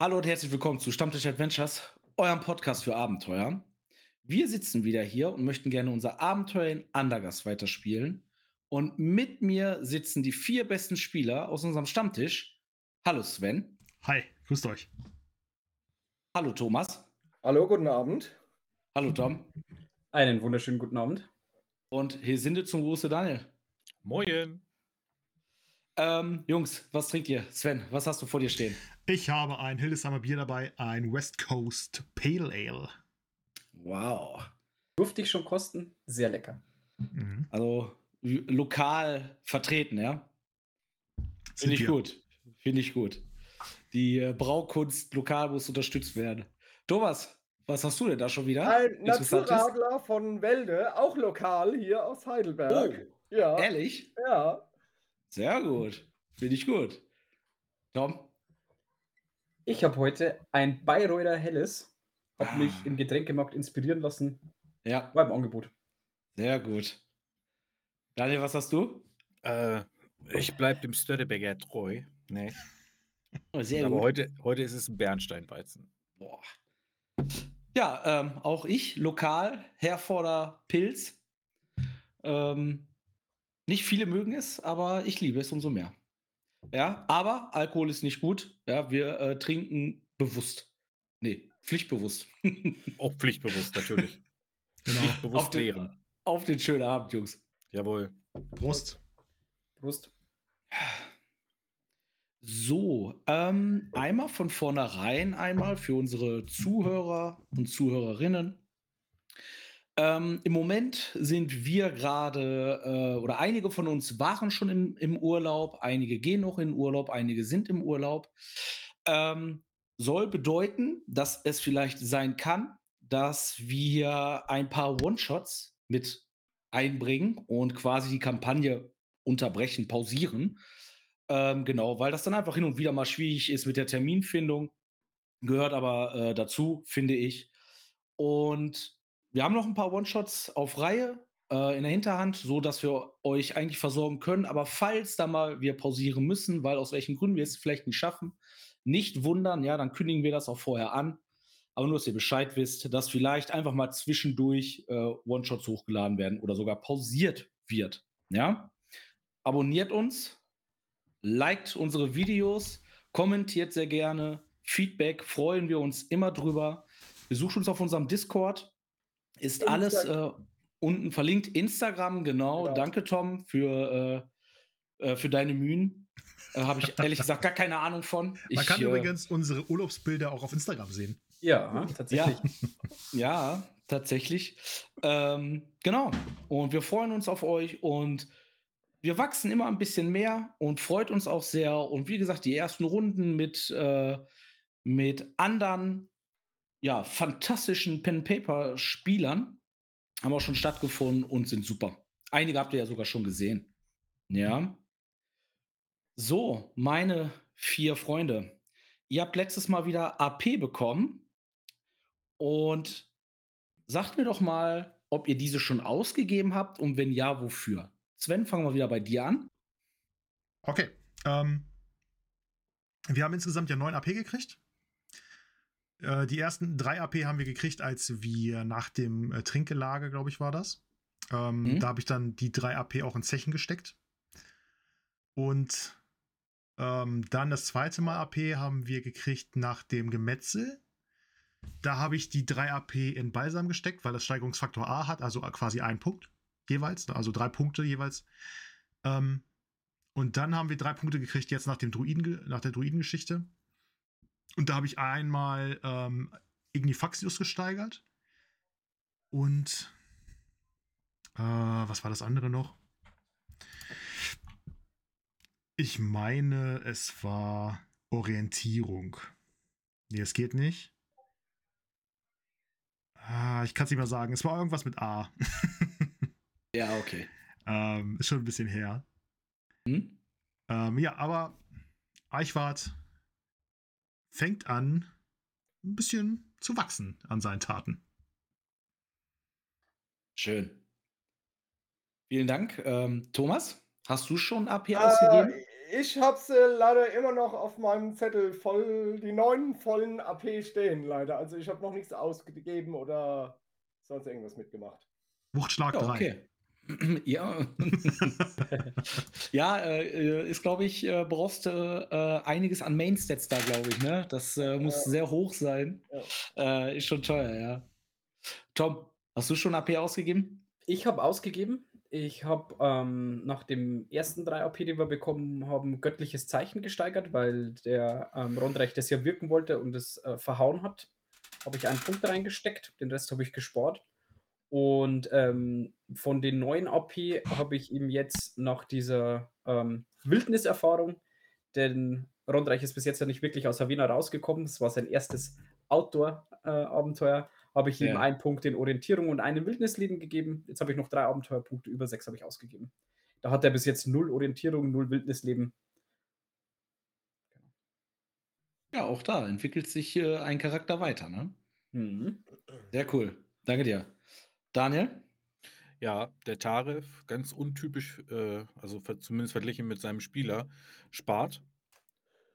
Hallo und herzlich willkommen zu Stammtisch Adventures, eurem Podcast für Abenteuer. Wir sitzen wieder hier und möchten gerne unser Abenteuer in Andergast weiterspielen. Und mit mir sitzen die vier besten Spieler aus unserem Stammtisch. Hallo Sven. Hi, grüßt euch. Hallo Thomas. Hallo, guten Abend. Hallo Tom. Einen wunderschönen guten Abend. Und hier sind wir zum Gruße Daniel. Moin. Ähm, Jungs, was trinkt ihr? Sven, was hast du vor dir stehen? Ich habe ein Hildesheimer Bier dabei, ein West Coast Pale Ale. Wow. Durfte ich schon kosten? Sehr lecker. Mhm. Also lokal vertreten, ja? Finde ich wir. gut. Finde ich gut. Die äh, Braukunst lokal muss unterstützt werden. Thomas, was hast du denn da schon wieder? Ein? Naturradler von Welde, auch lokal hier aus Heidelberg. Oh, Ja, ehrlich? ja. Sehr gut. Finde ich gut. Tom? Ich habe heute ein Bayreuther Helles. Habe Ah. mich im Getränkemarkt inspirieren lassen. Ja, War im Angebot. sehr gut. Daniel, was hast du? Äh, ich bleibe dem Stödebecker treu. Nee. Oh, sehr Aber gut. heute, heute ist es ein Bernsteinweizen. Boah. Ja, ähm, auch ich, lokal, Herforder Pilz. Ähm, nicht viele mögen es, aber ich liebe es umso mehr. Ja, aber Alkohol ist nicht gut. Ja, wir äh, trinken bewusst. Nee, pflichtbewusst. Auch pflichtbewusst, natürlich. Genau. Pflichtbewusst Auf den-. Auf den schönen Abend, Jungs. Jawohl. Prost. Prost. So, ähm, einmal von vornherein, einmal für unsere Zuhörer und Zuhörerinnen. Ähm, Im Moment sind wir gerade, äh, oder einige von uns waren schon im, im Urlaub, einige gehen noch in Urlaub, einige sind im Urlaub. Ähm, soll bedeuten, dass es vielleicht sein kann, dass wir ein paar One-Shots mit einbringen und quasi die Kampagne unterbrechen, pausieren. Ähm, genau, weil das dann einfach hin und wieder mal schwierig ist mit der Terminfindung. Gehört aber äh, dazu, finde ich. Und wir haben noch ein paar One-Shots auf Reihe äh, in der Hinterhand, so dass wir euch eigentlich versorgen können. Aber falls da mal wir pausieren müssen, weil aus welchen Gründen wir es vielleicht nicht schaffen, nicht wundern, ja, dann kündigen wir das auch vorher an. Aber nur, dass ihr Bescheid wisst, dass vielleicht einfach mal zwischendurch äh, One-Shots hochgeladen werden oder sogar pausiert wird. Ja? Abonniert uns, liked unsere Videos, kommentiert sehr gerne. Feedback freuen wir uns immer drüber. Besucht uns auf unserem Discord. Ist Insta- alles äh, unten verlinkt. Instagram, genau. Genau. Danke, Tom, für, äh, äh, für deine Mühen. Äh, Habe ich ehrlich gesagt gar keine Ahnung von. Man Ich, kann äh, übrigens unsere Urlaubsbilder auch auf Instagram sehen. Ja, tatsächlich. Ja, tatsächlich. Ähm, genau. Und wir freuen uns auf euch und wir wachsen immer ein bisschen mehr und freut uns auch sehr. Und wie gesagt, die ersten Runden mit, äh, mit anderen, ja, fantastischen Pen-Paper-Spielern haben auch schon stattgefunden und sind super. Einige habt ihr ja sogar schon gesehen. Ja. So, meine vier Freunde. Ihr habt letztes Mal wieder AP bekommen. Und sagt mir doch mal, ob ihr diese schon ausgegeben habt und wenn ja, wofür. Sven, fangen wir wieder bei dir an. Okay. Ähm, wir haben insgesamt ja 9 AP gekriegt. Äh, die ersten drei AP haben wir gekriegt, als wir nach dem äh, Trinkgelage, glaube ich, war das. Ähm, Mhm. Da habe ich dann die drei AP auch in Zechen gesteckt. Und ähm, dann das zweite Mal AP haben wir gekriegt nach dem Gemetzel. Da habe ich die 3 AP in Balsam gesteckt, weil das Steigerungsfaktor A hat, also quasi ein Punkt jeweils, also drei Punkte jeweils. Ähm, und dann haben wir drei Punkte gekriegt jetzt nach, dem Druiden, nach der Druidengeschichte. Und da habe ich einmal ähm, Ignifaxius gesteigert. Und äh, was war das andere noch? Ich meine, es war Orientierung. Nee, es geht nicht. Ah, ich kann es nicht mehr sagen. Es war irgendwas mit A. Ja, okay. ähm, ist schon ein bisschen her. Hm? Ähm, ja, aber Eichwart fängt an, ein bisschen zu wachsen an seinen Taten. Schön. Vielen Dank. Ähm, Thomas, hast du schon AP Äh, ausgegeben? ich hab's äh, leider immer noch auf meinem Zettel voll, die neun vollen AP stehen, leider. Also ich habe noch nichts ausgegeben oder sonst irgendwas mitgemacht. Wuchtschlag Ja, 3. okay. ja. ja, äh, ist, glaube ich, äh, brauchst du äh, einiges an Mainstats da, glaube ich, ne? Das äh, muss Ja. sehr hoch sein. Äh, ist schon teuer, ja. Tom, hast du schon AP ausgegeben? Ich habe ausgegeben. Ich habe ähm, nach dem ersten 3 AP, die wir bekommen haben, göttliches Zeichen gesteigert, weil der ähm, Rondreich das ja wirken wollte und es äh, verhauen hat. Habe ich einen Punkt reingesteckt, den Rest habe ich gespart. Und ähm, von den neuen AP habe ich ihm jetzt nach dieser ähm, Wildniserfahrung, denn Rondreich ist bis jetzt ja nicht wirklich aus Havana rausgekommen, das war sein erstes Outdoor-Abenteuer, habe ich ihm Ja. einen Punkt in Orientierung und einen Wildnisleben gegeben. Jetzt habe ich noch drei Abenteuerpunkte, über sechs habe ich ausgegeben. Da hat er bis jetzt null Orientierung, null Wildnisleben. Ja, auch da entwickelt sich äh, ein Charakter weiter, ne? Mhm. Sehr cool. Danke dir. Daniel? Ja, der Tarif, ganz untypisch, äh, also zumindest verglichen mit seinem Spieler, spart,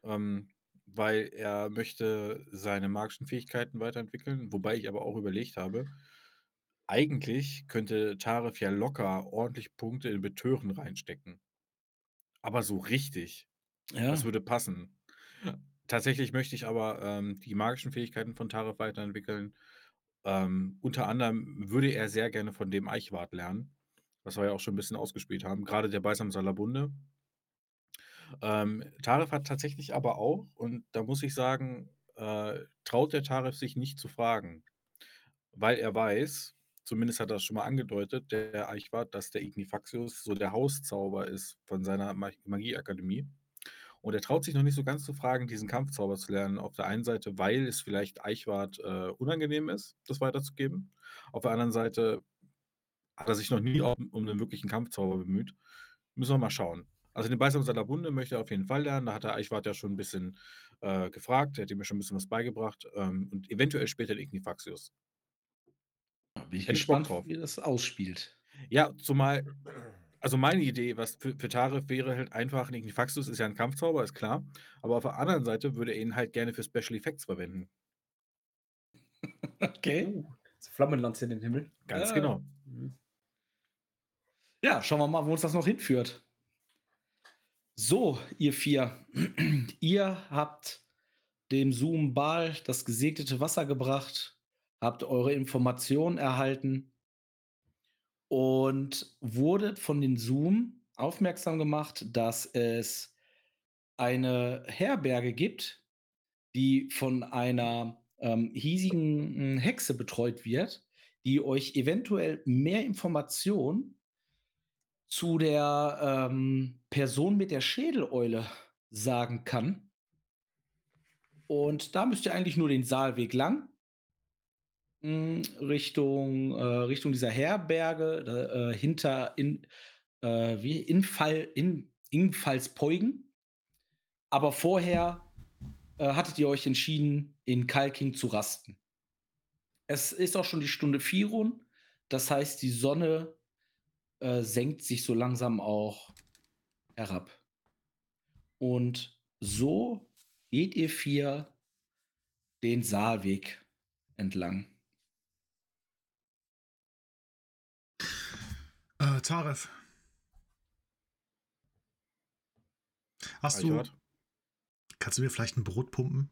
ähm, weil er möchte seine magischen Fähigkeiten weiterentwickeln, wobei ich aber auch überlegt habe, eigentlich könnte Tarif ja locker ordentlich Punkte in Betören reinstecken. Aber so richtig. Ja. Das würde passen. Tatsächlich möchte ich aber ähm, die magischen Fähigkeiten von Tarif weiterentwickeln. Ähm, unter anderem würde er sehr gerne von dem Eichwart lernen, was wir ja auch schon ein bisschen ausgespielt haben. Gerade der Beisam Salabunde. Ähm, Tarif hat tatsächlich aber auch, und da muss ich sagen, äh, traut der Tarif sich nicht zu fragen, weil er weiß, zumindest hat er das schon mal angedeutet, der Eichwart, dass der Ignifaxius so der Hauszauber ist von seiner Ma- Magieakademie. Und er traut sich noch nicht so ganz zu fragen, diesen Kampfzauber zu lernen. Auf der einen Seite, weil es vielleicht Eichwart äh, unangenehm ist, das weiterzugeben. Auf der anderen Seite hat er sich noch nie um, um einen wirklichen Kampfzauber bemüht. Müssen wir mal schauen. Also den Beisam Salabunde möchte er auf jeden Fall lernen. Da hat der Eichwart ja schon ein bisschen äh, gefragt. Der hat ihm ja schon ein bisschen was beigebracht. Ähm, und eventuell später den Ignifaxius. Bin ich gespannt, drauf. wie das ausspielt. Ja, zumal, also meine Idee, was für, für Tarif wäre halt einfach, ein Ignifaxius ist ja ein Kampfzauber, ist klar. Aber auf der anderen Seite würde er ihn halt gerne für Special Effects verwenden. Okay. Uh, Flammenlanze in den Himmel. Ganz Ja. genau. Mhm. Ja, schauen wir mal, wo uns das noch hinführt. So, ihr vier. ihr habt dem Zoom Bal das gesegnete Wasser gebracht, habt eure Informationen erhalten und wurdet von den Zoom aufmerksam gemacht, dass es eine Herberge gibt, die von einer ähm, hiesigen äh, Hexe betreut wird, die euch eventuell mehr Informationen zu der ähm, Person mit der Schädeleule sagen kann. Und da müsst ihr eigentlich nur den Saalweg lang Richtung, äh, Richtung dieser Herberge, äh, hinter in, äh, wie Infall, in Ingfalspeugen. Aber vorher äh, hattet ihr euch entschieden, in Kalking zu rasten. Es ist auch schon die Stunde Firun, das heißt, die Sonne äh, senkt sich so langsam auch herab. Und so geht ihr vier den Saalweg entlang. Äh, Taref. Hast du, Eichwart, kannst du mir vielleicht ein Brot pumpen?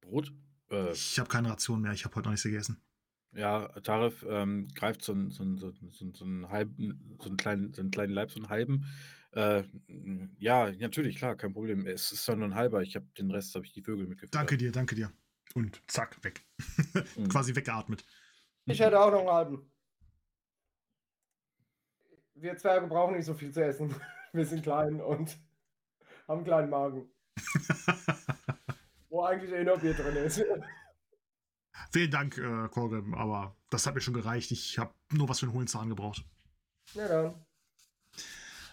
Brot. Äh, Ich habe keine Ration mehr, ich habe heute noch nichts gegessen. ja, Tarif ähm, greift so einen, so, einen, so, einen, so, einen, so einen halben, so einen kleinen, so einen kleinen Leib, so einen halben. Äh, ja, natürlich, klar, kein Problem. Es ist doch nur ein halber. Ich habe den Rest, habe ich die Vögel mitgefüttert. Danke dir, danke dir. Und zack, weg. Mhm. Quasi weggeatmet. Ich hätte auch noch einen halben. Wir Zwerge brauchen nicht so viel zu essen. Wir sind klein und haben einen kleinen Magen. Wo eigentlich eh noch Bier drin ist. Vielen Dank, äh, Korgrim, aber das hat mir schon gereicht. Ich habe nur was für einen hohlen Zahn gebraucht. Na dann.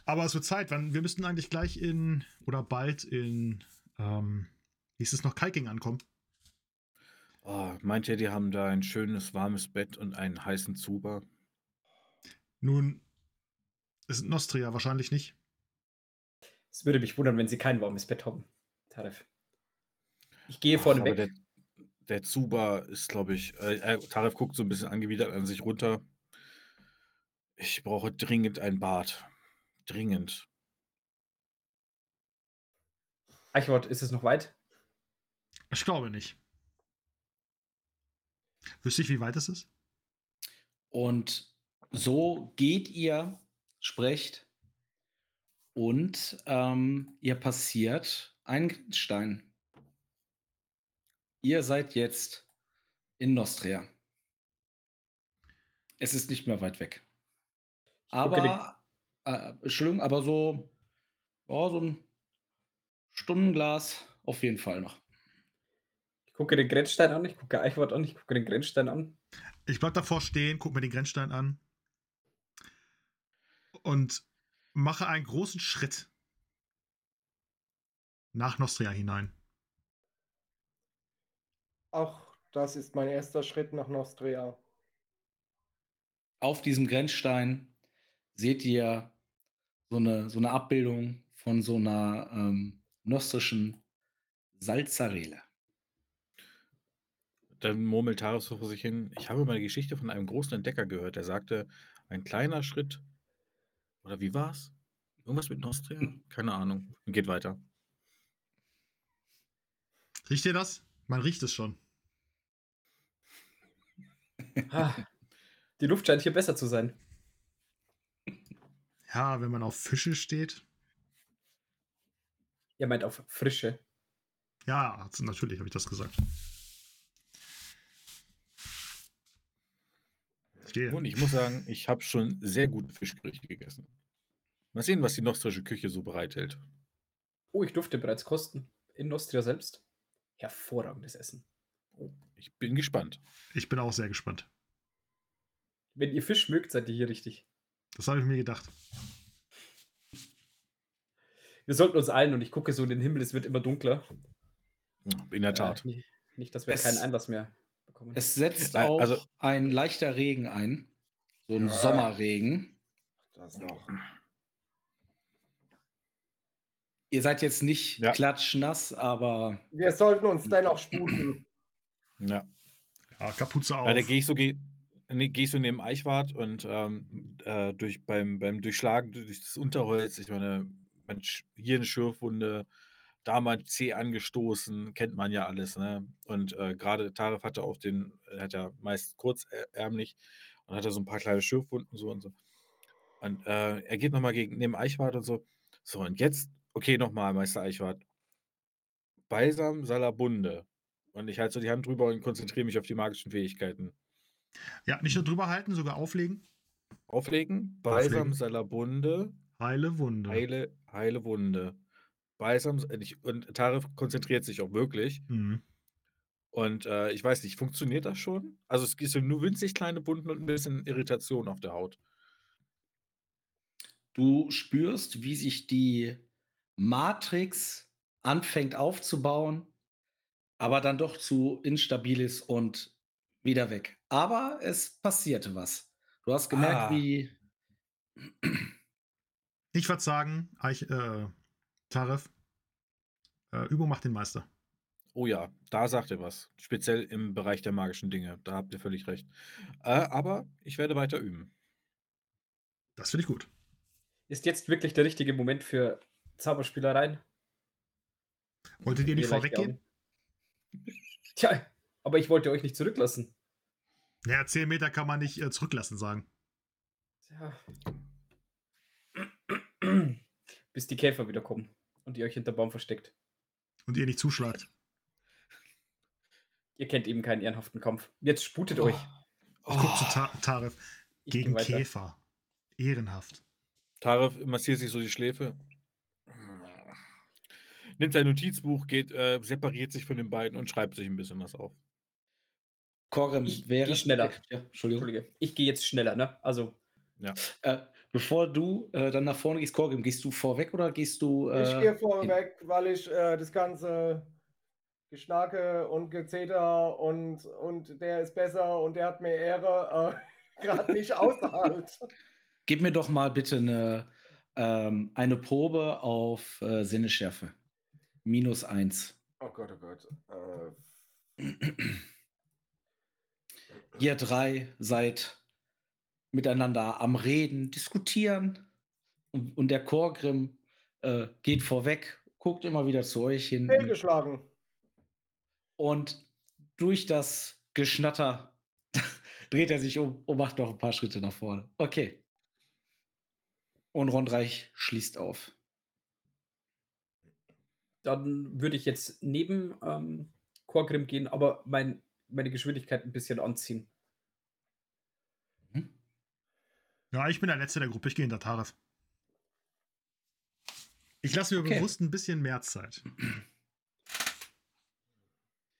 Aber es wird Zeit, wann, wir müssten eigentlich gleich in, oder bald in, ähm, wie ist es noch, Kalking ankommen. Oh, meint ihr, die haben da ein schönes, warmes Bett und einen heißen Zuber? Nun, ist Nostria wahrscheinlich nicht. Es würde mich wundern, wenn sie kein warmes Bett haben. Tarif. Ich gehe Ach, vorne weg. der, der Zuba ist, glaube ich, äh, äh, Taref guckt so ein bisschen angewidert an sich runter. Ich brauche dringend ein Bad. Dringend. Eichwort, ist es noch weit? Ich glaube nicht. Wüsste ich, wie weit es ist? Und so geht ihr, sprecht und ähm, ihr passiert einen Stein. Ihr seid jetzt in Nostria. Es ist nicht mehr weit weg. Aber, äh, Entschuldigung, aber so, ja, so ein Stundenglas auf jeden Fall noch. Ich gucke den Grenzstein an, ich gucke Eichwort an, ich gucke den Grenzstein an. Ich bleib davor stehen, guck mir den Grenzstein an und mache einen großen Schritt nach Nostria hinein. Auch das ist mein erster Schritt nach Nostria. auf diesem Grenzstein seht ihr so eine, so eine Abbildung von so einer ähm, nostrischen Salzarele. Dann murmelt Taref so vor sich hin. Ich habe mal eine Geschichte von einem großen Entdecker gehört, der sagte, ein kleiner Schritt. Oder wie war's? Irgendwas mit Nostria? Keine Ahnung. Und geht weiter. Riecht ihr das? Man riecht es schon. Ah, die Luft scheint hier besser zu sein. Ja, wenn man auf Fische steht. Ihr meint auf Frische. Ja, also natürlich habe ich das gesagt. Stehe. Und ich muss sagen, ich habe schon sehr gute Fischgerichte gegessen. Mal sehen, was die nostrische Küche so bereithält. Oh, ich durfte bereits kosten. In Nostria selbst. Hervorragendes Essen. Oh, ich bin gespannt. Ich bin auch sehr gespannt. Wenn ihr Fisch mögt, seid ihr hier richtig. Das habe ich mir gedacht. Wir sollten uns eilen und ich gucke so in den Himmel, es wird immer dunkler. In der Tat. Äh, nicht, nicht, dass wir Es- keinen Einlass mehr. Es setzt Nein, auch also- ein leichter Regen ein. So ein Ja. Sommerregen. Das noch. Ihr seid jetzt nicht Ja. klatschnass, aber Wir sollten uns dennoch sputen. Ja. Ja, Kapuze auf. Ja, da gehe ich so, geh, nee, geh ich so neben Eichwart und ähm, äh, durch, beim, beim Durchschlagen durch das Unterholz, ich meine, hier eine Schürfwunde, da mal ein C angestoßen, kennt man ja alles, ne? Und äh, gerade Taref hatte auch den, er hat ja meist kurzärmlich und hatte so ein paar kleine Schürfwunden so und so. Und äh, er geht nochmal gegen neben Eichwart und so. So, und jetzt, okay, nochmal, Meister Eichwart. Balsam Salabunde. Und ich halte so die Hand drüber und konzentriere mich auf die magischen Fähigkeiten. ja, nicht nur drüber halten, sogar auflegen. Auflegen. Balsam. Salabunde. Heile Wunde. Heile, heile Wunde. Balsam. äh, ich- Und Tarif konzentriert sich auch wirklich. Mhm. Und äh, ich weiß nicht, funktioniert das schon? Also es gibt nur winzig kleine Wunden und ein bisschen Irritation auf der Haut. du spürst, wie sich die Matrix anfängt aufzubauen, aber dann doch zu instabil ist und wieder weg. Aber es passierte was. Du hast gemerkt, Ah. wie Ich würde sagen, Eich, äh, Taref, äh, Übung macht den Meister. Oh ja, da sagt ihr was. Speziell im Bereich der magischen Dinge. Da habt ihr völlig recht. Äh, aber ich werde weiter üben. Das finde ich gut. Ist jetzt wirklich der richtige Moment für Zauberspielereien? Wolltet ihr nicht vorweggehen? Tja, aber ich wollte euch nicht zurücklassen. Ja, 10 Meter kann man nicht äh, zurücklassen sagen. Tja. Bis die Käfer wieder kommen und ihr euch hinter Baum versteckt. Und ihr nicht zuschlagt. Ihr kennt eben keinen ehrenhaften Kampf. Jetzt sputet euch. Ich guck zu Ta Taref. Gegen. Käfer. Ehrenhaft. Taref massiert sich so die Schläfe. Nimmt sein Notizbuch, geht, äh, separiert sich von den beiden und schreibt sich ein bisschen was auf. Korem wäre schneller. Ja, Entschuldigung. Entschuldige, ich gehe jetzt schneller, ne? Also, Äh, bevor du äh, dann nach vorne gehst, Korgrim, gehst du vorweg oder gehst du. Äh, Ich gehe vorweg, weil ich äh, das ganze Geschnacke und Gezeter und, und der ist besser und der hat mehr Ehre äh, gerade nicht aushalte. Gib mir doch mal bitte eine ähm, eine Probe auf äh, Sinneschärfe. Minus eins. Oh Gott, oh Gott. Äh, Ihr drei seid miteinander am Reden, diskutieren. Und, und der Chorgrim äh, geht vorweg, guckt immer wieder zu euch hin. und- fehlgeschlagen. Und durch das Geschnatter dreht er sich um und macht noch ein paar Schritte nach vorne. Okay. Und Rondreich schließt auf. Dann würde ich jetzt neben ähm, Chorgrim gehen, aber mein, meine Geschwindigkeit ein bisschen anziehen. Mhm. Ja, ich bin der Letzte der Gruppe. Ich gehe hinter Taref. Ich lasse mir Okay. bewusst ein bisschen mehr Zeit.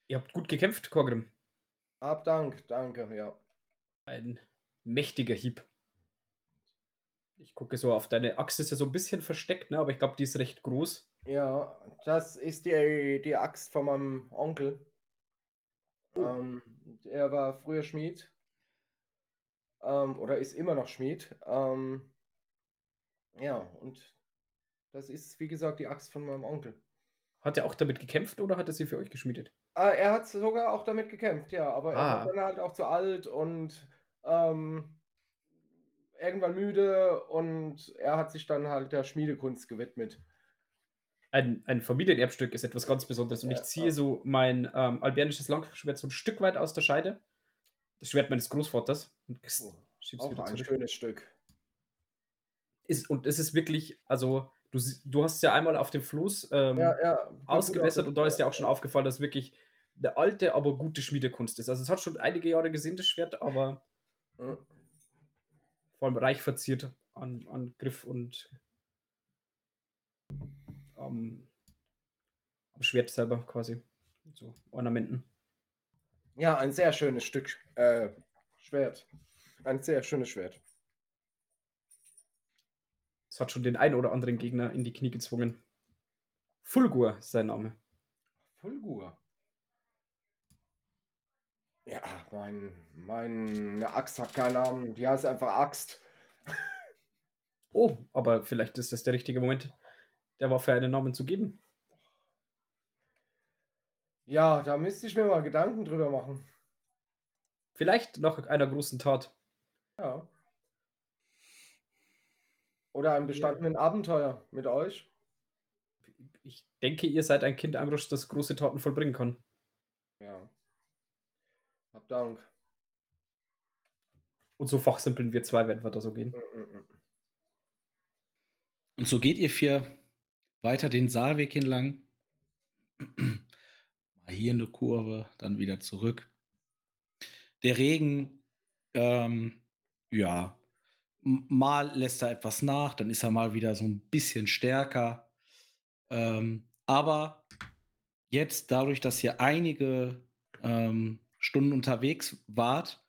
Ihr habt gut gekämpft, Chorgrim. Ab Dank, danke, ja. Ein mächtiger Hieb. Ich gucke so auf deine Axt, ist ja so ein bisschen versteckt, ne? aber ich glaube, die ist recht groß. Ja, das ist die, die Axt von meinem Onkel. Ähm, er war früher Schmied. Ähm, oder ist immer noch Schmied. Ähm, ja, und das ist, wie gesagt, die Axt von meinem Onkel. Hat er auch damit gekämpft oder hat er sie für euch geschmiedet? Ah, er hat sogar auch damit gekämpft, ja, aber er Ah. war dann halt auch zu alt und ähm, irgendwann müde und er hat sich dann halt der Schmiedekunst gewidmet. Ein, ein Familienerbstück ist etwas ganz Besonderes und Ja, ich ziehe ja. so mein ähm, albernisches Langschwert so ein Stück weit aus der Scheide. Das Schwert meines Großvaters. Und Oh, schieb's Auch wieder ein zurück. schönes Stück. Ist, und es ist wirklich, also du, du hast es ja einmal auf dem Floß ähm, Ja, ja. ausgebessert und da ist dir auch schon aufgefallen, dass wirklich eine alte, aber gute Schmiedekunst ist. Also es hat schon einige Jahre gesehen, das Schwert, aber Mhm. vor allem reich verziert an, an Griff und am am Schwert selber quasi. So Ornamenten. Ja, ein sehr schönes Stück äh, Schwert. Ein sehr schönes Schwert. Es hat schon den einen oder anderen Gegner in die Knie gezwungen. Fulgur ist sein Name. Fulgur. Ja, mein, meine Axt hat keinen Namen. Die heißt einfach Axt. Oh, aber vielleicht ist das der richtige Moment, der Waffe einen Namen zu geben. Ja, da müsste ich mir mal Gedanken drüber machen. Vielleicht nach einer großen Tat. Ja. Oder einem bestandenen Abenteuer mit euch. Ich denke, ihr seid ein Kind Amrusch, das große Taten vollbringen kann. Ja. Hab Dank. Und so fachsimpeln wir zwei, wenn wir da so gehen. Mm, mm, mm. Und so geht ihr vier weiter den Saalweg entlang. Hier eine Kurve, dann wieder zurück. Der Regen, ähm, ja, mal lässt er etwas nach, dann ist er mal wieder so ein bisschen stärker. Ähm, aber jetzt, dadurch, dass ihr einige ähm, Stunden unterwegs wart,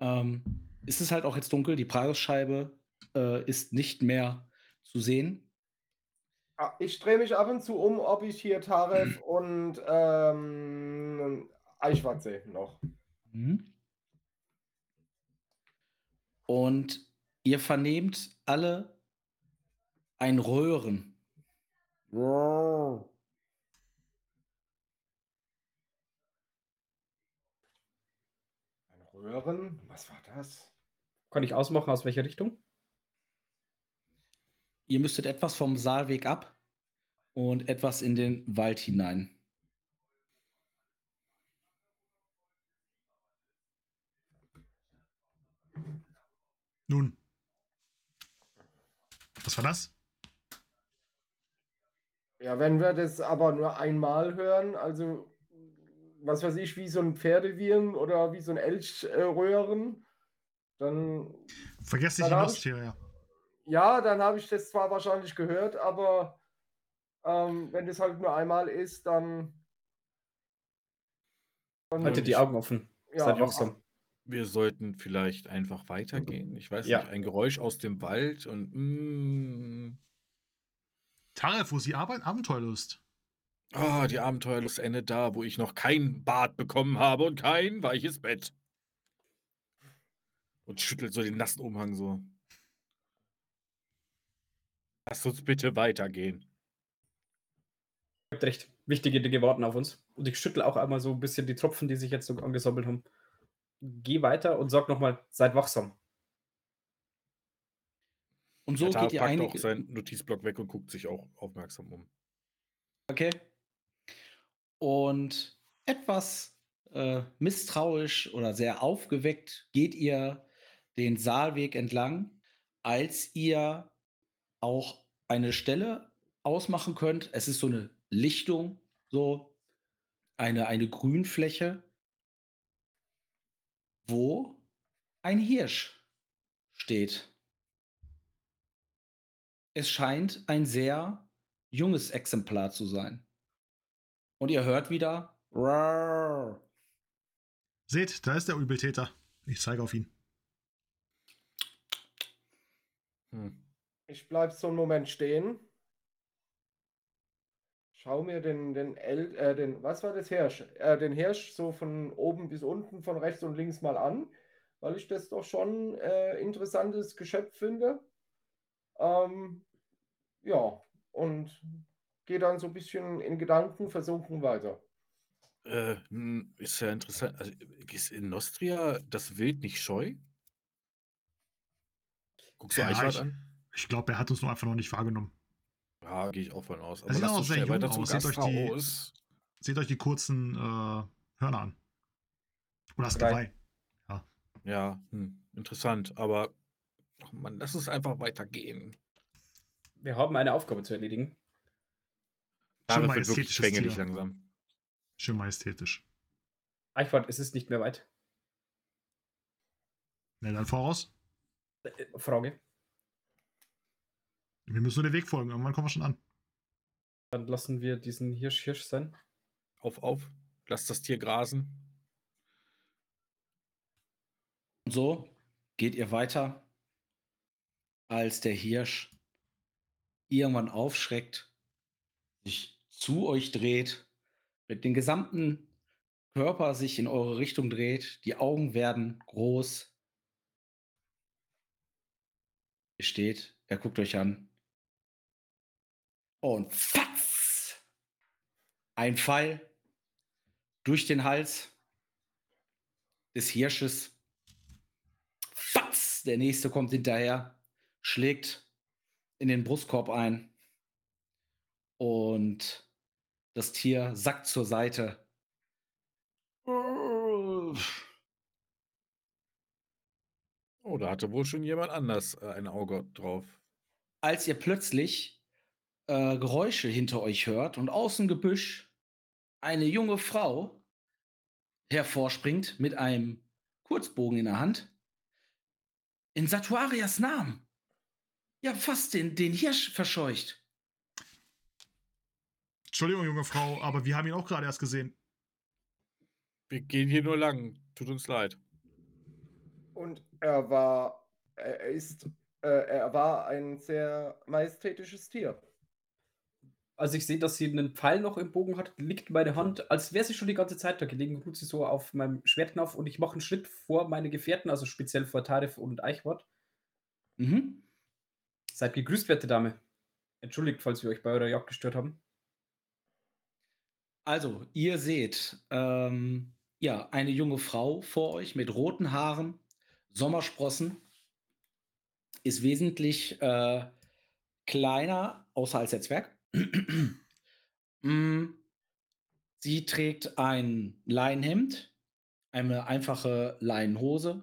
ähm, ist es halt auch jetzt dunkel. Die Preisscheibe äh, ist nicht mehr zu sehen. Ah, Ich drehe mich ab und zu um, ob ich hier Taref und ähm, Eichwart sehe noch. Mhm. Und ihr vernehmt alle ein Röhren. Ein Röhren? Was war das? Kann ich ausmachen, aus welcher Richtung? Ihr müsstet etwas vom Saalweg ab und etwas in den Wald hinein. Nun. Was war das? Ja, wenn wir das aber nur einmal hören, also was weiß ich, wie so ein Pferdewirren oder wie so ein Elchröhren, dann Vergesst nicht die hier, ja. Ja, dann habe ich das zwar wahrscheinlich gehört, aber ähm, wenn das halt nur einmal ist, dann. dann Haltet die Augen offen. Ja, Seid wachsam. Wir sollten vielleicht einfach weitergehen. Ich weiß Ja. nicht, ein Geräusch aus dem Wald und mm, Taref, wo ist die Arbeit? Abenteuerlust? ah, die Abenteuerlust endet da, wo ich noch kein Bad bekommen habe und kein weiches Bett. Und schüttelt so den nassen Umhang so. Lass uns bitte weitergehen. Ihr habt recht. Wichtige Dinge warten auf uns. Und ich schüttel auch einmal so ein bisschen die Tropfen, die sich jetzt so angesammelt haben. Geh weiter und sag nochmal, seid wachsam. Und so geht ihr packt einige. auch seinen Notizblock weg und guckt sich auch aufmerksam um. Okay. Und etwas äh, misstrauisch oder sehr aufgeweckt geht ihr den Saalweg entlang, als ihr auch eine Stelle ausmachen könnt. Es ist so eine Lichtung, so eine, eine Grünfläche, wo ein Hirsch steht. Es scheint ein sehr junges Exemplar zu sein. Und ihr hört wieder. "Roar." Seht, da ist der Übeltäter. Ich zeige auf ihn. Hm. Ich bleib so einen Moment stehen. Schau mir den, den, El, äh, den, was war das Hirsch? Äh, den Hirsch so von oben bis unten, von rechts und links mal an, weil ich das doch schon äh, interessantes Geschöpf finde. Ähm, ja, und gehe dann so ein bisschen in Gedanken versunken weiter. Äh, hm, ist ja interessant. Also, ist in Nostria das Wild nicht scheu? Guckst du Ja, Eichwart ich- an? Ich glaube, er hat uns nur einfach noch nicht wahrgenommen. Ja, gehe ich auch von aus. Er sieht auch sehr jung aus. Seht euch die- Gasthaus. Seht euch die kurzen äh, Hörner an. Oder das Drei. Geweih. Ja, hm, interessant. Aber, ach Mann, lass uns einfach weitergehen. Wir haben eine Aufgabe zu erledigen. Schon majestätisches schwängelig Tier. langsam. Schön majestätisch. Eichwart, es ist nicht mehr weit. Na dann voraus. Äh, Frage. Wir müssen nur den Weg folgen. Irgendwann kommen wir schon an. Dann lassen wir diesen Hirsch Hirsch sein. Auf, auf. Lass das Tier grasen. Und so geht ihr weiter, als der Hirsch irgendwann aufschreckt, sich zu euch dreht, mit dem gesamten Körper sich in eure Richtung dreht, die Augen werden groß. Ihr steht, er guckt euch an. Und fatz! Ein Pfeil durch den Hals des Hirsches. Fatz! Der nächste kommt hinterher, schlägt in den Brustkorb ein. Und das Tier sackt zur Seite. Oh, da hatte wohl schon jemand anders äh, ein Auge drauf. Als ihr plötzlich äh, Geräusche hinter euch hört und aus dem Gebüsch eine junge Frau hervorspringt mit einem Kurzbogen in der Hand. In Satuarias Namen. Ja, fast den, den Hirsch verscheucht. Entschuldigung, junge Frau, aber wir haben ihn auch gerade erst gesehen. Wir gehen hier nur lang. Tut uns leid. Und er war, er ist, äh, er war ein sehr majestätisches Tier. Als ich sehe, dass sie einen Pfeil noch im Bogen hat, liegt meine Hand, als wäre sie schon die ganze Zeit da gelegen, ruht sie so auf meinem Schwertknopf und ich mache einen Schritt vor meine Gefährten, also speziell vor Tarif und Eichwart. Mhm. Seid gegrüßt, werte Dame. Entschuldigt, falls wir euch bei eurer Jagd gestört haben. Also, ihr seht, ähm, ja, eine junge Frau vor euch mit roten Haaren, Sommersprossen, ist wesentlich äh, kleiner, außer als der Zwerg. Mm, Sie trägt ein Leinenhemd, eine einfache Leinenhose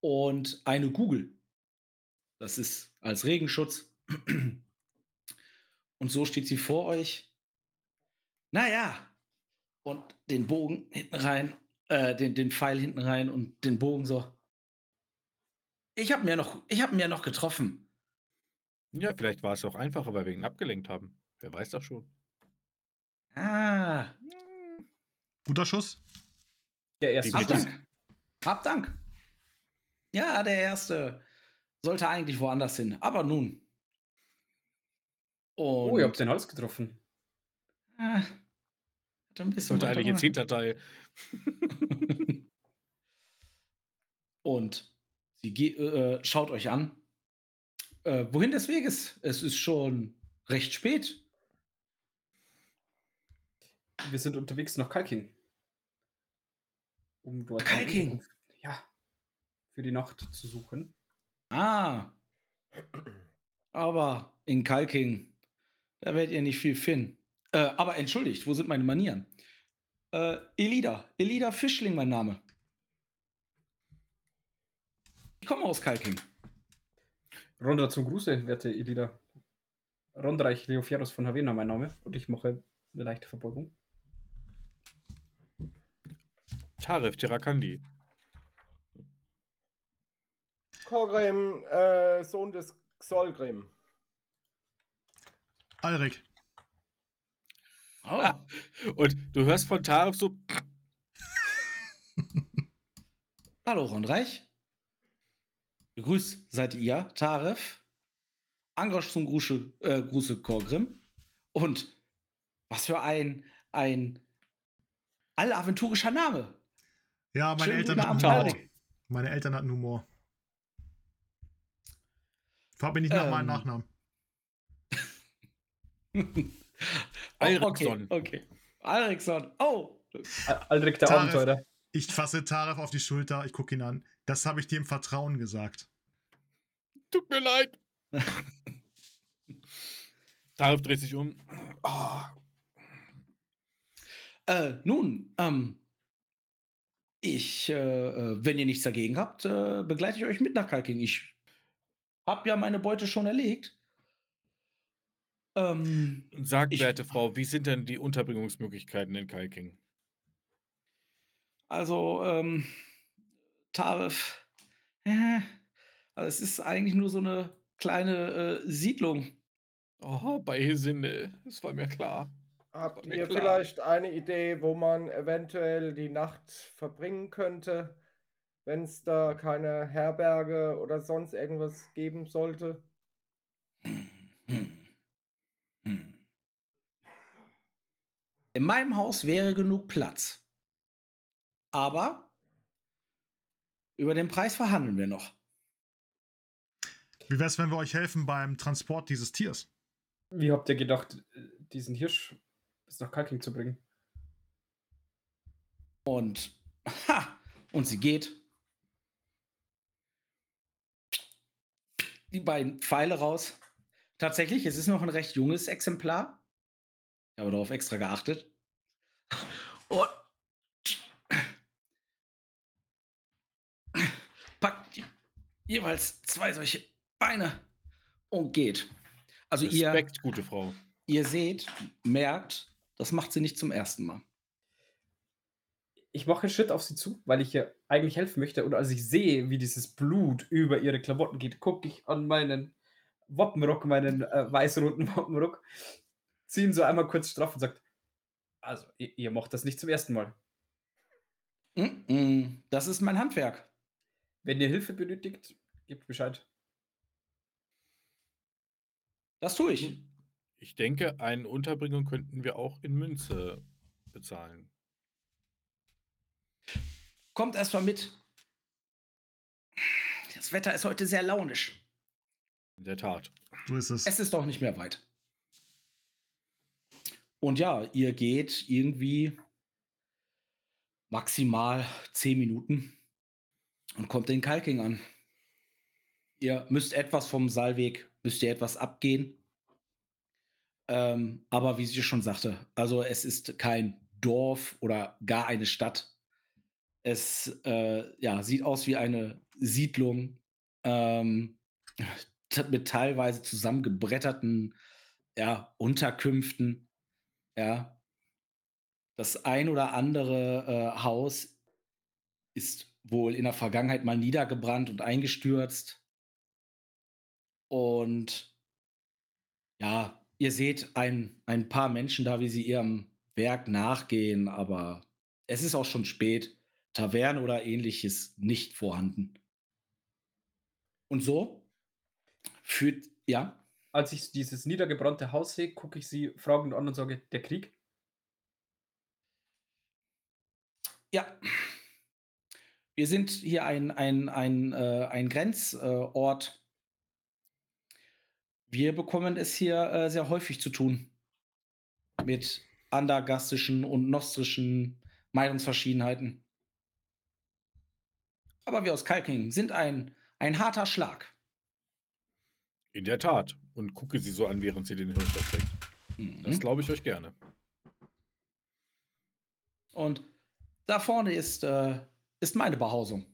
und eine Kugel. Das ist als Regenschutz. Und so steht sie vor euch. Naja, und den Bogen hinten rein, äh, den, den Pfeil hinten rein und den Bogen so. Ich habe mir noch, mir noch getroffen. Ja, vielleicht war es auch einfacher, weil wir ihn abgelenkt haben. Wer weiß das schon. Ah, Guter Schuss. Der erste hab Schuss. Dank. Hab Dank. Ja, der erste sollte eigentlich woanders hin, aber nun. Und, Oh, ihr habt den Hals getroffen. Ah, hat ein bisschen Sollte eigentlich ins runter. Hinterteil. Und sie ge- äh, schaut euch an, äh, wohin des Weges? Es ist schon recht spät. Wir sind unterwegs nach Kalking. Um dort Kalking? Ja. Für die Nacht zu suchen. Ah. Aber in Kalking, da werdet ihr nicht viel finden. Äh, aber entschuldigt, wo sind meine Manieren? Äh, Elida. Elida Fischling, mein Name. Ich komme aus Kalking. Ronda zum Gruße, werte Elida. Rondreich Leoferus von Havena, mein Name. Und ich mache eine leichte Verbeugung. Tarif Tirakandi. Korgrim, äh, Sohn des Xolgrim. Alrik. Oh. Ah. Und du hörst von Tarif so, Hallo, Rondreich. Gegrüßt seid ihr, Taref. Angrosch zum Gruße, äh, Gruße Korgrim. Und was für ein, ein allaventurischer Name. Ja, meine Schönen Eltern hatten Humor. Alrik. Meine Eltern hatten Humor. Frag mich nicht nach meinen Ähm. Nachnamen. Alriksson. Oh, Okay, okay. Alriksson. Oh, Al- Aldrich der Taref. Abenteurer. Ich fasse Taref auf die Schulter, ich gucke ihn an. Das habe ich dir im Vertrauen gesagt. tut mir leid. Tarif dreht sich um. Ah, Äh, nun, ähm, ich, äh, äh, wenn ihr nichts dagegen habt, äh, begleite ich euch mit nach Kalking. Ich hab ja meine Beute schon erlegt. Ähm, Sagt, Ich- werte Frau, wie sind denn die Unterbringungsmöglichkeiten in Kalking? also, ähm, Tarif, also es ist eigentlich nur so eine kleine äh, Siedlung. Oh, bei Sinne, das war mir klar. Habt mir ihr klar. vielleicht eine Idee, wo man eventuell die Nacht verbringen könnte, wenn es da keine Herberge oder sonst irgendwas geben sollte? In meinem Haus wäre genug Platz. Aber über den Preis verhandeln wir noch. Wie wäre es, wenn wir euch helfen beim Transport dieses Tiers? Wie habt ihr gedacht, diesen Hirsch bis nach Kalking zu bringen? Und, ha, und sie geht. Die beiden Pfeile raus. Tatsächlich, es ist noch ein recht junges Exemplar. Ich habe darauf extra geachtet. Und packt jeweils zwei solche Beine und geht. Also ihr, Respekt, gute Frau. ihr seht, merkt, das macht sie nicht zum ersten Mal. Ich mache einen Schritt auf sie zu, weil ich ihr eigentlich helfen möchte. Und als ich sehe, wie dieses Blut über ihre Klamotten geht, gucke ich an meinen Wappenrock, meinen äh, weiß-roten Wappenrock, ziehe ihn so einmal kurz straff und sagt, also, ihr, ihr macht das nicht zum ersten Mal. Mm, mm, Das ist mein Handwerk. Wenn ihr Hilfe benötigt, gebt Bescheid. Das tue ich. Ich denke, eine Unterbringung könnten wir auch in Münze bezahlen. Kommt erstmal mit. Das Wetter ist heute sehr launisch. In der Tat. So ist es. Es ist doch nicht mehr weit. Und ja, ihr geht irgendwie maximal zehn Minuten und kommt in Kalking an. Ihr müsst etwas vom Saalweg, müsst ihr etwas abgehen. Ähm, aber wie sie schon sagte, also es ist kein Dorf oder gar eine Stadt. Es äh, ja, sieht aus wie eine Siedlung ähm, mit teilweise zusammengebretterten ja, Unterkünften. Ja. Das ein oder andere äh, Haus ist wohl in der Vergangenheit mal niedergebrannt und eingestürzt. Und ja, ihr seht ein, ein paar Menschen da, wie sie ihrem Werk nachgehen, aber es ist auch schon spät. Taverne oder ähnliches nicht vorhanden. Und so führt, ja, Als ich dieses niedergebrannte Haus sehe, gucke ich sie fragend an und sage, der Krieg? ja. Wir sind hier ein, ein, ein, äh, ein Grenzort. wir bekommen es hier äh, sehr häufig zu tun. Mit andergastischen und nostrischen Meinungsverschiedenheiten. Aber wir aus Kalking sind ein, ein harter Schlag. In der Tat. Und gucke sie so an, während sie den Hirschstoff trägt. Das Mhm. glaube ich euch gerne. Und da vorne ist, äh, ist meine Behausung.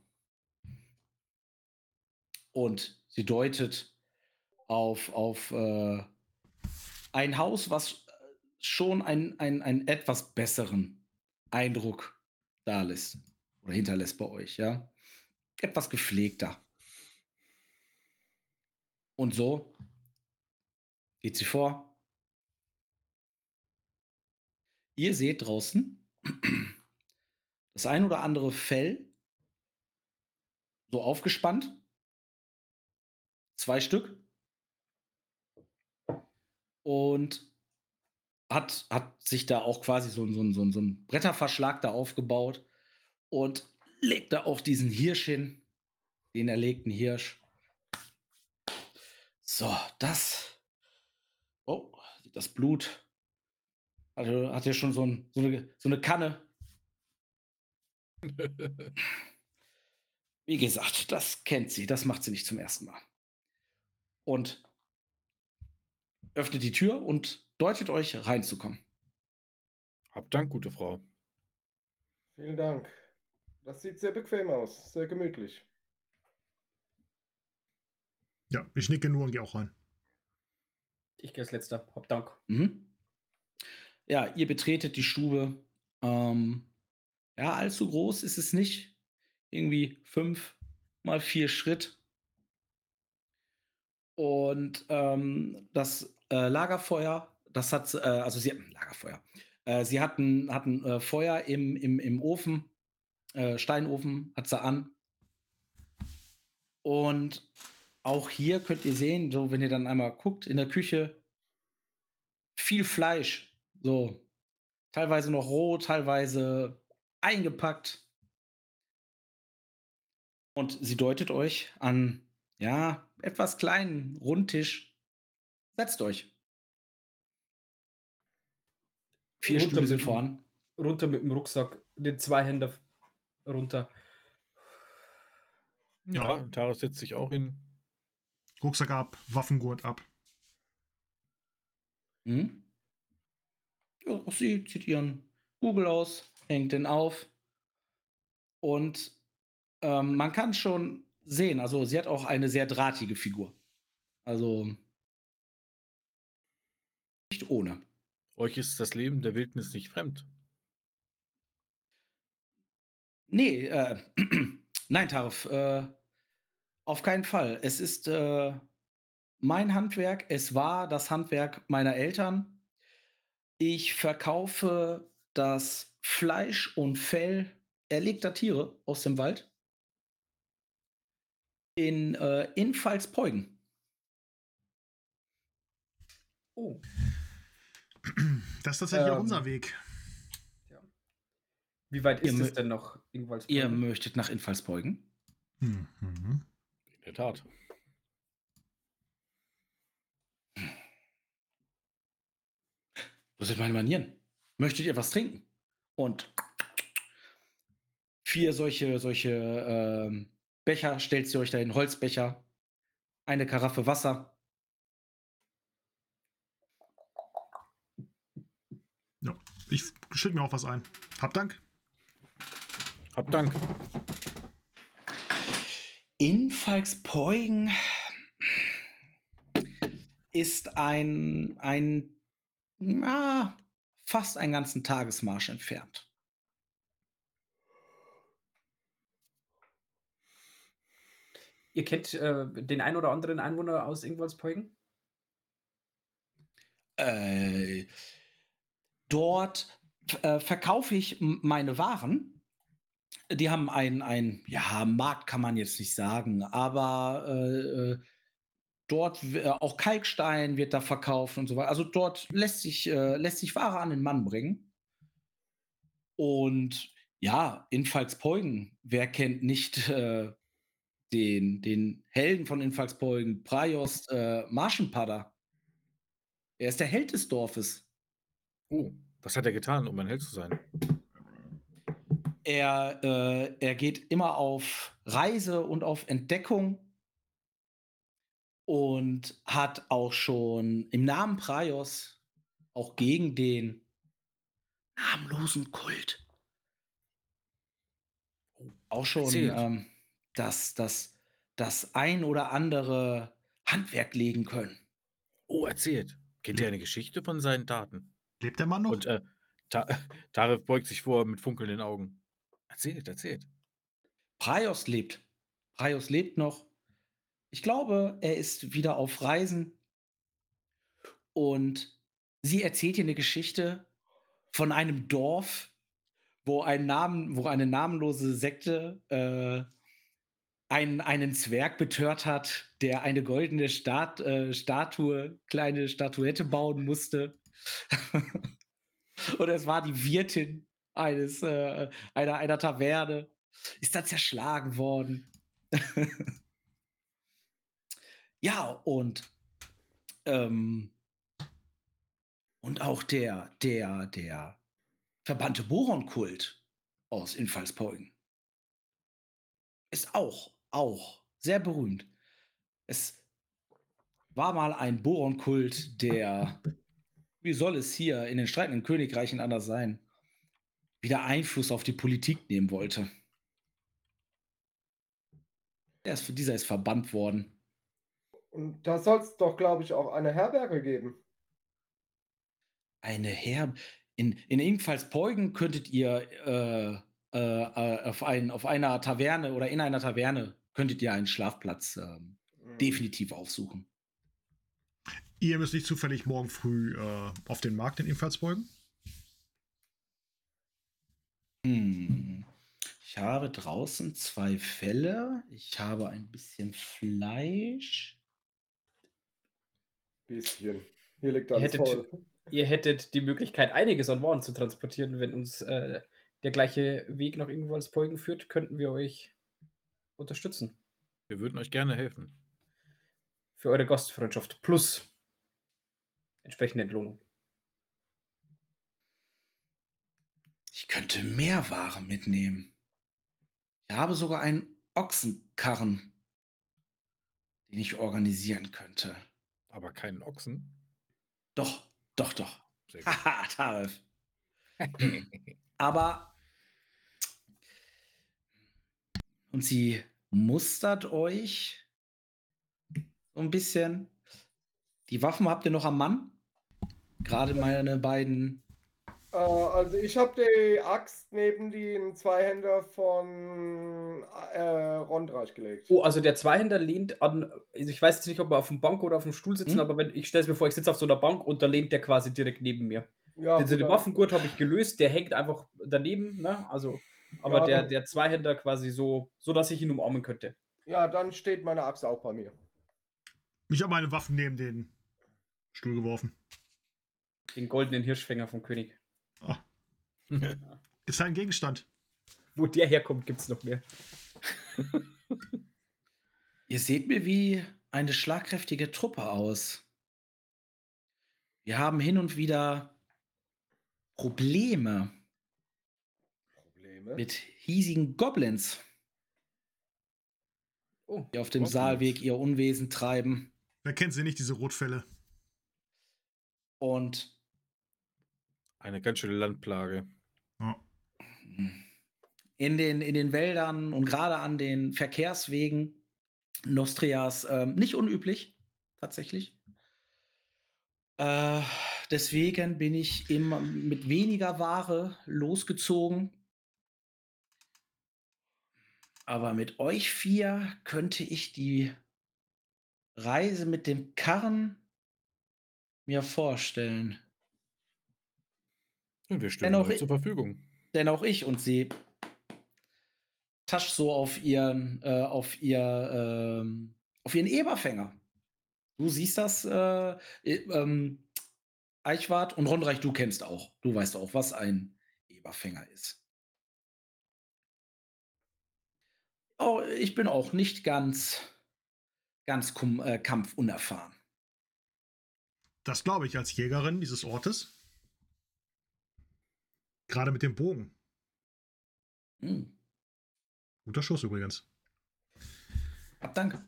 Und sie deutet auf, auf äh, ein Haus, was schon einen, einen, einen etwas besseren Eindruck da lässt oder hinterlässt bei euch, ja. Etwas gepflegter. Und so geht sie vor. Ihr seht draußen das ein oder andere Fell so aufgespannt. Zwei Stück. Und hat, hat sich da auch quasi so, so, so, so ein Bretterverschlag da aufgebaut und legt da auch diesen Hirsch hin, den erlegten Hirsch. So, das. Oh, das Blut. Hat ja schon so, ein, so, eine, so eine Kanne. Wie gesagt, das kennt sie, das macht sie nicht zum ersten Mal. Und öffnet die Tür und deutet euch reinzukommen. Habt Dank, gute Frau. Vielen Dank. Das sieht sehr bequem aus, sehr gemütlich. Ja, ich nicke nur und gehe auch rein. Ich gehe als letzter. Hab Dank. Mhm. Ja, ihr betretet die Stube. Ähm, ja, allzu groß ist es nicht. Irgendwie fünf mal vier Schritt. Und ähm, das äh, Lagerfeuer, das hat, äh, also sie Lagerfeuer. Äh, sie hatten, hatten äh, Feuer im, im, im Ofen, äh, Steinofen hat sie an. Und auch hier könnt ihr sehen, so wenn ihr dann einmal guckt, in der Küche viel Fleisch. So, teilweise noch roh, teilweise eingepackt. Und sie deutet euch an, ja, etwas kleinen Rundtisch. Setzt euch. Vier Runter Stühle sind mit dem- voran. Runter mit dem Rucksack, den Zweihänder runter. Ja, Taras setzt sich auch hin. Rucksack ab, Waffengurt ab. Mhm. Ja, auch sie zieht ihren Google aus, hängt den auf. Und ähm, man kann schon sehen, also sie hat auch eine sehr drahtige Figur. Also nicht ohne. Euch ist das Leben der Wildnis nicht fremd. Nee, äh, nein, Tarf, äh, auf keinen Fall. Es ist äh, mein Handwerk, es war das Handwerk meiner Eltern. Ich verkaufe das Fleisch und Fell erlegter Tiere aus dem Wald in, äh, in Pfalzpeugen. Oh. Das ist tatsächlich auch Ähm, unser Weg. Wie weit Ihr ist mö- es denn noch, Ingwalds? Ihr möchtet nach Infalzpeugen? Mhm. In der Tat. Wo sind meine Manieren? Möchtet ihr was trinken? Und vier solche, solche ähm, Becher stellt sie euch da hin, Holzbecher, eine Karaffe Wasser. Ja, ich schütte mir auch was ein. Hab Dank. Habt Dank. In Falkspeugen ist ein, ein na, fast einen ganzen Tagesmarsch entfernt. Ihr kennt äh, den ein oder anderen Einwohner aus Ingwalspeugen? Äh, dort äh, verkaufe ich meine Waren. Die haben ein, ein, ja, Markt kann man jetzt nicht sagen, aber äh, äh, dort äh, auch Kalkstein wird da verkauft und so weiter. Also dort lässt sich, äh, lässt sich Ware an den Mann bringen. Und ja, in Pfalzpeugen, wer kennt nicht äh, den, den Helden von Infalksbeugen, Prajos äh, Marschenpadder. Er ist der Held des Dorfes. Oh, was hat er getan, um ein Held zu sein? Er, äh, er geht immer auf Reise und auf Entdeckung und hat auch schon im Namen Praios auch gegen den namenlosen Kult auch schon ähm, das, das, das ein oder andere Handwerk legen können. Oh, erzählt. Kennt ihr eine Geschichte von seinen Taten? Lebt der Mann noch? Und äh, Ta Tarif beugt sich vor mit funkelnden Augen. Erzählt, erzählt. Praios lebt. Praios lebt noch. Ich glaube, er ist wieder auf Reisen. Und sie erzählt ihr eine Geschichte von einem Dorf, wo, ein Namen, wo eine namenlose Sekte äh, einen, einen Zwerg betört hat, der eine goldene Stat äh, Statue, kleine Statuette bauen musste. Und es war die Wirtin eines, äh, einer, einer Taverne. Ist dann zerschlagen worden. ja, und ähm, und auch der, der, der verbannte Boron-Kult aus Infallspolgen ist auch, auch sehr berühmt. Es war mal ein Boron-Kult, der, wie soll es hier in den streitenden Königreichen anders sein, wieder Einfluss auf die Politik nehmen wollte. Ist, dieser ist verbannt worden. Und da soll es doch, glaube ich, auch eine Herberge geben. Eine Herberge? In, in ebenfalls Beugen könntet ihr äh, äh, äh, auf, ein, auf einer Taverne oder in einer Taverne könntet ihr einen Schlafplatz ähm, mhm. definitiv aufsuchen. Ihr müsst nicht zufällig morgen früh äh, auf den Markt in Infalsbeugen? Hm. Ich habe draußen zwei Fälle. Ich habe ein bisschen Fleisch. Bisschen. Hier liegt alles voll ihr hättet die Möglichkeit, einiges an Waren zu transportieren. Wenn uns äh, der gleiche Weg nach Ingolspolgen führt, könnten wir euch unterstützen. Wir würden euch gerne helfen. Für eure Gastfreundschaft plus entsprechende Entlohnung. Ich könnte mehr Ware mitnehmen. Ich habe sogar einen Ochsenkarren, den ich organisieren könnte. Aber keinen Ochsen? Doch, doch, doch. Haha, Tarif. Aber und sie mustert euch so ein bisschen. Die Waffen habt ihr noch am Mann? Gerade meine beiden. Äh, also ich habe die Axt neben den Zweihänder von äh, Rondreich gelegt. Oh, also der Zweihänder lehnt an, also ich weiß jetzt nicht, ob wir auf dem Bank oder auf dem Stuhl sitzen, hm? aber wenn ich stelle es mir vor, ich sitze auf so einer Bank und da lehnt der quasi direkt neben mir. Ja, den, den Waffengurt habe ich gelöst, der hängt einfach daneben, ne? Also, aber ja, der, der Zweihänder quasi so, so, dass ich ihn umarmen könnte. Ja, dann steht meine Axt auch bei mir. Ich habe meine Waffen neben den Stuhl geworfen. Den goldenen Hirschfänger vom König. Ist ein Gegenstand. Wo der herkommt, gibt es noch mehr. Ihr seht mir wie eine schlagkräftige Truppe aus. Wir haben hin und wieder Probleme, Probleme? mit hiesigen Goblins, oh, die auf dem Goblins. Saalweg ihr Unwesen treiben. Wer kennt sie nicht, diese Rotfälle? Und eine ganz schöne Landplage. Ja. In den, in den Wäldern und gerade an den Verkehrswegen Nostrias ähm, nicht unüblich, tatsächlich. Äh, deswegen bin ich immer mit weniger Ware losgezogen. Aber mit euch vier könnte ich die Reise mit dem Karren mir vorstellen. Und wir stehen auch zur Verfügung. Denn auch ich und sie tascht so auf ihren, äh, auf ihr, ähm, auf ihren Eberfänger. Du siehst das, äh, ähm, Eichwart und Rondreich, du kennst auch. Du weißt auch, was ein Eberfänger ist. oh, ich bin auch nicht ganz, ganz äh, kampfunerfahren. Das glaube ich als Jägerin dieses Ortes. Gerade mit dem Bogen. Hm. Guter Schuss übrigens. Hab Dank.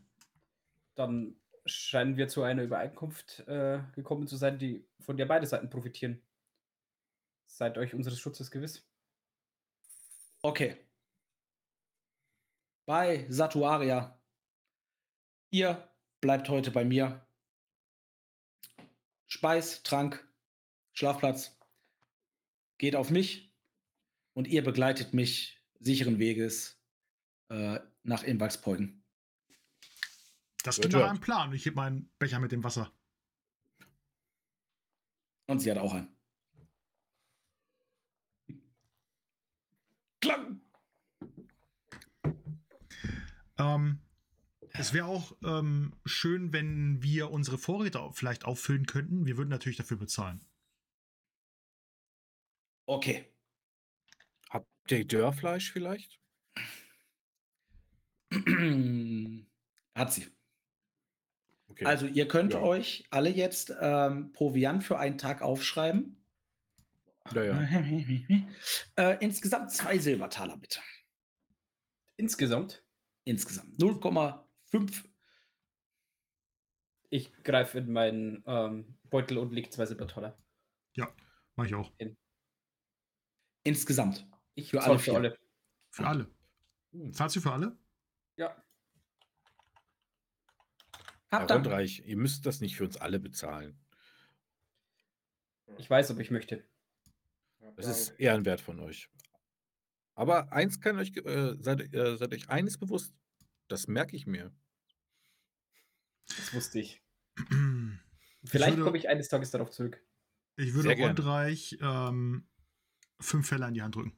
Dann scheinen wir zu einer Übereinkunft äh, gekommen zu sein, die von der beide Seiten profitieren. Seid euch unseres Schutzes gewiss. Okay. Bei Satuaria. Ihr bleibt heute bei mir. Speis, Trank, Schlafplatz geht auf mich und ihr begleitet mich sicheren Weges äh, nach Inwachspolgen. Das klingt nach einem Plan. Ich heb meinen Becher mit dem Wasser. Und sie hat auch einen. Klang. Ähm, es wäre auch ähm, schön, wenn wir unsere Vorräte vielleicht auffüllen könnten. Wir würden natürlich dafür bezahlen. Okay. Habt ihr Dörrfleisch vielleicht? Hat sie. Okay. Also ihr könnt Ja. euch alle jetzt ähm, Proviant für einen Tag aufschreiben. ja, ja. äh, insgesamt zwei Silbertaler bitte. Insgesamt, Insgesamt 0,5. ich greife in meinen ähm, Beutel und lege zwei Silbertaler. Mach ich auch. Insgesamt. Ich Für alle für alle. Für alle. Zahlst du für alle? Ja. Herr Habt ihr? Rundreich, ihr müsst das nicht für uns alle bezahlen. Ich weiß, ob ich möchte. Das ist ehrenwert von euch. Aber eins kann euch, äh, seid, äh, seid euch eines bewusst, das merke ich mir. Das wusste ich. Vielleicht würde- komme ich eines Tages darauf zurück. Ich würde. Rundreich ähm, fünf Fälle in die Hand drücken.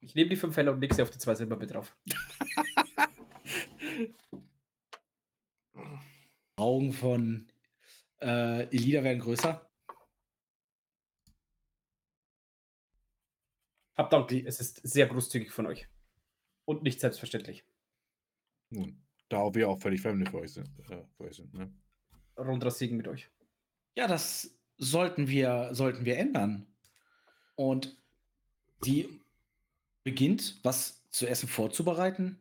Ich nehme die fünf Fälle und lege sie auf die zwei Silber mit drauf. Augen von äh, Elida werden größer. Hab Dank, es ist sehr großzügig von euch. Und nicht selbstverständlich. Nun, da wir auch völlig Fremde für euch sind. Äh, für euch sind ne? Rundras Segen mit euch. Ja, das sollten wir, sollten wir ändern. Und sie beginnt, was zu essen vorzubereiten.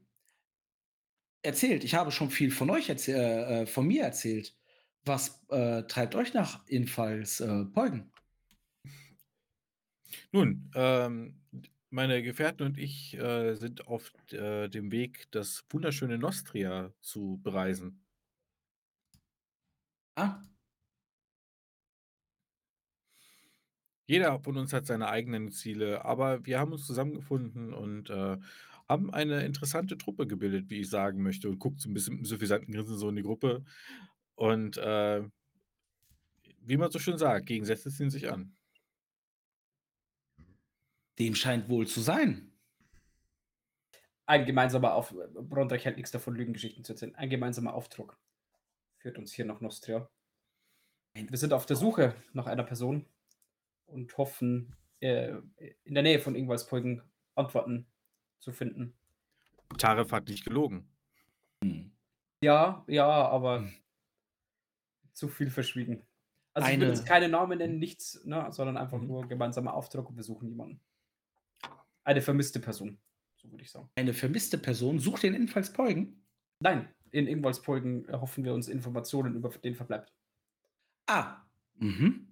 Erzählt, ich habe schon viel von euch äh, äh, von mir erzählt. Was äh, treibt euch nach Infalls äh, Beugen? Nun, ähm, meine Gefährten und ich äh, sind auf äh, dem Weg, das wunderschöne Nostria zu bereisen. Ah, Jeder von uns hat seine eigenen Ziele, aber wir haben uns zusammengefunden und äh, haben eine interessante Truppe gebildet, wie ich sagen möchte, und guckt so ein bisschen mit suffisanten Grinsen so in die Gruppe. Und äh, wie man so schön sagt, Gegensätze ziehen sich an. dem scheint wohl zu sein. Ein gemeinsamer Auf Rundreich hält nichts davon, Lügengeschichten zu erzählen. Ein gemeinsamer Auftrag führt uns hier nach Nostria. Wir sind auf der Suche nach einer Person und hoffen, äh, in der Nähe von Ingwalspolgen Antworten zu finden. Taref hat nicht gelogen. Hm. Ja, ja, aber zu viel verschwiegen. Also ich will Eine- jetzt keine Namen nennen, nichts, ne, sondern einfach Mhm. nur gemeinsamer Auftrag und wir suchen jemanden. Eine vermisste Person, so würde ich sagen. Eine vermisste Person sucht den Infalls Beugen. Nein, in Ingwalspolgen erhoffen wir uns Informationen über den Verbleib. Ah, mhm.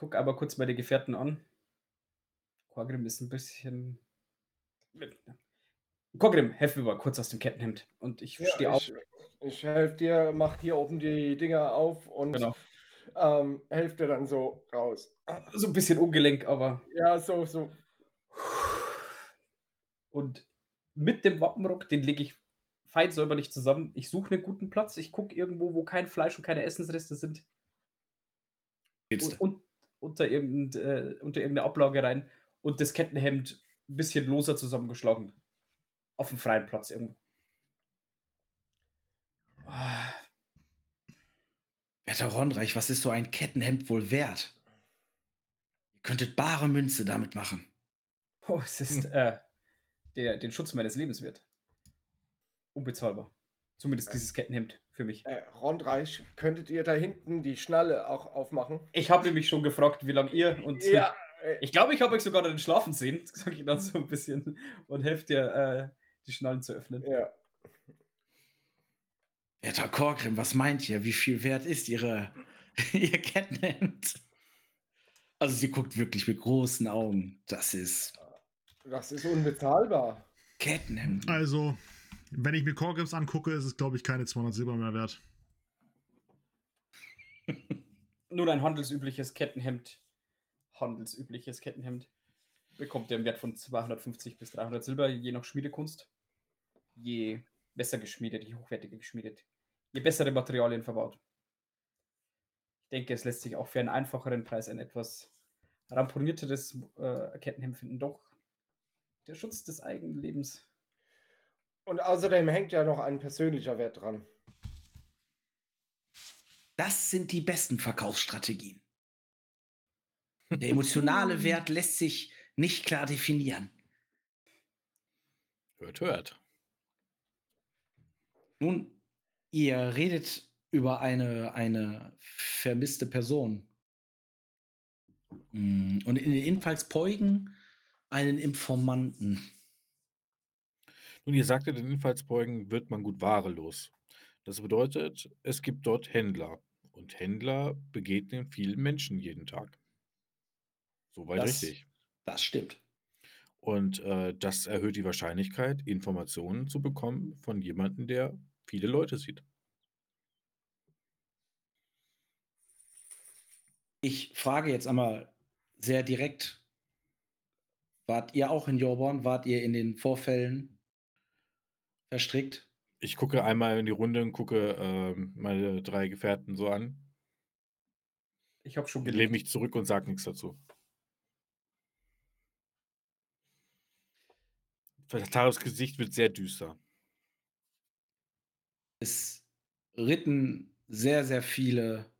Gucke aber kurz meine Gefährten an. Korgrim ist ein bisschen. Korgrim, helf mir mal kurz aus dem Kettenhemd. Und ich stehe Ja, auf. ich, helfe dir, mach hier oben die Dinger auf und Genau. ähm, helf dir dann so raus. So ein bisschen ungelenk, aber. Ja, so, so. Und mit dem Wappenrock, den lege ich fein säuberlich zusammen. Ich suche einen guten Platz. Ich gucke irgendwo, wo kein Fleisch und keine Essensreste sind. Und, und, unter, irgendein, äh, unter irgendeine Ablage rein. Und das Kettenhemd ein bisschen loser zusammengeschlagen. Auf dem freien Platz irgendwo. Ah, Werter Ronreich, was ist so ein Kettenhemd wohl wert? Ihr könntet bare Münze damit machen. Oh, es ist äh, der den Schutz meines Lebens wert. Unbezahlbar. Zumindest dieses Kettenhemd für mich. Äh, Rondreich, könntet ihr da hinten die Schnalle auch aufmachen? Ich habe nämlich schon gefragt, wie lange ihr und Ja, äh, ich glaube, ich habe euch sogar dann schlafen sehen, sage ich dann so ein bisschen und helft dir, äh, die Schnallen zu öffnen. ja. Werter Korgrim, was meint ihr? Wie viel wert ist ihre, ihr Kettenhemd? Also sie guckt wirklich mit großen Augen. Das ist Das ist unbezahlbar. Kettenhemd. Also, wenn ich mir Core-Grips angucke, ist es, glaube ich, keine 200 Silber mehr wert. Nun ein handelsübliches Kettenhemd, handelsübliches Kettenhemd bekommt den Wert von 250 bis 300 Silber, je nach Schmiedekunst. Je besser geschmiedet, je hochwertiger geschmiedet, je bessere Materialien verbaut. Ich denke, es lässt sich auch für einen einfacheren Preis ein etwas ramponierteres äh, Kettenhemd finden. Doch der Schutz des eigenen Lebens. Und außerdem hängt ja noch ein persönlicher Wert dran. Das sind die besten Verkaufsstrategien. Der emotionale Wert lässt sich nicht klar definieren. Hört, hört. Nun, ihr redet über eine, eine vermisste Person. Mm, Und in den Infallspeugen einen Informanten. Nun, ihr sagtet, in Infallsbeugen wird man gut Ware los. Das bedeutet, es gibt dort Händler. Und Händler begegnen vielen Menschen jeden Tag. Soweit Das- richtig. Das stimmt. Und äh, das erhöht die Wahrscheinlichkeit, Informationen zu bekommen von jemandem, der viele Leute sieht. Ich frage jetzt einmal sehr direkt. Wart ihr auch in Jorborn? Wart ihr in den Vorfällen verstrickt? Ich gucke einmal in die Runde und gucke ähm, meine drei Gefährten so an, Ich habe schon lehne gelebt. mich zurück und sage nichts dazu. Taros Gesicht wird sehr düster. Es ritten sehr, sehr viele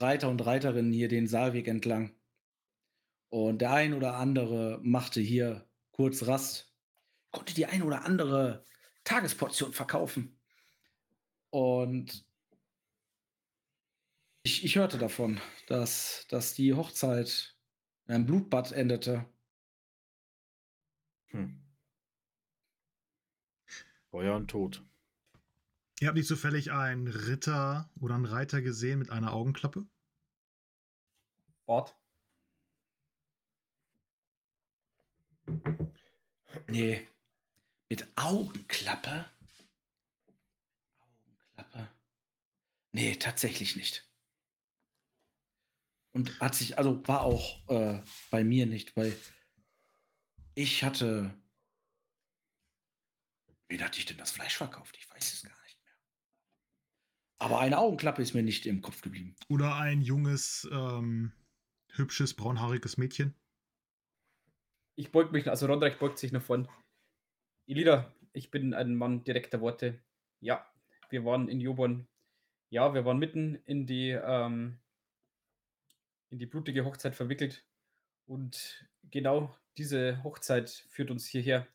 Reiter und Reiterinnen hier den Saalweg entlang. Und der ein oder andere machte hier kurz Rast, konnte die ein oder andere Tagesportion verkaufen. Und ich, ich hörte davon, dass, dass die Hochzeit in einem Blutbad endete. Hm. Feuer und Tod. Ihr habt nicht zufällig einen Ritter oder einen Reiter gesehen mit einer Augenklappe? Bart. Nee. Mit Augenklappe? Augenklappe? Nee, tatsächlich nicht. Und hat sich, also war auch äh, bei mir nicht, weil ich hatte. Wen hatte ich denn das Fleisch verkauft? Ich weiß es gar nicht mehr. Aber eine Augenklappe ist mir nicht im Kopf geblieben. Oder ein junges, ähm, hübsches, braunhaariges Mädchen? Ich beug mich, also Rondreich beugt sich nach vorn. Elida, ich bin ein Mann direkter Worte. Ja, wir waren in Joborn. Ja, wir waren mitten in die, ähm, in die blutige Hochzeit verwickelt. Und genau diese Hochzeit führt uns hierher.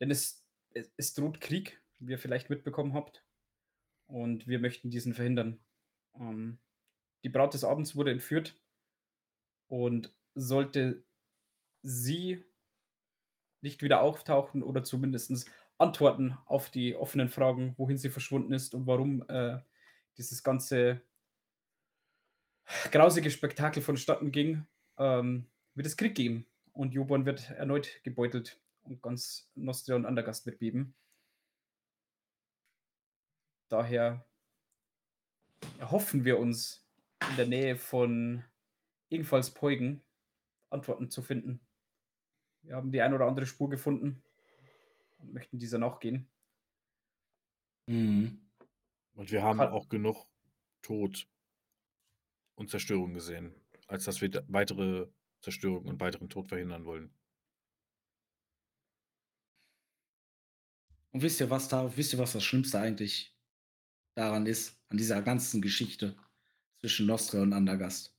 Denn es, es, es droht Krieg, wie ihr vielleicht mitbekommen habt. Und wir möchten diesen verhindern. Ähm, die Braut des Abends wurde entführt. Und sollte sie nicht wieder auftauchen oder zumindest Antworten auf die offenen Fragen, wohin sie verschwunden ist und warum äh, dieses ganze grausige Spektakel vonstatten ging, ähm, wird es Krieg geben. Und Joborn wird erneut gebeutelt und ganz Nostria und Andergast wird beben. Daher erhoffen wir uns in der Nähe von ebenfalls Peugen Antworten zu finden. Wir haben die ein oder andere Spur gefunden und möchten dieser nachgehen. Mhm. Und wir haben Kann- auch genug Tod und Zerstörung gesehen, als dass wir weitere Zerstörung und weiteren Tod verhindern wollen. Und wisst ihr, was da, wisst ihr, was das Schlimmste eigentlich daran ist, an dieser ganzen Geschichte zwischen Nostra und Andergast?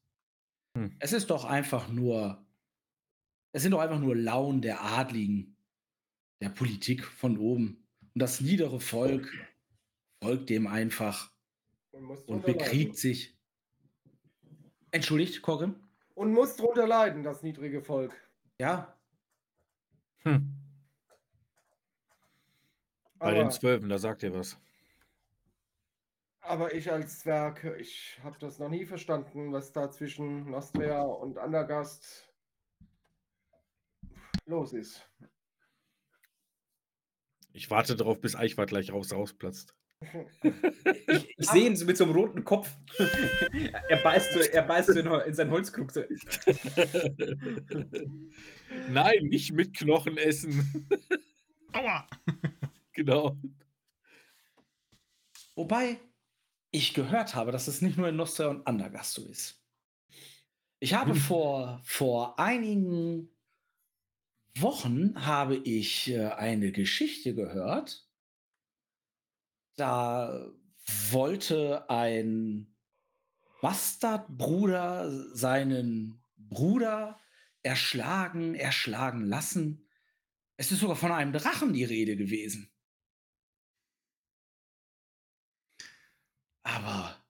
Hm. Es ist doch einfach nur Es sind doch einfach nur Launen der Adligen, der Politik von oben. Und das niedere Volk folgt dem einfach Und bekriegt sich. Entschuldigt, Corinne? Und muss drunter leiden, das niedrige Volk. Ja, Hm. Bei den Aber, Zwölfen, da sagt ihr was. aber ich als Zwerg, ich habe das noch nie verstanden, was da zwischen Nostria und Andergast los ist. Ich warte darauf, bis Eichwart gleich raus rausplatzt. Ich, ich sehe ihn so mit so einem roten Kopf. er beißt so, er beißt so in, in seinen Holzkrug. So. Nein, nicht mit Knochen essen. Aua! genau. Wobei ich gehört habe, dass es nicht nur in Nostria und Andergast so ist. Ich habe Hm. vor, vor einigen Wochen habe ich äh, eine Geschichte gehört. Da wollte ein Bastardbruder seinen Bruder erschlagen, erschlagen lassen. Es ist sogar von einem Drachen die Rede gewesen. Aber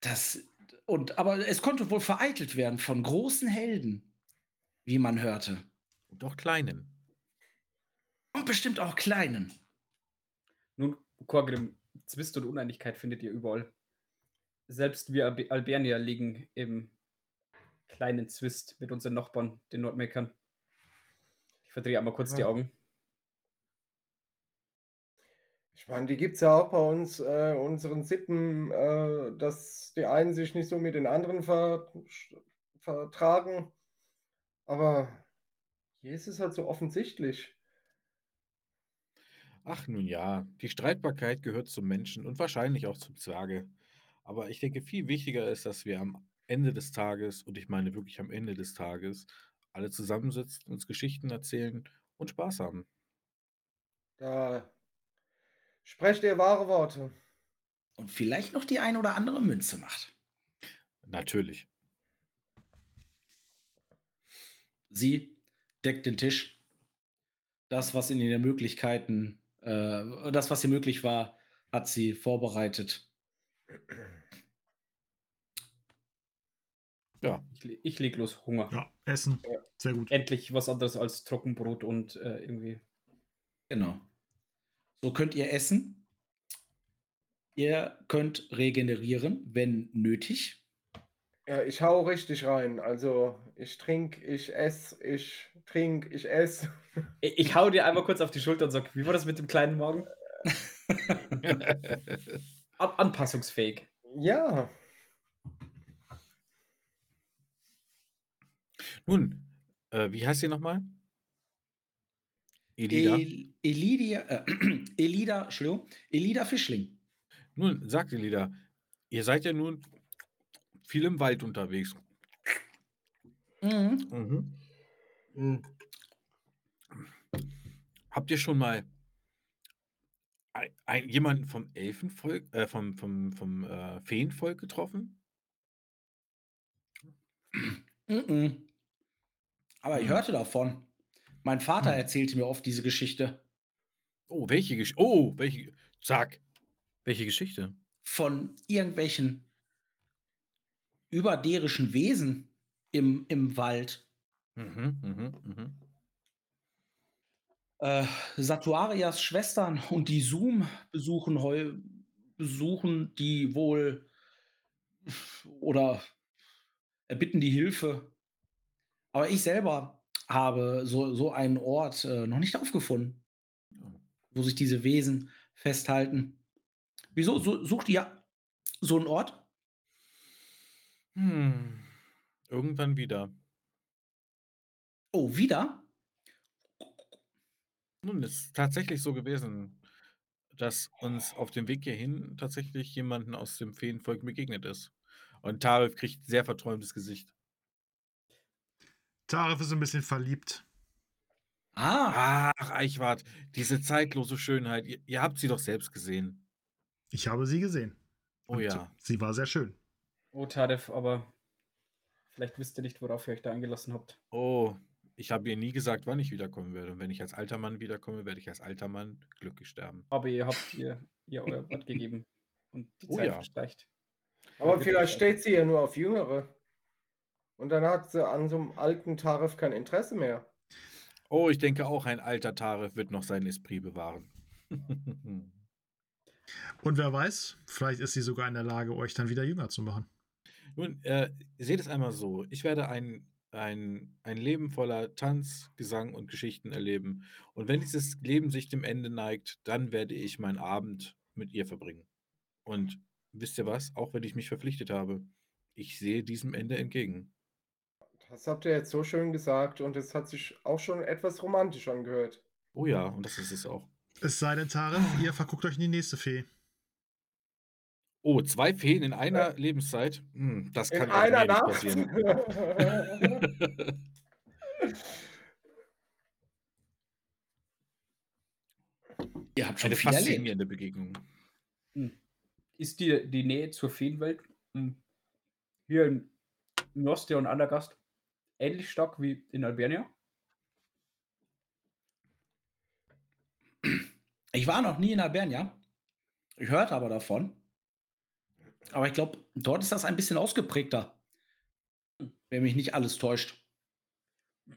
das und aber es konnte wohl vereitelt werden von großen Helden, wie man hörte. Und auch Kleinen. Und bestimmt auch kleinen. Nun, Korgrim, Zwist und Uneinigkeit findet ihr überall. Selbst wir Albe- Albernier liegen im kleinen Zwist mit unseren Nachbarn, den Nordmeckern. Ich verdrehe einmal kurz die Ja. Augen. Ich meine, die gibt es ja auch bei uns, äh, unseren Sippen, äh, dass die einen sich nicht so mit den anderen ver vertragen. Aber hier ist es halt so offensichtlich. Ach nun ja, die Streitbarkeit gehört zum Menschen und wahrscheinlich auch zum Zwerge. Aber ich denke, viel wichtiger ist, dass wir am Ende des Tages, und ich meine wirklich am Ende des Tages, alle zusammensitzen, uns Geschichten erzählen und Spaß haben. Da sprecht ihr wahre Worte. Und vielleicht noch die eine oder andere Münze macht. Natürlich. Sie deckt den Tisch. Das, was in den Möglichkeiten, äh, das, was ihr möglich war, hat sie vorbereitet. Ja, Ich, le- ich leg los, Hunger. Ja, Essen. Sehr gut. Endlich was anderes als Trockenbrot und äh, irgendwie. Genau. So könnt ihr essen. Ihr könnt regenerieren, wenn nötig. Ja, ich hau richtig rein. Also ich trinke, ich esse, ich trinke, ich esse. Ich, ich hau dir einmal kurz auf die Schulter und sag, wie war das mit dem kleinen Magen? An anpassungsfähig. Ja, Nun, äh, wie heißt sie nochmal? Elida. El Elidia, äh, Elida, Entschuldigung, Elida Fischling. Nun, sagt Elida, ihr seid ja nun viel im Wald unterwegs. Mhm. Mhm. hm, Habt ihr schon mal ein, ein, jemanden vom Elfenvolk, äh, vom, vom, vom äh, Feenvolk getroffen? Mhm. Aber ich Hm. hörte davon. Mein Vater Hm. erzählte mir oft diese Geschichte Oh, welche Geschichte? Oh, welche? Sag. Welche Geschichte? von irgendwelchen überderischen Wesen im, im Wald. Mhm, mhm, mhm. Äh, Satuarias Schwestern und die Zoom besuchen, heu besuchen die wohl oder erbitten die Hilfe. Aber ich selber habe so, so einen Ort äh, noch nicht aufgefunden, wo sich diese Wesen festhalten. Wieso so, sucht ihr so einen Ort? Hm. Irgendwann wieder. Oh, wieder? Nun, es ist tatsächlich so gewesen, dass uns auf dem Weg hierhin tatsächlich jemanden aus dem Feenvolk begegnet ist. Und Tarif kriegt ein sehr verträumtes Gesicht. Tarif ist ein bisschen verliebt. Ah, Ach, Eichwart, diese zeitlose Schönheit, ihr, ihr habt sie doch selbst gesehen. Ich habe sie gesehen. Oh Und ja. Sie war sehr schön. Oh, Tadef, aber vielleicht wisst ihr nicht, worauf ihr euch da eingelassen habt. Oh, ich habe ihr nie gesagt, wann ich wiederkommen werde. Und wenn ich als alter Mann wiederkomme, werde ich als alter Mann glücklich sterben. Aber ihr habt ihr, ihr euer Wort gegeben und die Oh Zeit ja. verstreicht. Aber vielleicht steht sie ja nur auf Jüngere. Und dann hat sie an so einem alten Tarif kein Interesse mehr. Oh, ich denke auch, ein alter Tarif wird noch sein Esprit bewahren. Und wer weiß, vielleicht ist sie sogar in der Lage, euch dann wieder jünger zu machen. Nun, äh, seht es einmal so. Ich werde ein, ein, ein Leben voller Tanz, Gesang und Geschichten erleben. Und wenn dieses Leben sich dem Ende neigt, dann werde ich meinen Abend mit ihr verbringen. Und wisst ihr was? Auch wenn ich mich verpflichtet habe, ich sehe diesem Ende entgegen. Das habt ihr jetzt so schön gesagt und es hat sich auch schon etwas romantisch angehört. Oh ja, und das ist es auch. Es sei denn, Tarif, ihr verguckt euch in die nächste Fee. Oh, zwei Feen in einer Lebenszeit? Hm, das In kann auch einer nicht Nacht. passieren. Ihr habt schon Eine viel erlebt. faszinierende Begegnung. Hm. Ist die, die Nähe zur Feenwelt hm, hier in Nostia und Andergast ähnlich stark wie in Albernia? Ich war noch nie in Albernia. Ich hörte aber davon. Aber ich glaube, dort ist das ein bisschen ausgeprägter. Wenn mich nicht alles täuscht.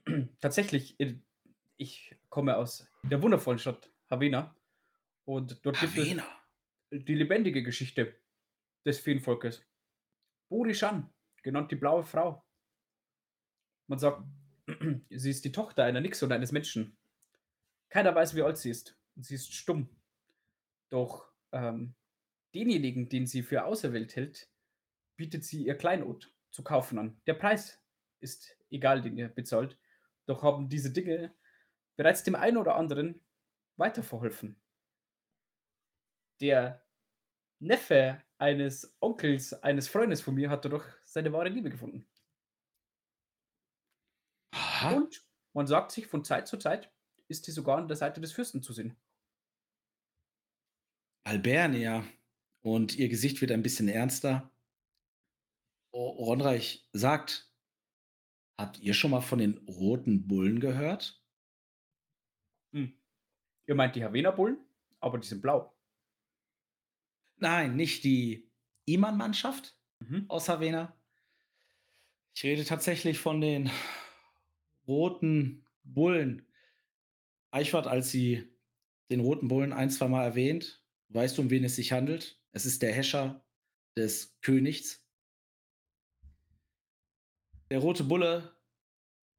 Tatsächlich, ich komme aus der wundervollen Stadt Havana und dort gibt Havena. es die lebendige Geschichte des Feenvolkes. Borishan, genannt die blaue Frau. Man sagt, sie ist die Tochter einer Nix und eines Menschen. Keiner weiß, wie alt sie ist. Und sie ist stumm. Doch ähm, denjenigen, den sie für auserwählt hält, bietet sie ihr Kleinod zu kaufen an. Der Preis ist egal, den ihr bezahlt. Doch haben diese Dinge bereits dem einen oder anderen weiterverholfen. Der Neffe eines Onkels, eines Freundes von mir hat dadurch seine wahre Liebe gefunden. Aha. Und man sagt sich, von Zeit zu Zeit ist sie sogar an der Seite des Fürsten zu sehen. Albernia. Und ihr Gesicht wird ein bisschen ernster. Ronreich sagt, habt ihr schon mal von den roten Bullen gehört? Hm. Ihr meint die Havena-Bullen, aber die sind blau. Nein, nicht die Iman-Mannschaft Mhm. aus Havena. Ich rede tatsächlich von den roten Bullen. Eichwart, als sie den roten Bullen ein, zwei Mal erwähnt, weißt du, um wen es sich handelt? Es ist der Häscher des Königs. Der rote Bulle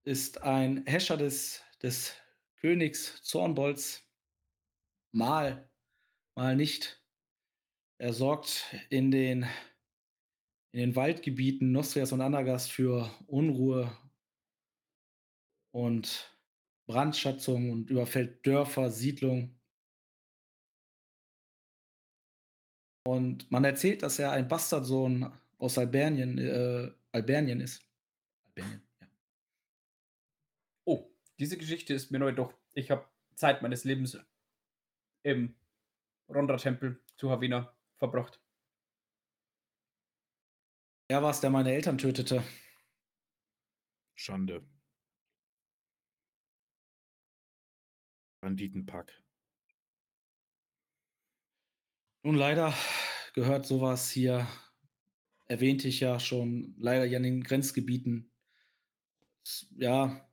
ist ein Häscher des, des Königs Zornbolz. Mal, mal nicht. Er sorgt in den, in den Waldgebieten Nostrias und Anagast für Unruhe und Brandschatzung und überfällt Dörfer, Siedlungen. Und man erzählt, dass er ein Bastardsohn aus Albanien, äh, Albanien ist. Albanien, ja. Oh, diese Geschichte ist mir neu, doch ich habe Zeit meines Lebens im Rondra-Tempel zu Havena verbracht. Er war es, der meine Eltern tötete. Schande. Banditenpack. Nun, leider gehört sowas hier, erwähnte ich ja schon, leider ja in den Grenzgebieten. Ja,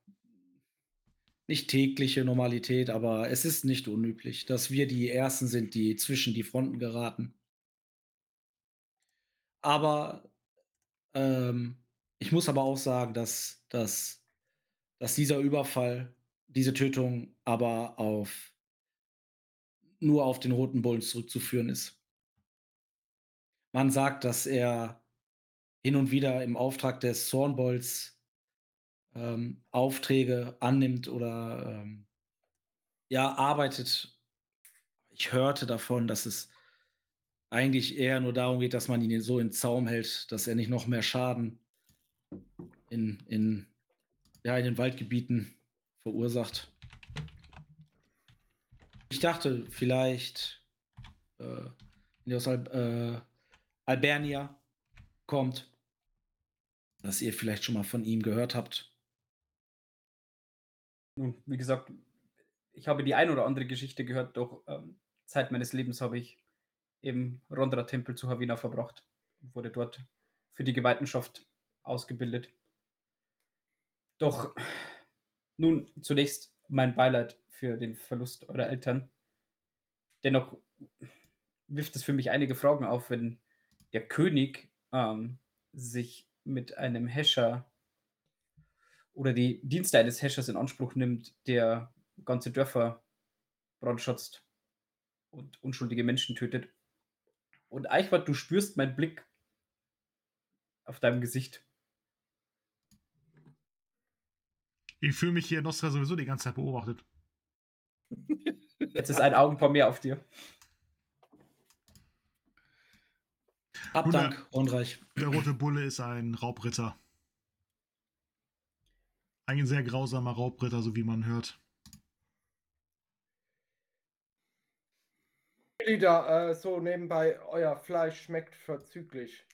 nicht tägliche Normalität, aber es ist nicht unüblich, dass wir die Ersten sind, die zwischen die Fronten geraten. Aber ähm, ich muss aber auch sagen, dass, dass, dass dieser Überfall, diese Tötung aber auf nur auf den roten Bullen zurückzuführen ist. Man sagt, dass er hin und wieder im Auftrag des Zornbolls ähm, Aufträge annimmt oder ähm, ja, arbeitet. Ich hörte davon, dass es eigentlich eher nur darum geht, dass man ihn so in Zaum hält, dass er nicht noch mehr Schaden in, in, ja, in den Waldgebieten verursacht. Ich dachte, vielleicht, äh, aus Al äh, Albernia kommt, dass ihr vielleicht schon mal von ihm gehört habt. Nun, wie gesagt, ich habe die ein oder andere Geschichte gehört, doch ähm, Zeit meines Lebens habe ich im Rondra-Tempel zu Havina verbracht und wurde dort für die Geweihtenschaft ausgebildet. Doch nun zunächst mein Beileid für den Verlust eurer Eltern. Dennoch wirft es für mich einige Fragen auf, wenn der König ähm, sich mit einem Häscher oder die Dienste eines Häschers in Anspruch nimmt, der ganze Dörfer brandschatzt und unschuldige Menschen tötet. Und Eichwart, du spürst meinen Blick auf deinem Gesicht. Ich fühle mich hier Nostra sowieso die ganze Zeit beobachtet. Jetzt ist ein Augenpaar mehr auf dir. Abdank, Rundreich. Der rote Bulle ist ein Raubritter. Ein sehr grausamer Raubritter, so wie man hört. Lieder, äh, so nebenbei, euer Fleisch schmeckt verzüglich.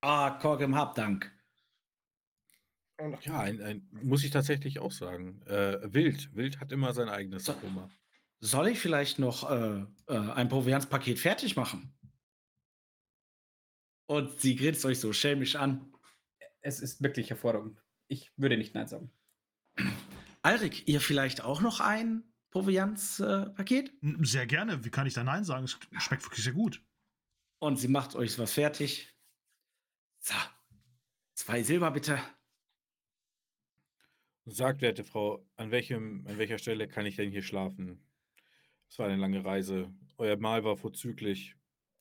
Ah, Korgem Habdank. Und Ja, ein, ein, muss ich tatsächlich auch sagen. Äh, Wild. Wild hat immer sein eigenes So. Aroma. Soll ich vielleicht noch äh, äh, ein Proviantspaket fertig machen? Und sie grinst euch so schelmisch an. Es ist wirklich hervorragend. Ich würde nicht Nein sagen. Alrik, ihr vielleicht auch noch ein Proviantspaket? N- Sehr gerne. Wie kann ich da Nein sagen? Es schmeckt wirklich sehr gut. Und sie macht euch was fertig. So, zwei Silber bitte. Sagt, werte Frau, an, welchem, an welcher Stelle kann ich denn hier schlafen? Es war eine lange Reise. Euer Mahl war vorzüglich.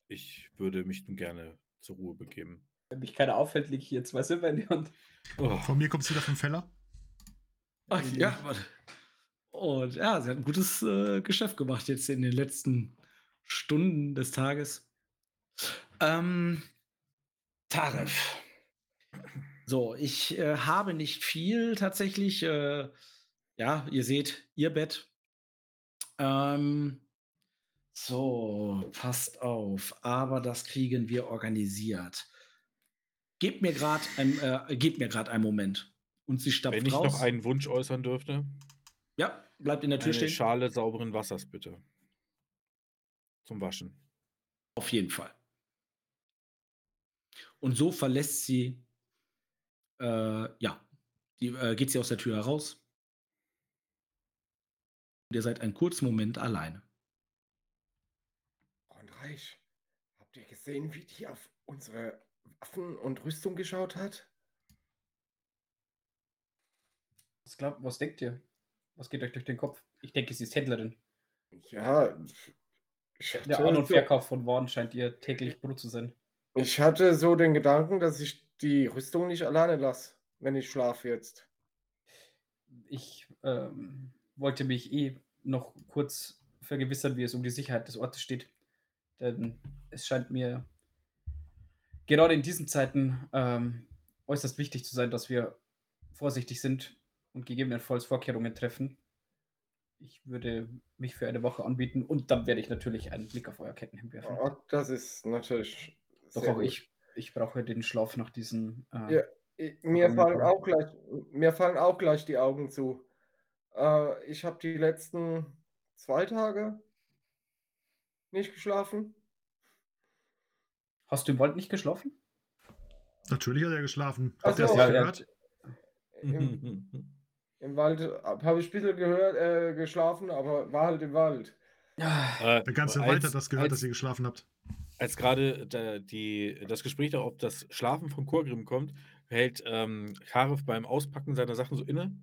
Ich würde mich nun gerne zur Ruhe begeben. Wenn mich keiner auffällt, liege ich hier zwei Silber in die Hand. Oh, Von mir kommt es wieder vom Feller. Ach, ja, warte. Und ja, sie hat ein gutes äh, Geschäft gemacht jetzt in den letzten Stunden des Tages. Ähm, Tarif. So, ich äh, habe nicht viel tatsächlich. Äh, ja, ihr seht ihr Bett. Ähm, so, passt auf. Aber das kriegen wir organisiert. Gebt mir gerade ein, äh, gebt mir gerade einen Moment. Und sie stapft wenn ich raus. noch einen Wunsch äußern dürfte, Ja, bleibt in der Tür eine stehen. Schale sauberen Wassers bitte. Zum Waschen. Auf jeden Fall. Und so verlässt sie, äh, ja, die, äh, geht sie aus der Tür heraus. Und ihr seid einen kurzen Moment alleine. Und Reich, habt ihr gesehen, wie die auf unsere Waffen und Rüstung geschaut hat? Was, glaubt, was denkt ihr? Was geht euch durch den Kopf? Ich denke, sie ist Händlerin. Ja, ich Der An- und Verkauf von Waren scheint ihr täglich Brot zu sein. ich hatte so den Gedanken, dass ich die Rüstung nicht alleine lasse, wenn ich schlafe jetzt. Ich ähm, wollte mich eh noch kurz vergewissern, wie es um die Sicherheit des Ortes steht. Denn es scheint mir gerade in diesen Zeiten ähm, äußerst wichtig zu sein, dass wir vorsichtig sind und gegebenenfalls Vorkehrungen treffen. Ich würde mich für eine Woche anbieten und dann werde ich natürlich einen Blick auf euer Kettenhemd werfen. Oh, das ist natürlich. Doch auch gut. ich, ich brauche den Schlaf nach diesen. Äh, Ja. Mir fallen auch gleich, mir fallen auch gleich die Augen zu. Äh, ich habe die letzten zwei Tage nicht geschlafen. Hast du im Wald nicht geschlafen? Natürlich hat er geschlafen. Ach Habt ihr so, das nicht ja, gehört? Im, Im Wald habe ich ein bisschen gehört, äh, geschlafen, aber war halt im Wald. Äh, Der ganze als- Wald hat das gehört, als, dass ihr geschlafen habt. Als gerade da, die, das Gespräch auf das Schlafen von Kurgrim kommt, hält ähm, Karif beim Auspacken seiner Sachen so inne,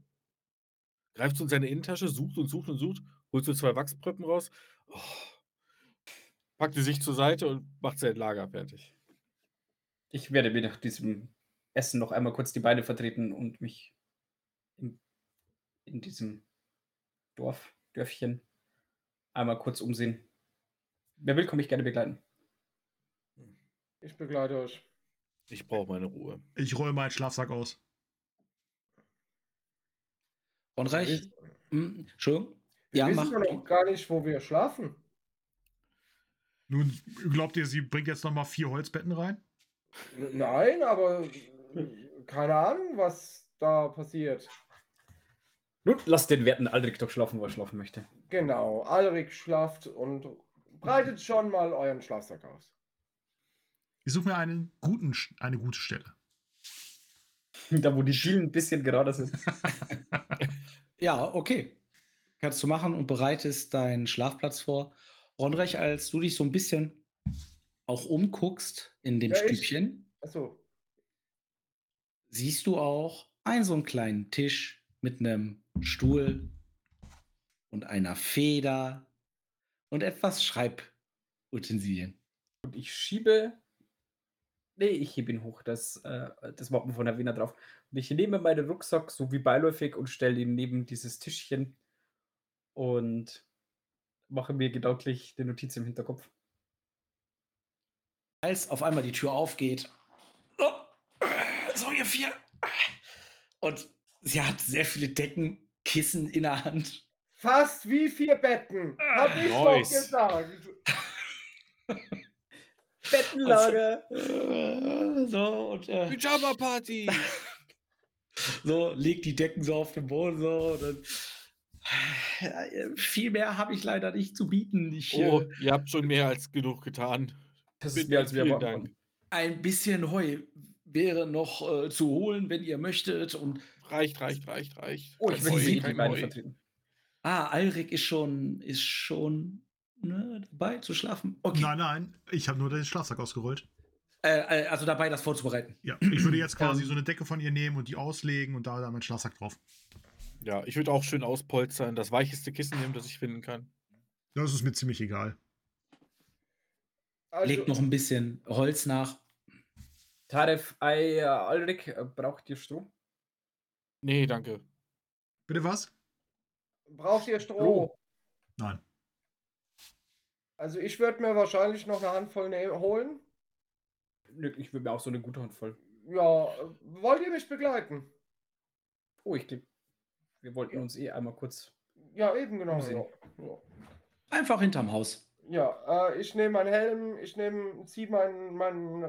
greift so in seine Innentasche, sucht und sucht und sucht, holt so zwei Wachspröppen raus, oh, packt die sich zur Seite und macht sein Lager fertig. Ich werde mir nach diesem Essen noch einmal kurz die Beine vertreten und mich in, in diesem Dorf, Dörfchen einmal kurz umsehen. Wer will, komme ich gerne begleiten. Ich begleite euch. Ich brauche meine Ruhe. Ich räume meinen Schlafsack aus. Rundreich? Hm, Entschuldigung? Wir Ja, wissen noch gar nicht, wo wir schlafen. Nun, glaubt ihr, sie bringt jetzt nochmal vier Holzbetten rein? Nein, aber keine Ahnung, was da passiert. Nun, lass den werten Aldrich doch schlafen, wo er schlafen möchte. Genau, Alrik schlaft und breitet schon mal euren Schlafsack aus. Ich suche mir einen guten, eine gute Stelle. Da, wo die Dielen ein bisschen gerader sind. Ja, okay. Kannst du machen und bereitest deinen Schlafplatz vor. Ronrech, als du dich so ein bisschen auch umguckst in dem Ja, ich- Stübchen, Achso, siehst du auch einen so einen kleinen Tisch mit einem Stuhl und einer Feder und etwas Schreibutensilien. Und ich schiebe. Nee, ich hebe ihn hoch, das, äh, das Wappen von der Wiener drauf. Und ich nehme meinen Rucksack so wie beiläufig und stelle ihn neben dieses Tischchen und mache mir gedanklich die Notiz im Hinterkopf. Als auf einmal die Tür aufgeht. Oh, so, ihr vier. Und sie hat sehr viele Decken, Kissen in der Hand. fast wie vier Betten. Hab ich Nice. doch gesagt. Bettenlager! Äh, So, und äh, Pyjama Party! so legt die Decken so auf den Boden so. Und dann, Äh, viel mehr habe ich leider nicht zu bieten. Ich, Oh, äh, ihr habt schon mehr als genug getan. Das Bitte, ist mehr als wir vielen erwarten ein bisschen Heu wäre noch äh, zu holen, wenn ihr möchtet. Und Reicht, reicht, reicht, reicht. Oh, ich sie die Heu. vertreten. ah, Alrik ist schon, ist schon ne, dabei zu schlafen. Okay. Nein, nein, ich habe nur den Schlafsack ausgerollt. Äh, äh, also dabei, das vorzubereiten. Ja, ich würde jetzt quasi Ähm. so eine Decke von ihr nehmen und die auslegen und da dann meinen Schlafsack drauf. Ja, ich würde auch schön auspolstern, das weicheste Kissen nehmen, das ich finden kann. Das ist mir ziemlich egal. Also, Legt noch ein bisschen Holz nach. Taref, Ei, äh, Alrik, äh, braucht ihr Stroh? Nee, danke. Bitte was? braucht ihr Stroh? Stroh. Nein. Also ich würde mir wahrscheinlich noch eine Handvoll ne holen. Nö, ich will mir auch so eine gute Handvoll. Ja, äh, wollt ihr mich begleiten? Oh, ich glaube, wir wollten uns eh einmal kurz. Ja, eben genau. Ja, ja. Einfach hinterm Haus. ja äh, ich nehme meinen Helm, ich nehme, ziehe mein, mein,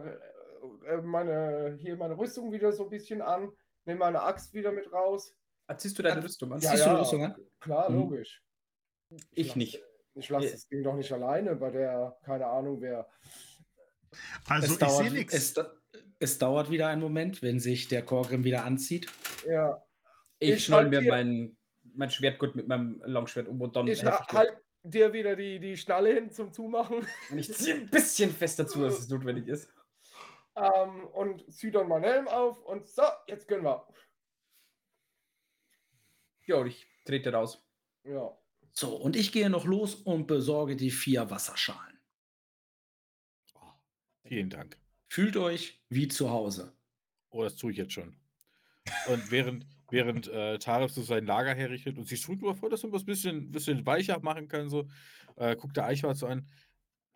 äh, meine, hier meine Rüstung wieder so ein bisschen an, nehme meine Axt wieder mit raus. Ah, ziehst du deine Ah, Rüstung an? Ja, Ziehst du die ja. Rüstung an? Klar, Mhm. logisch. Ich lass- nicht. Ich lasse das Ding doch nicht alleine bei der, keine Ahnung wer. Also es, ich dauert, sehe nichts. es, es dauert wieder einen Moment, wenn sich der Korgrim wieder anzieht. Ja, Ich, Ich schnall halt mir dir- mein, mein Schwertgut mit meinem Langschwert um und dann ich halt dir wieder die, die Schnalle hin zum Zumachen Und ich ziehe ein bisschen fester zu, als es notwendig ist. ähm, und ziehe dann meinen Helm auf und so, jetzt können wir. Ja, und ich trete raus. Ja. So, und ich gehe noch los und besorge die vier Wasserschalen. Vielen Dank. Fühlt euch wie zu Hause. Oh, das tue ich jetzt schon. Und während, während äh, Tarif so sein Lager herrichtet und sich schon mal vor, dass man was bisschen, bisschen weicher machen kann, so, äh, guckt der Eichwart so an.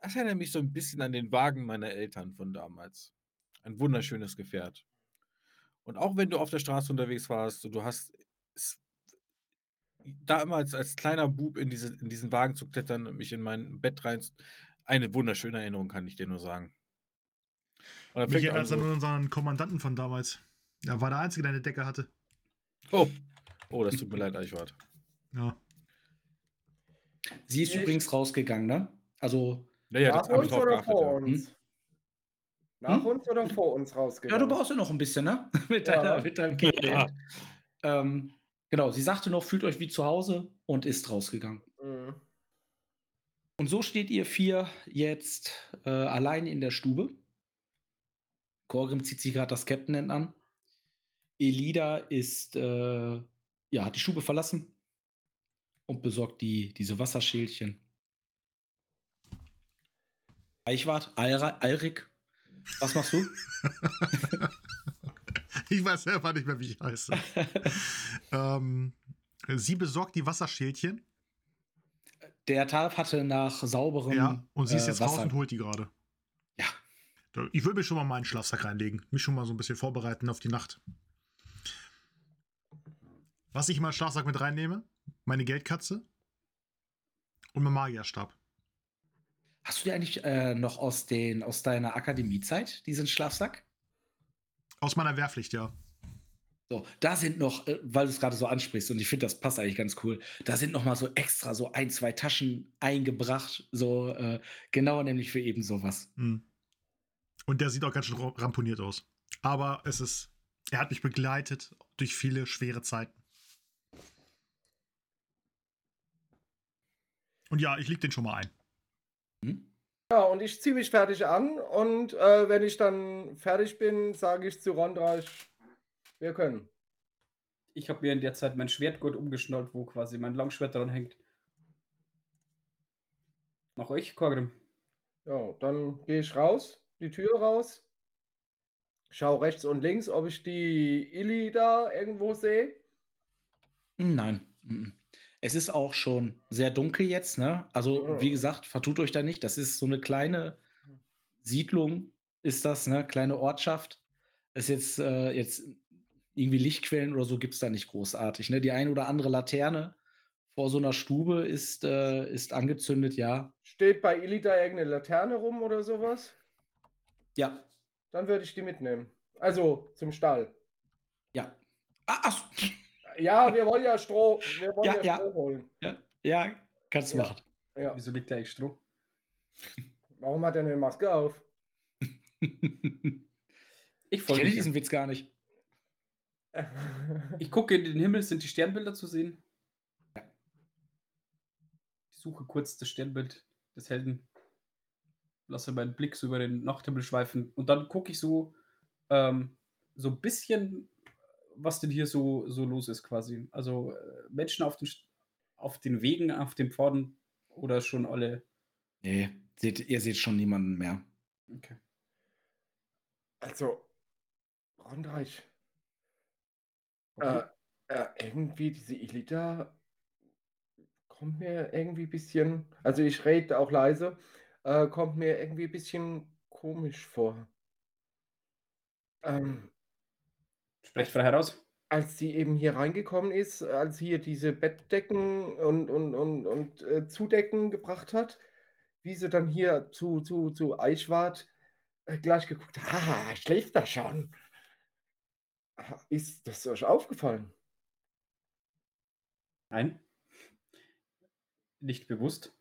Das erinnert mich so ein bisschen an den Wagen meiner Eltern von damals. Ein wunderschönes Gefährt. Und auch wenn du auf der Straße unterwegs warst und du hast es, damals als kleiner Bub in, diese, in diesen Wagen zu klettern und mich in mein Bett rein, eine wunderschöne Erinnerung, kann ich dir nur sagen. Dann Mich er erinnert so- an unseren Kommandanten von damals. Er war der Einzige, der eine Decke hatte. Oh. oh, das tut mir leid, Eichwart. Ja. Sie ist Ich- übrigens rausgegangen, ne? Also, Naja, Nach das habe ich uns oder geachtet. vor Ja. uns? Nach Hm? uns oder vor uns ja, rausgegangen? du brauchst ja noch ein bisschen, ne? mit, Ja. deiner, mit deinem Gegenwert. Ähm, genau, sie sagte noch, fühlt euch wie zu Hause und ist rausgegangen. Mhm. Und so steht ihr vier jetzt äh, allein in der Stube. Korgrim zieht sich gerade das Captain an. Elida ist, äh, ja, hat die Stube verlassen und besorgt die, diese Wasserschälchen. Eichwart, Alrik, was machst du? Ich weiß selber nicht mehr, wie ich heiße. ähm, sie besorgt die Wasserschälchen. Der Tarf hatte nach sauberem Ja, und sie ist äh, jetzt raus Wasser. und holt die gerade. Ja. Ich würde mir schon mal meinen Schlafsack reinlegen. Mich schon mal so ein bisschen vorbereiten auf die Nacht. Was ich in meinen Schlafsack mit reinnehme? Meine Geldkatze und mein Magierstab. Hast du dir eigentlich äh, noch aus, den, aus deiner Akademiezeit diesen Schlafsack? Aus meiner Wehrpflicht, ja. So, da sind noch, äh, weil du es gerade so ansprichst, und ich finde, das passt eigentlich ganz cool, da sind noch mal so extra so ein, zwei Taschen eingebracht, so äh, genau nämlich für eben sowas. Hm. Und der sieht auch ganz schön ramponiert aus. Aber es ist, er hat mich begleitet durch viele schwere Zeiten. Und ja, ich leg den schon mal ein. Hm? Ja, und ich ziehe mich fertig an und äh, wenn ich dann fertig bin, sage ich zu Rondreich, wir können. Ich habe mir in der Zeit mein Schwertgurt umgeschnallt, wo quasi mein Langschwert dran hängt. Nach euch, Korgrim. Ja, dann gehe ich raus, die Tür raus, schau rechts und links, ob ich die Illy da irgendwo sehe. Nein. Es ist auch schon sehr dunkel jetzt, ne? Also, Ja. wie gesagt, vertut euch da nicht. Das ist so eine kleine Siedlung, ist das, ne? Kleine Ortschaft. Ist jetzt, äh, jetzt irgendwie Lichtquellen oder so gibt es da nicht großartig. Ne? Die eine oder andere Laterne vor so einer Stube ist, äh, ist angezündet, ja. Steht bei da irgendeine Laterne rum oder sowas? Ja, Dann würde ich die mitnehmen. Also zum Stall. ja. Ah, ach, Ja, wir wollen ja Stroh, wir wollen Ja, ja, ja. Stroh holen. ja, ja, kannst du Ja. machen. Ja. Wieso liegt da eigentlich Stroh? Warum hat er eine Maske auf? ich Ich folge kenne dir. diesen Witz gar nicht. Ich gucke in den Himmel, sind die Sternbilder zu sehen? Ich suche kurz das Sternbild des Helden. Lasse meinen Blick so über den Nachthimmel schweifen. Und dann gucke ich so, ähm, so ein bisschen, was denn hier so, so los ist quasi. Also äh, Menschen auf den, auf den Wegen, auf den Pfaden oder schon alle. Nee, seht, ihr seht schon niemanden mehr. Okay. Also, Rondreich, okay. äh, äh, irgendwie diese Elita kommt mir irgendwie ein bisschen, also ich rede auch leise, äh, kommt mir irgendwie ein bisschen komisch vor. Ähm, Sprecht frei heraus. als sie eben hier reingekommen ist, als hier diese Bettdecken und, und, und, und äh, Zudecken gebracht hat, wie sie dann hier zu, zu, zu Eichwart äh, gleich geguckt hat, ah, schläft da schon. Ist das euch aufgefallen? Nein. Nicht bewusst.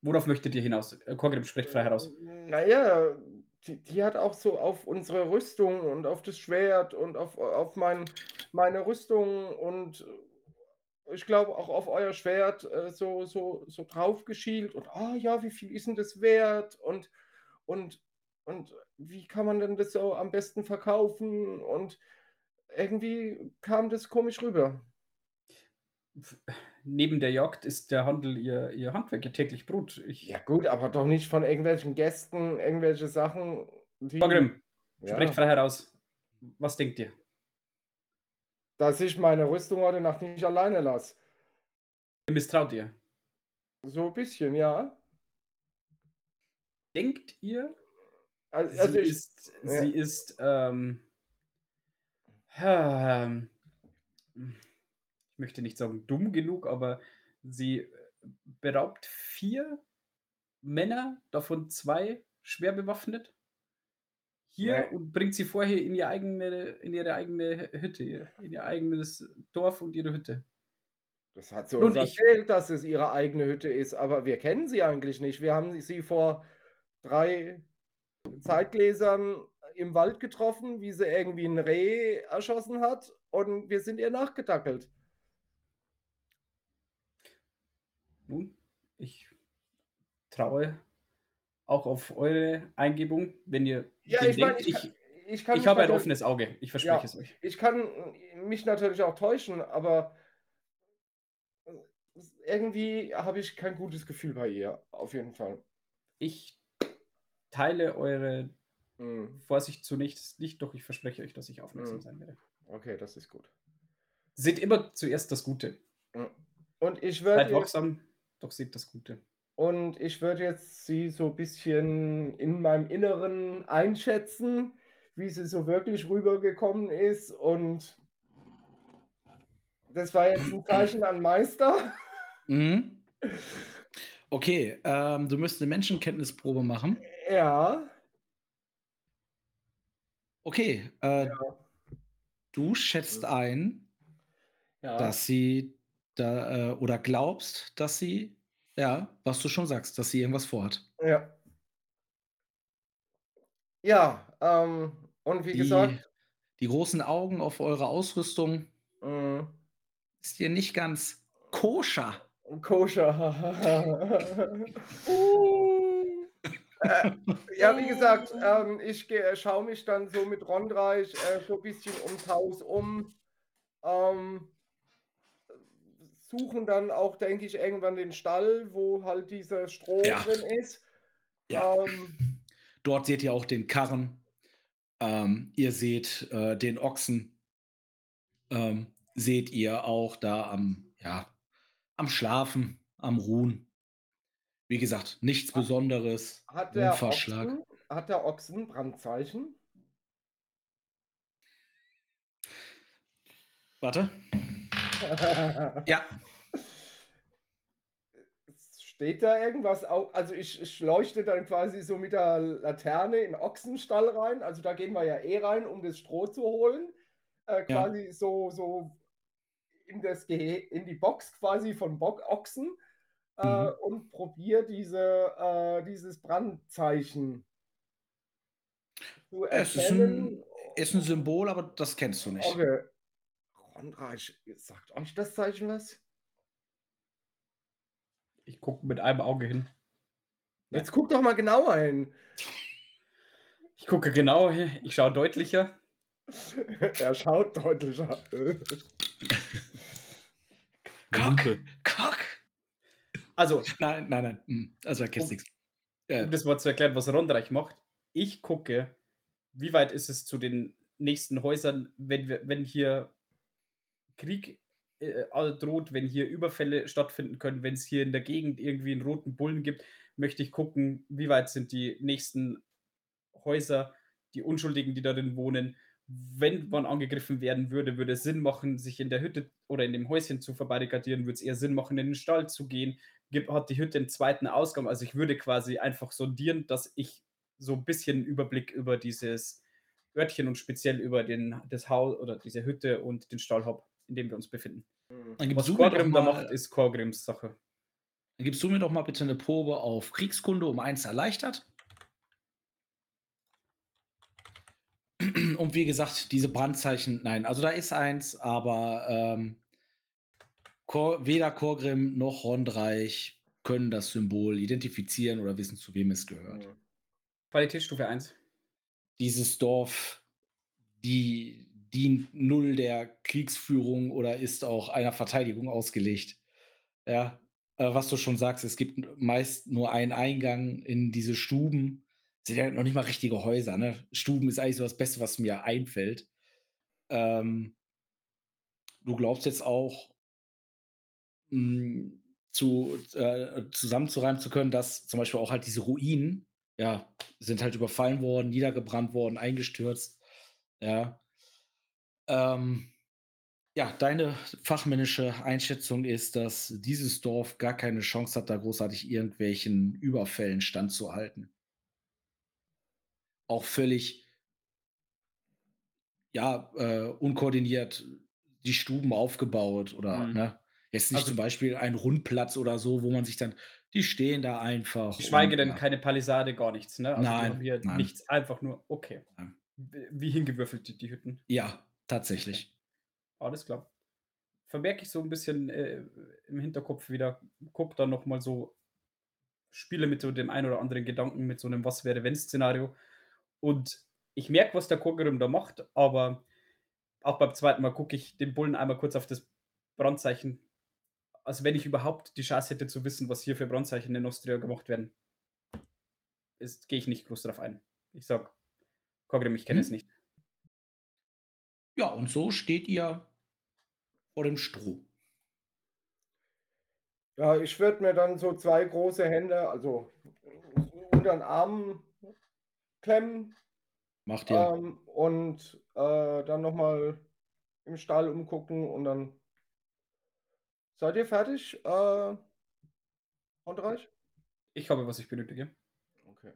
Worauf möchtet ihr hinaus? Äh, Korgrim, sprecht frei heraus. Naja, die, die hat auch so auf unsere Rüstung und auf das Schwert und auf, auf mein, meine Rüstung und ich glaube auch auf euer Schwert äh, so, so, so drauf geschielt und ah ja, wie viel ist denn das wert und, und, und wie kann man denn das so am besten verkaufen und irgendwie kam das komisch rüber. Neben der Jagd ist der Handel ihr, ihr Handwerk, ihr täglich Brot. Ich, Ja gut, aber doch nicht von irgendwelchen Gästen, irgendwelche Sachen, die... Korgrim, Ja. sprecht frei heraus. Was denkt ihr? dass ich meine Rüstung heute Nacht nicht alleine lasse. Misstraut ihr? So ein bisschen, ja. Denkt ihr, Also, sie also ich, ist, ja. sie ist, ähm, ähm, möchte nicht sagen dumm genug, aber sie beraubt vier Männer, davon zwei schwer bewaffnet, hier Nee. und bringt sie vorher in, ihr eigene, in ihre eigene Hütte, in ihr eigenes Dorf und ihre Hütte. das hat sie Nun, uns ich- erzählt, dass es ihre eigene Hütte ist, aber wir kennen sie eigentlich nicht. Wir haben sie vor drei Zeitgläsern im Wald getroffen, wie sie irgendwie ein Reh erschossen hat und wir sind ihr nachgedackelt. Nun, ich traue auch auf eure Eingebung, wenn ihr Ja, ich meine, ich, kann- ich, ich kann ich habe ein offenes Auge, ich verspreche Ja. es euch. Ich kann mich natürlich auch täuschen, aber irgendwie habe ich kein gutes Gefühl bei ihr, auf jeden Fall. Ich teile eure Hm, Vorsicht zunächst nicht, doch ich verspreche euch, dass ich aufmerksam Mhm. sein werde. Okay, das ist gut. Seht immer zuerst das Gute. Hm. Und ich Seid würde jetzt, wachsam, doch seht das Gute. und ich würde jetzt sie so ein bisschen in meinem Inneren einschätzen, wie sie so wirklich rübergekommen ist. Und das war jetzt ein Zeichen an Meister. Mhm. Okay, ähm, du müsstest eine Menschenkenntnisprobe machen. Ja. Okay, äh, du schätzt ein, Ja. dass sie da äh, oder glaubst, dass sie, ja, was du schon sagst, dass sie irgendwas vorhat. Ja. Ja, ähm, und wie Die, gesagt, die großen Augen auf eure Ausrüstung mh, ist dir nicht ganz koscher. koscher. äh, ja, wie gesagt, ähm, ich schaue mich dann so mit Rondreich äh, so ein bisschen ums Haus um. Ähm, suchen dann auch, denke ich, irgendwann den Stall, wo halt dieser Stroh Ja. drin ist. Ja. Ähm, Dort seht ihr auch den Karren. Ähm, ihr seht äh, den Ochsen. Ähm, seht ihr auch da am, ja, am Schlafen, am Ruhen. Wie gesagt, nichts. Besonderes. hat, der. Ochsen, hat der Ochsen Brandzeichen? Warte. Ja, Steht da irgendwas auch? Also ich, ich leuchte dann quasi so mit der Laterne in den Ochsenstall rein. Also da gehen wir ja eh rein, um das Stroh zu holen. Äh, Ja. quasi so, so in, das Gehe in die Box quasi von Bock Ochsen äh, Mhm. und probiere diese, äh, dieses Brandzeichen zu Es ist erkennen. ist ein Symbol, aber das kennst du nicht. Okay. Rondreich, sagt euch das Zeichen was? Ich gucke mit einem Auge hin. Jetzt guck doch mal genauer hin. Ich gucke genau hin. Ich schaue deutlicher. er schaut deutlicher. Kack, Lupe. kack. Also, Nein, nein, nein. hm, Also erkennst Um- nichts. Äh, um das mal zu erklären, was Rondreich macht. Ich gucke, wie weit ist es zu den nächsten Häusern, wenn, wir, wenn hier Krieg äh, all- droht, wenn hier Überfälle stattfinden können, wenn es hier in der Gegend irgendwie einen roten Bullen gibt, möchte ich gucken, wie weit sind die nächsten Häuser, die Unschuldigen, die darin wohnen. Wenn man angegriffen werden würde, würde es Sinn machen, sich in der Hütte oder in dem Häuschen zu verbarrikadieren, würde es eher Sinn machen, in den Stall zu gehen. Gibt, hat die Hütte einen zweiten Ausgang? Also ich würde quasi einfach sondieren, dass ich so ein bisschen Überblick über dieses Örtchen und speziell über den, das Haus oder diese Hütte und den Stall habe, in dem wir uns befinden. dann gibst Was du mir doch Korgrim da mal- macht, ist Korgrims Sache. Dann gibst du mir doch mal bitte eine Probe auf Kriegskunde um eins erleichtert. Und wie gesagt, diese Brandzeichen, nein, also da ist eins, aber ähm, Kor weder Korgrim noch Rondreich können das Symbol identifizieren oder wissen, zu wem es gehört. Qualitätsstufe 1. Dieses Dorf, die dient null der Kriegsführung oder ist auch einer Verteidigung ausgelegt. Ja, äh, was du schon sagst, es gibt meist nur einen Eingang in diese Stuben. Sind ja noch nicht mal richtige Häuser, ne? Stuben ist eigentlich so das Beste, was mir einfällt. Ähm, du glaubst jetzt auch, mh, zu, äh, zusammenzureimen zu können, dass zum Beispiel auch halt diese Ruinen, ja, sind halt überfallen worden, niedergebrannt worden, eingestürzt. Ja. Ähm, ja, deine fachmännische Einschätzung ist, dass dieses Dorf gar keine Chance hat, da großartig irgendwelchen Überfällen standzuhalten. Auch völlig, ja, äh, unkoordiniert die Stuben aufgebaut oder, Mhm. ne? Jetzt nicht Also- zum Beispiel ein Rundplatz oder so, wo man sich dann, die stehen da einfach. Geschweige und, denn ja. keine Palisade, gar nichts, ne? Also Nein, hier nein. nichts, einfach nur, okay. Nein. Wie hingewürfelt die Hütten. Ja, tatsächlich. Alles klar. Vermerke ich so ein bisschen äh, im Hinterkopf wieder, guck dann nochmal so, spiele mit so dem ein oder anderen Gedanken, mit so einem Was wäre wenn Szenario. Und ich merke, was der Kogerim da macht, aber auch beim zweiten Mal gucke ich den Bullen einmal kurz auf das Brandzeichen, als wenn ich überhaupt die Chance hätte zu wissen, was hier für Brandzeichen in Nostria gemacht werden. Gehe ich nicht groß drauf ein. Ich sag, Kogrim, ich kenne Hm. es nicht. Ja, und so steht ihr vor dem Stroh. Ja, ich würde mir dann so zwei große Hände, also unter den Armen klemmen Macht ihr. ähm, und äh, dann nochmal im Stall umgucken und dann seid ihr fertig? Äh, Rondreich? Ich habe, was ich benötige. Okay.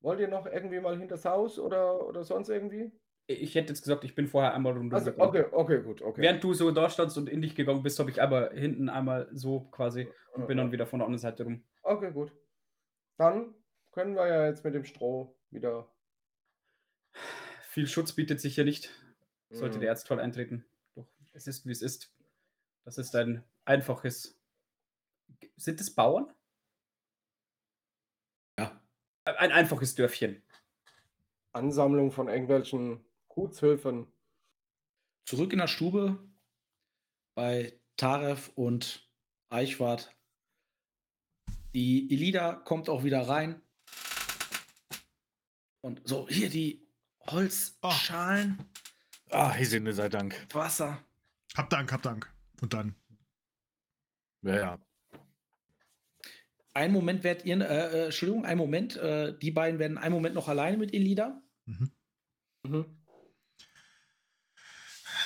Wollt ihr noch irgendwie mal hinters Haus oder, oder sonst irgendwie? Ich hätte jetzt gesagt, ich bin vorher einmal rundum Also, gegangen. okay, okay, gut, okay. Während du so da standst und in dich gegangen bist, habe ich aber hinten einmal so quasi und bin dann wieder von der anderen Seite rum. Okay, gut. Dann können wir ja jetzt mit dem Stroh wieder. Viel Schutz bietet sich hier nicht, sollte Mhm. der Erztoll eintreten. Doch es ist, wie es ist. Das ist ein einfaches. Sind es Bauern? Ja. Ein einfaches Dörfchen. Ansammlung von irgendwelchen Gutshöfen. Zurück in der Stube bei Taref und Eichwart. Die Elida kommt auch wieder rein. Und so, hier die Holzschalen, Ah, Hesinde sei Dank. Wasser. Hab Dank, hab Dank. Und dann. Ja, ja. Einen Moment werdet ihr, äh, äh, Entschuldigung, einen Moment, äh, die beiden werden einen Moment noch alleine mit Elida. Mhm. Mhm.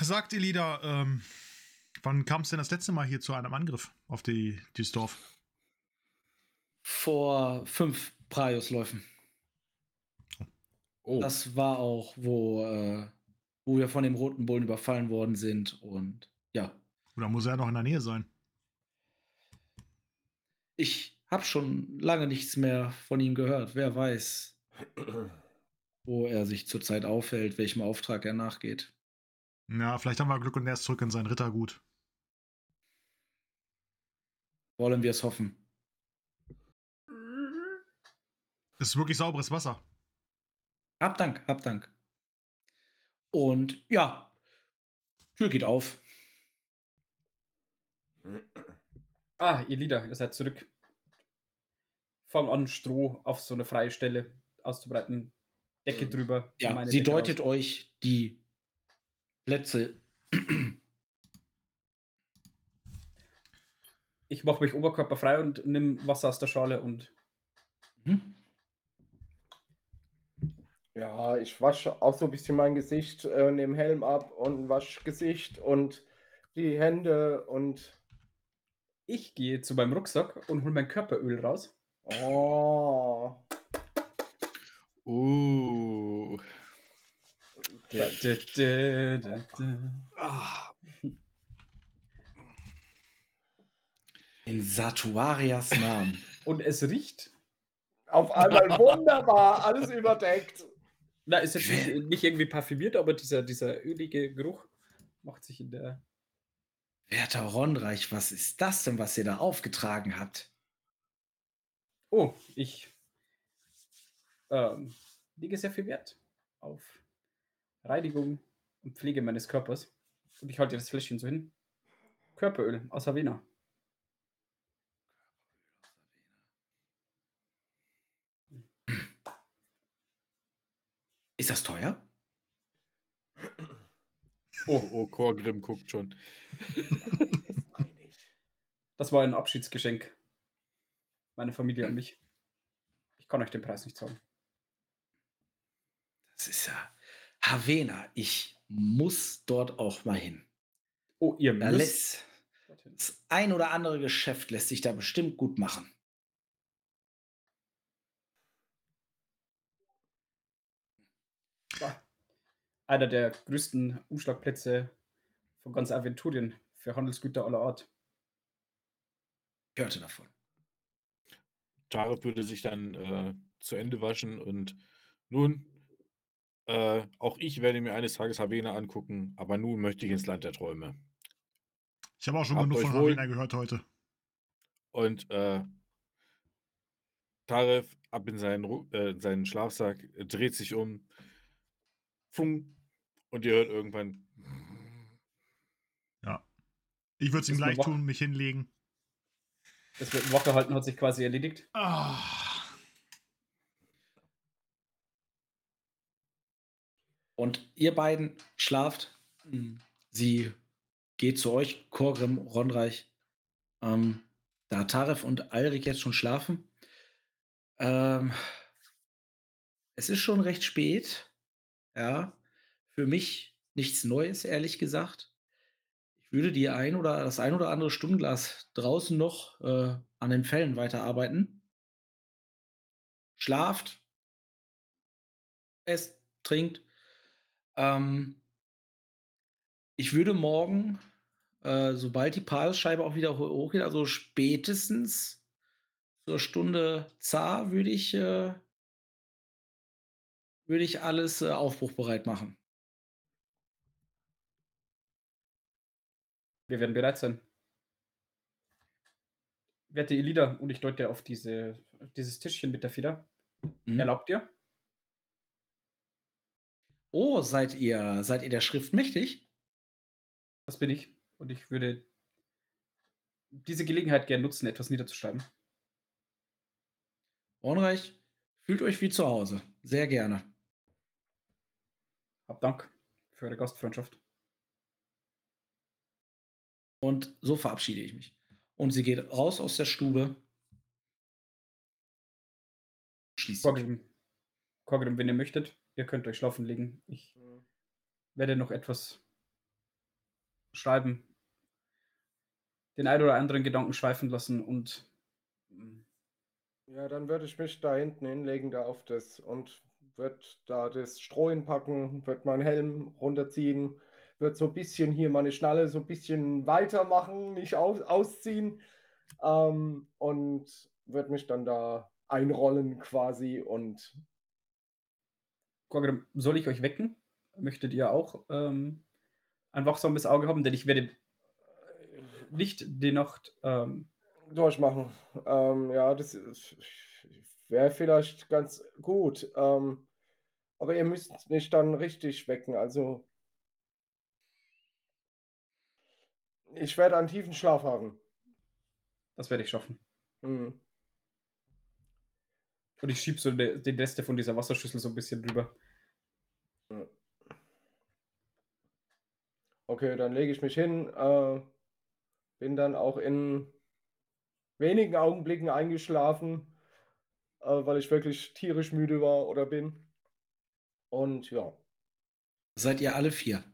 Sagt Elida, ähm, wann kam es denn das letzte Mal hier zu einem Angriff auf die, dieses Dorf? Vor fünf Praios-Läufen. Oh, Das war auch, wo, äh, wo wir von dem Roten Bullen überfallen worden sind. Und ja, Oder muss er noch in der Nähe sein? ich habe schon lange nichts mehr von ihm gehört. Wer weiß, wo er sich zurzeit aufhält, welchem Auftrag er nachgeht. Ja, vielleicht haben wir Glück und er ist zurück in sein Rittergut. Wollen wir es hoffen. Es ist wirklich sauberes Wasser. Hab Dank, hab Dank. Und ja, Tür geht auf. Ah, ihr Lieder, ihr seid zurück. Fang an, Stroh auf so eine freie Stelle auszubreiten. Decke drüber. Ja, meine sie Decke deutet raus. euch die Plätze. Ich mache mich oberkörperfrei und nimm Wasser aus der Schale und Mhm. Ja, ich wasche auch so ein bisschen mein Gesicht, äh, nehme Helm ab und wasche Gesicht und die Hände und. ich gehe zu meinem Rucksack und hole mein Körperöl raus. Oh. Uh. Da, da, da, da, da. Ah. In Satuarias Namen. Und es riecht. Auf einmal wunderbar, alles überdeckt. Na, ist jetzt nicht, nicht irgendwie parfümiert, aber dieser, dieser ölige Geruch macht sich in der. Werter Ronreich, was ist das denn, was ihr da aufgetragen habt? Oh, ich ähm, lege sehr viel Wert auf Reinigung und Pflege meines Körpers. Und ich halte das Fläschchen so hin. Körperöl aus Havana. Ist das teuer? Oh, oh, Chorgrim guckt schon. Das war ein Abschiedsgeschenk. Meine Familie an mich. Ich kann euch den Preis nicht sagen. Das ist ja Havena. Ich muss dort auch mal hin. Oh, ihr Da müsst. das ein oder andere Geschäft lässt sich da bestimmt gut machen. Einer der größten Umschlagplätze von ganz Aventurien für Handelsgüter aller Art. Ich hörte davon. Tarek würde sich dann äh, zu Ende waschen und nun, äh, auch ich werde mir eines Tages Havena angucken, aber nun möchte ich ins Land der Träume. Ich habe auch schon Habt genug von. Havena gehört heute. Und äh, Taref ab in seinen, äh, seinen Schlafsack, äh, dreht sich um, fung, und ihr hört irgendwann. Ich würde es ihm gleich tun, mich hinlegen. Das mit dem Wachgehalten hat sich quasi erledigt. Ah. Und ihr beiden schlaft. Sie geht zu euch, Korgrim, Ronreich. Ähm, da Taref und Alrik jetzt schon schlafen. Ähm, es ist schon recht spät. Ja, für mich nichts Neues, ehrlich gesagt. Ich würde die ein oder das ein oder andere Stundenglas draußen noch äh, an den Fällen weiterarbeiten. Schlaft, esst, trinkt. Ähm, ich würde morgen, äh, sobald die Paarscheibe auch wieder hochgeht, also spätestens zur Stunde Zar, würde ich, äh, würde ich alles äh, aufbruchbereit machen. Wir werden bereit sein. Werte Elida, und ich deute auf diese, dieses Tischchen mit der Feder. Mhm. Erlaubt ihr? Oh, seid ihr, seid ihr der Schrift mächtig? Das bin ich. Und ich würde diese Gelegenheit gerne nutzen, etwas niederzuschreiben. Ornreich, fühlt euch wie zu Hause. Sehr gerne. Hab Dank für eure Gastfreundschaft. Und so verabschiede ich mich. Und sie geht raus aus der Stube. Schließt. Korgrim, wenn ihr möchtet, ihr könnt euch schlafen legen. Ich Mhm. werde noch etwas schreiben, den ein oder anderen Gedanken schweifen lassen und mm, Ja, dann würde ich mich da hinten hinlegen, da auf das und würde da das Stroh hinpacken, würde meinen Helm runterziehen, würde so ein bisschen hier meine Schnalle so ein bisschen weitermachen, nicht aus, ausziehen ähm, und würde mich dann da einrollen quasi und Korgrim, soll ich euch wecken? Möchtet ihr auch ähm, ein wachsames Auge haben? Denn ich werde nicht die Nacht ähm, durchmachen. Ähm, ja, das wäre vielleicht ganz gut. Ähm, aber ihr müsst mich dann richtig wecken. Also ich werde einen tiefen Schlaf haben. Das werde ich schaffen. Hm. Und ich schiebe so de, den Reste von dieser Wasserschüssel so ein bisschen drüber. Okay, dann lege ich mich hin. Äh, bin dann auch in wenigen Augenblicken eingeschlafen, äh, weil ich wirklich tierisch müde war oder bin. Und ja, Seid ihr alle vier.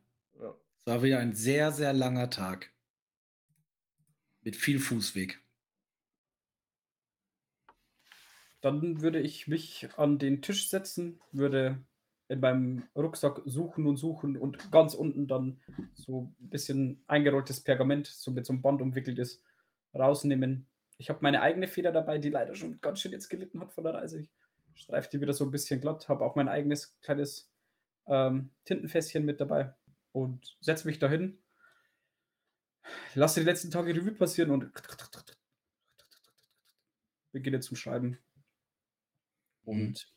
ja. Es war wieder ein sehr, sehr langer Tag. Mit viel Fußweg. Dann würde ich mich an den Tisch setzen, würde in meinem Rucksack suchen und suchen und ganz unten dann so ein bisschen eingerolltes Pergament, so mit so einem Band umwickelt ist, rausnehmen. Ich habe meine eigene Feder dabei, die leider schon ganz schön jetzt gelitten hat von der Reise. Ich streife die wieder so ein bisschen glatt, habe auch mein eigenes kleines ähm, Tintenfässchen mit dabei und setze mich dahin, lasse die letzten Tage Revue passieren und beginne zum Schreiben. Und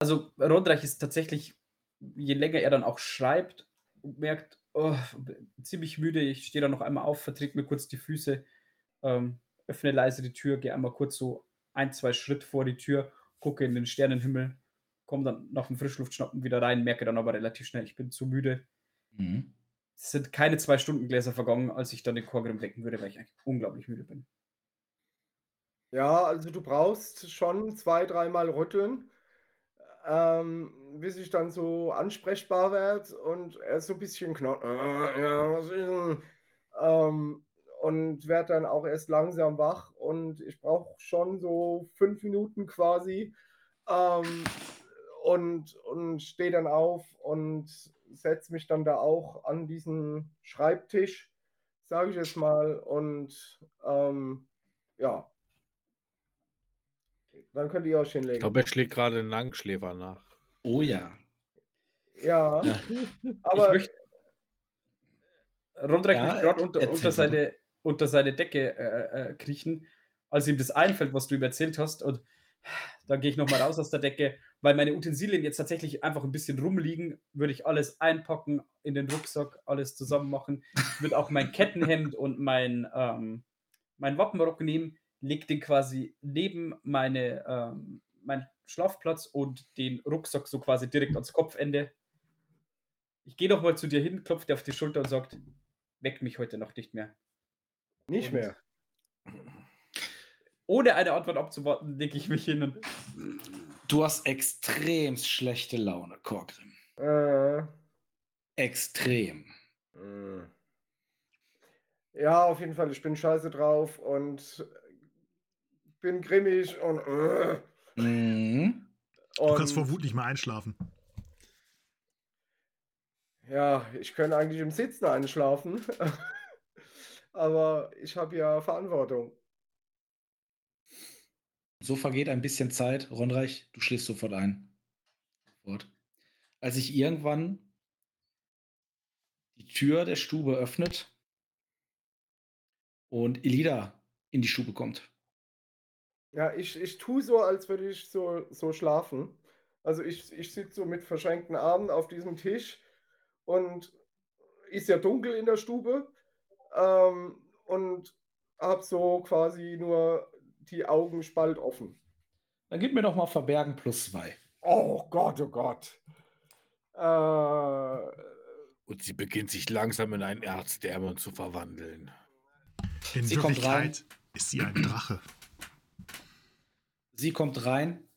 also Rondreich ist tatsächlich, je länger er dann auch schreibt merkt, oh, ziemlich müde, ich stehe dann noch einmal auf, vertrete mir kurz die Füße, ähm, öffne leise die Tür, gehe einmal kurz so ein, zwei Schritt vor die Tür, gucke in den Sternenhimmel, komme dann nach dem Frischluftschnappen wieder rein, merke dann aber relativ schnell, ich bin zu müde. Mhm. Es sind keine zwei Stundengläser vergangen, als ich dann den Korgrim wecken würde, weil ich eigentlich unglaublich müde bin. Ja, also du brauchst schon zwei, dreimal rütteln, ähm, bis ich dann so ansprechbar werde und er ist so ein bisschen knurrt. "Äh, ja, was ist denn?" Ähm, und werde dann auch erst langsam wach und ich brauche schon so fünf Minuten quasi ähm, und, und stehe dann auf und setze mich dann da auch an diesen Schreibtisch, sage ich jetzt mal, und ähm, ja. Dann könnt ihr euch Ich hinlegen. glaube, er schlägt gerade einen Langschläfer nach. Oh ja. Ja, Ja. aber ich möchte. Ja, gerade unter, unter, seine, unter seine Decke äh, äh, kriechen, als ihm das einfällt, was du ihm erzählt hast. Und dann gehe ich nochmal raus aus der Decke, weil meine Utensilien jetzt tatsächlich einfach ein bisschen rumliegen, würde ich alles einpacken in den Rucksack, alles zusammen machen. Ich würde auch mein Kettenhemd und mein, ähm, mein Wappenrock nehmen, leg den quasi neben meine, ähm, meinen Schlafplatz und den Rucksack so quasi direkt ans Kopfende. Ich gehe doch mal zu dir hin, klopft dir auf die Schulter und sagt, weck mich heute noch nicht mehr. nicht mehr. Ohne eine Antwort abzuwarten, lege ich mich hin und Du hast extrem schlechte Laune, Korgrim. Äh, Extrem. mh. ja, auf jeden Fall, ich bin scheiße drauf und bin grimmig und, äh, Mhm. Du kannst vor und Wut nicht mehr einschlafen. Ja, ich könnte eigentlich im Sitzen einschlafen. Aber ich habe ja Verantwortung. So vergeht ein bisschen Zeit. Ronreich, du schläfst sofort ein. Sofort. Als sich irgendwann die Tür der Stube öffnet und Elida in die Stube kommt. Ja, ich, ich tue so, als würde ich so, so schlafen. Also ich, ich sitze so mit verschränkten Armen auf diesem Tisch und ist ja dunkel in der Stube ähm, und habe so quasi nur die Augen spalt offen. Dann gib mir doch mal Verbergen plus zwei. Oh Gott, oh Gott. Äh, Und sie beginnt sich langsam in einen Erzdämon zu verwandeln. In Sie kommt Wirklichkeit ist sie ein Drache. Sie kommt rein,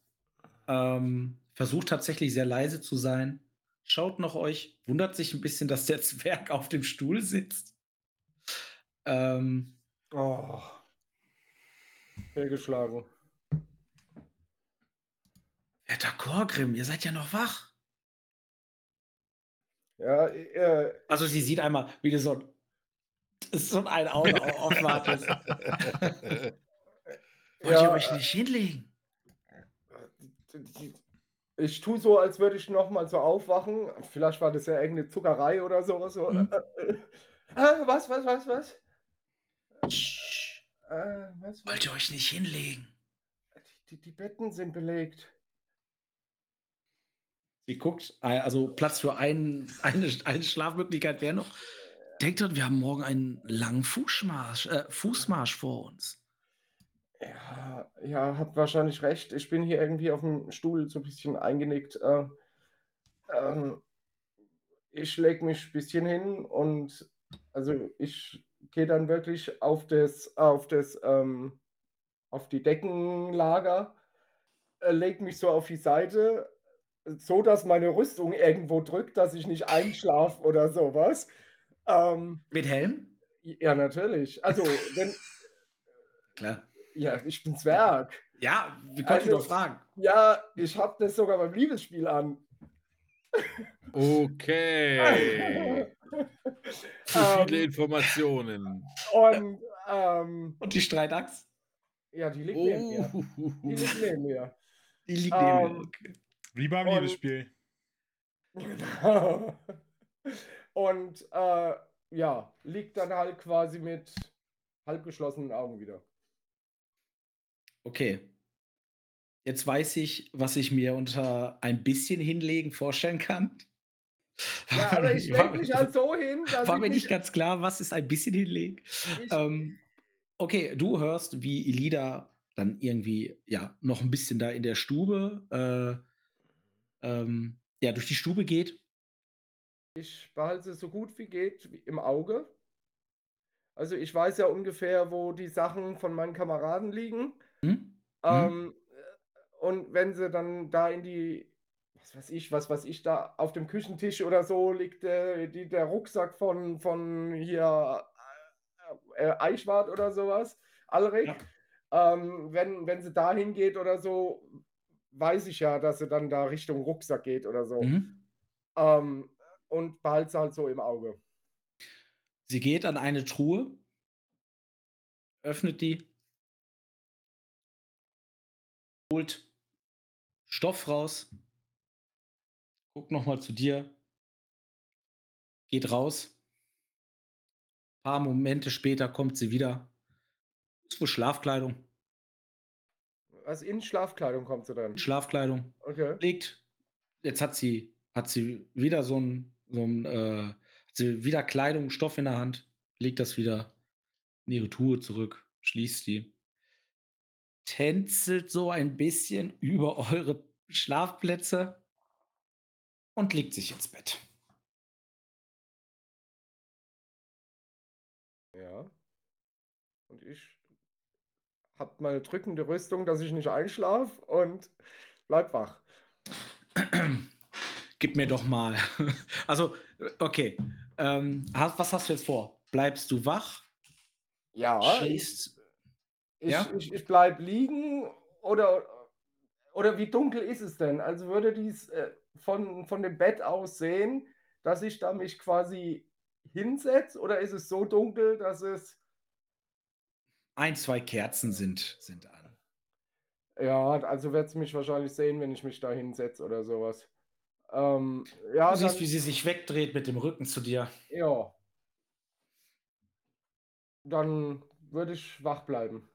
ähm, versucht tatsächlich sehr leise zu sein, schaut noch euch, wundert sich ein bisschen, dass der Zwerg auf dem Stuhl sitzt. Ähm, oh. Fehlgeschlagen. Werter Korgrim, ihr seid ja noch wach. Ja, äh, Also sie sieht einmal, wie du so ein, so ein Auge au- aufwartest. Wollt ihr ja, euch nicht hinlegen? Ich tue so, als würde ich noch mal so aufwachen. Vielleicht war das ja irgendeine Zuckerei oder sowas. So. Mhm. Äh, was, was, was, was? Psst, Äh, was, was? wollt ihr euch nicht hinlegen? Die, die Betten sind belegt. Sie guckt, äh, also Platz für einen, eine, eine Schlafmöglichkeit wäre noch. Denkt dran, wir haben morgen einen langen Fußmarsch, äh, Fußmarsch vor uns. Ja, ja, habt wahrscheinlich recht. Ich bin hier irgendwie auf dem Stuhl so ein bisschen eingenickt. Äh, ähm, ich lege mich ein bisschen hin und also ich gehe dann wirklich auf das, auf das, ähm, auf die Deckenlager, äh, lege mich so auf die Seite, so dass meine Rüstung irgendwo drückt, dass ich nicht einschlafe oder sowas. Ähm, Mit Helm? ja, natürlich. Also, wenn, Klar. Ja, ich bin Zwerg. Ja, wir konnten Also- doch fragen. Ja, ich habe das sogar beim Liebesspiel an. Okay. Zu viele Ähm, Informationen. und ähm, Und die Streitachs? ja, die liegt neben mir. Oh. Die liegt neben mir. Die liegt Ähm, neben mir. Okay. Wie beim Und- Liebesspiel. und äh, ja, liegt dann halt quasi mit halb geschlossenen Augen wieder. Okay. Jetzt weiß ich, was ich mir unter ein bisschen hinlegen vorstellen kann. Ja, aber ich lege mich halt so hin, dass War mir nicht ganz klar, was ist ein bisschen hinlegen. Ähm, okay, du hörst, wie Elida dann irgendwie ja noch ein bisschen da in der Stube äh, ähm, ja durch die Stube geht. ich behalte es so gut wie geht im Auge. Also ich weiß ja ungefähr, wo die Sachen von meinen Kameraden liegen. Hm? Ähm, und wenn sie dann da in die, was weiß ich, was weiß ich, da auf dem Küchentisch oder so liegt äh, die, der Rucksack von, von hier äh, äh, Eichwart oder sowas, Alrik. Ja. Ähm, wenn, wenn sie da hingeht oder so, weiß ich ja, dass sie dann da Richtung Rucksack geht oder so. Mhm. Ähm, und behalte sie halt so im Auge. Sie geht an eine Truhe, öffnet die, holt Stoff raus, guckt noch mal zu dir, geht raus. Ein paar Momente später kommt sie wieder. Ist wohl Schlafkleidung. Also in Schlafkleidung kommt sie dann. Schlafkleidung. Okay. legt. Jetzt hat sie, hat sie wieder so ein, so ein äh, hat sie wieder Kleidung, Stoff in der Hand, legt das wieder in ihre Truhe zurück, schließt die, tänzelt so ein bisschen über eure Schlafplätze und legt sich ins Bett. Ja. Und ich habe meine drückende Rüstung, dass ich nicht einschlafe und bleib wach. Gib mir doch mal. Also, okay. Ähm, was hast du jetzt vor? Bleibst du wach? Ja, Schläfst. Ich, ja? ich, ich bleib liegen oder, oder wie dunkel ist es denn? Also würde dies äh, von, von dem Bett aus sehen, dass ich da mich quasi hinsetze oder ist es so dunkel, dass es. Ein, zwei Kerzen sind, sind an. Ja, also wird es mich wahrscheinlich sehen, wenn ich mich da hinsetze oder sowas. Ähm, ja, Du siehst, dann, wie sie sich wegdreht mit dem Rücken zu dir. ja. Dann würde ich wach bleiben.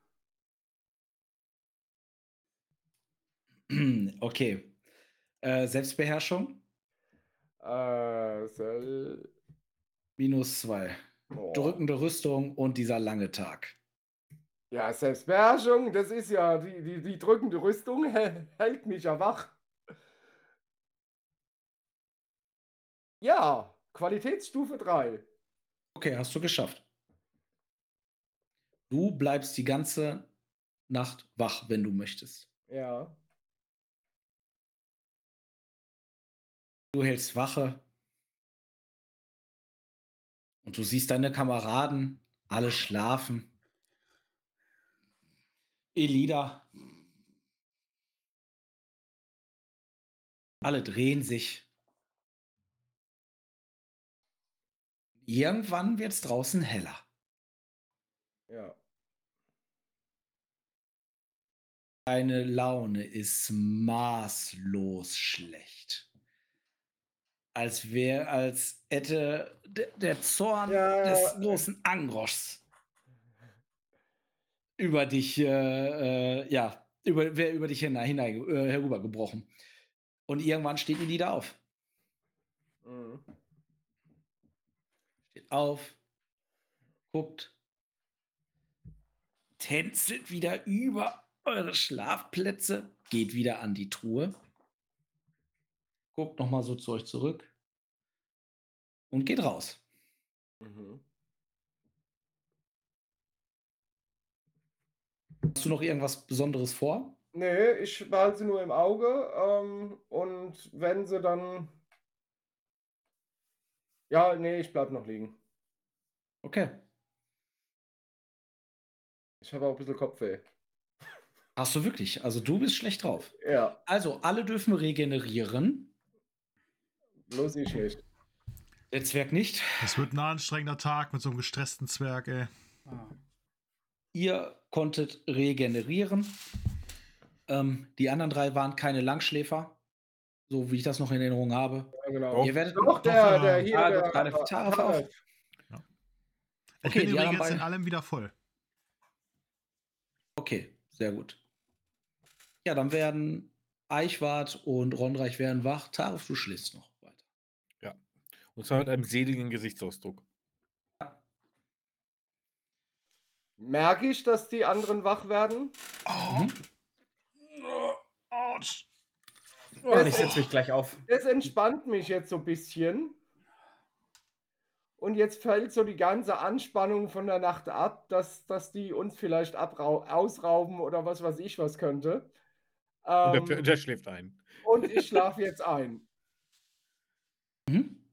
Okay. Äh, Selbstbeherrschung? Äh, soll, Minus zwei. oh. Drückende Rüstung und dieser lange Tag. Ja, Selbstbeherrschung, das ist ja, die, die, die drückende Rüstung hä- hält mich ja wach. Ja, Qualitätsstufe 3. Okay, hast du geschafft. Du bleibst die ganze Nacht wach, wenn du möchtest. Ja. Du hältst Wache. Und du siehst deine Kameraden, alle schlafen. Elida. Alle drehen sich. Irgendwann wird es draußen heller. Ja. Deine Laune ist maßlos schlecht. Als wäre, als hätte de- der Zorn Ja. des großen Angroschs über dich, äh, äh, ja, über, wär über dich hinein, hinein, äh, herübergebrochen. Und irgendwann steht Elida auf. Mhm. Steht auf, guckt, tänzelt wieder über eure Schlafplätze, geht wieder an die Truhe, guckt nochmal so zu euch zurück und geht raus. Mhm. Hast du noch irgendwas Besonderes vor? Nee, ich behalte sie nur im Auge. Ähm, und wenn sie dann. Ja, nee, ich bleib noch liegen. Okay. Ich habe auch ein bisschen Kopfweh. Hast du wirklich? Also du bist schlecht drauf. Ja, Also alle dürfen regenerieren. Bloß ich nicht. Der Zwerg nicht. Das wird ein anstrengender Tag mit so einem gestressten Zwerg, ey. Ah. Ihr konntet regenerieren. Ähm, die anderen drei waren keine Langschläfer, so wie ich das noch in Erinnerung habe. Ja, genau. Ihr werdet Doch, der, Doch, der hier, ah, der Taref auch. Taref. Ich Okay, bin die übrigens jetzt in beiden- allem wieder voll. Okay, sehr gut. Ja, dann werden Eichwart und Rondreich werden wach. Tarif, du schläfst noch. Und zwar mit einem seligen Gesichtsausdruck. Merke ich, dass die anderen wach werden? Oh. Autsch. Oh, ich setze mich gleich auf. Das entspannt mich jetzt so ein bisschen. Und jetzt fällt so die ganze Anspannung von der Nacht ab, dass, dass die uns vielleicht ausrauben oder was weiß ich was könnte. Und Ähm, der, der schläft ein. und ich schlafe jetzt ein. Mhm.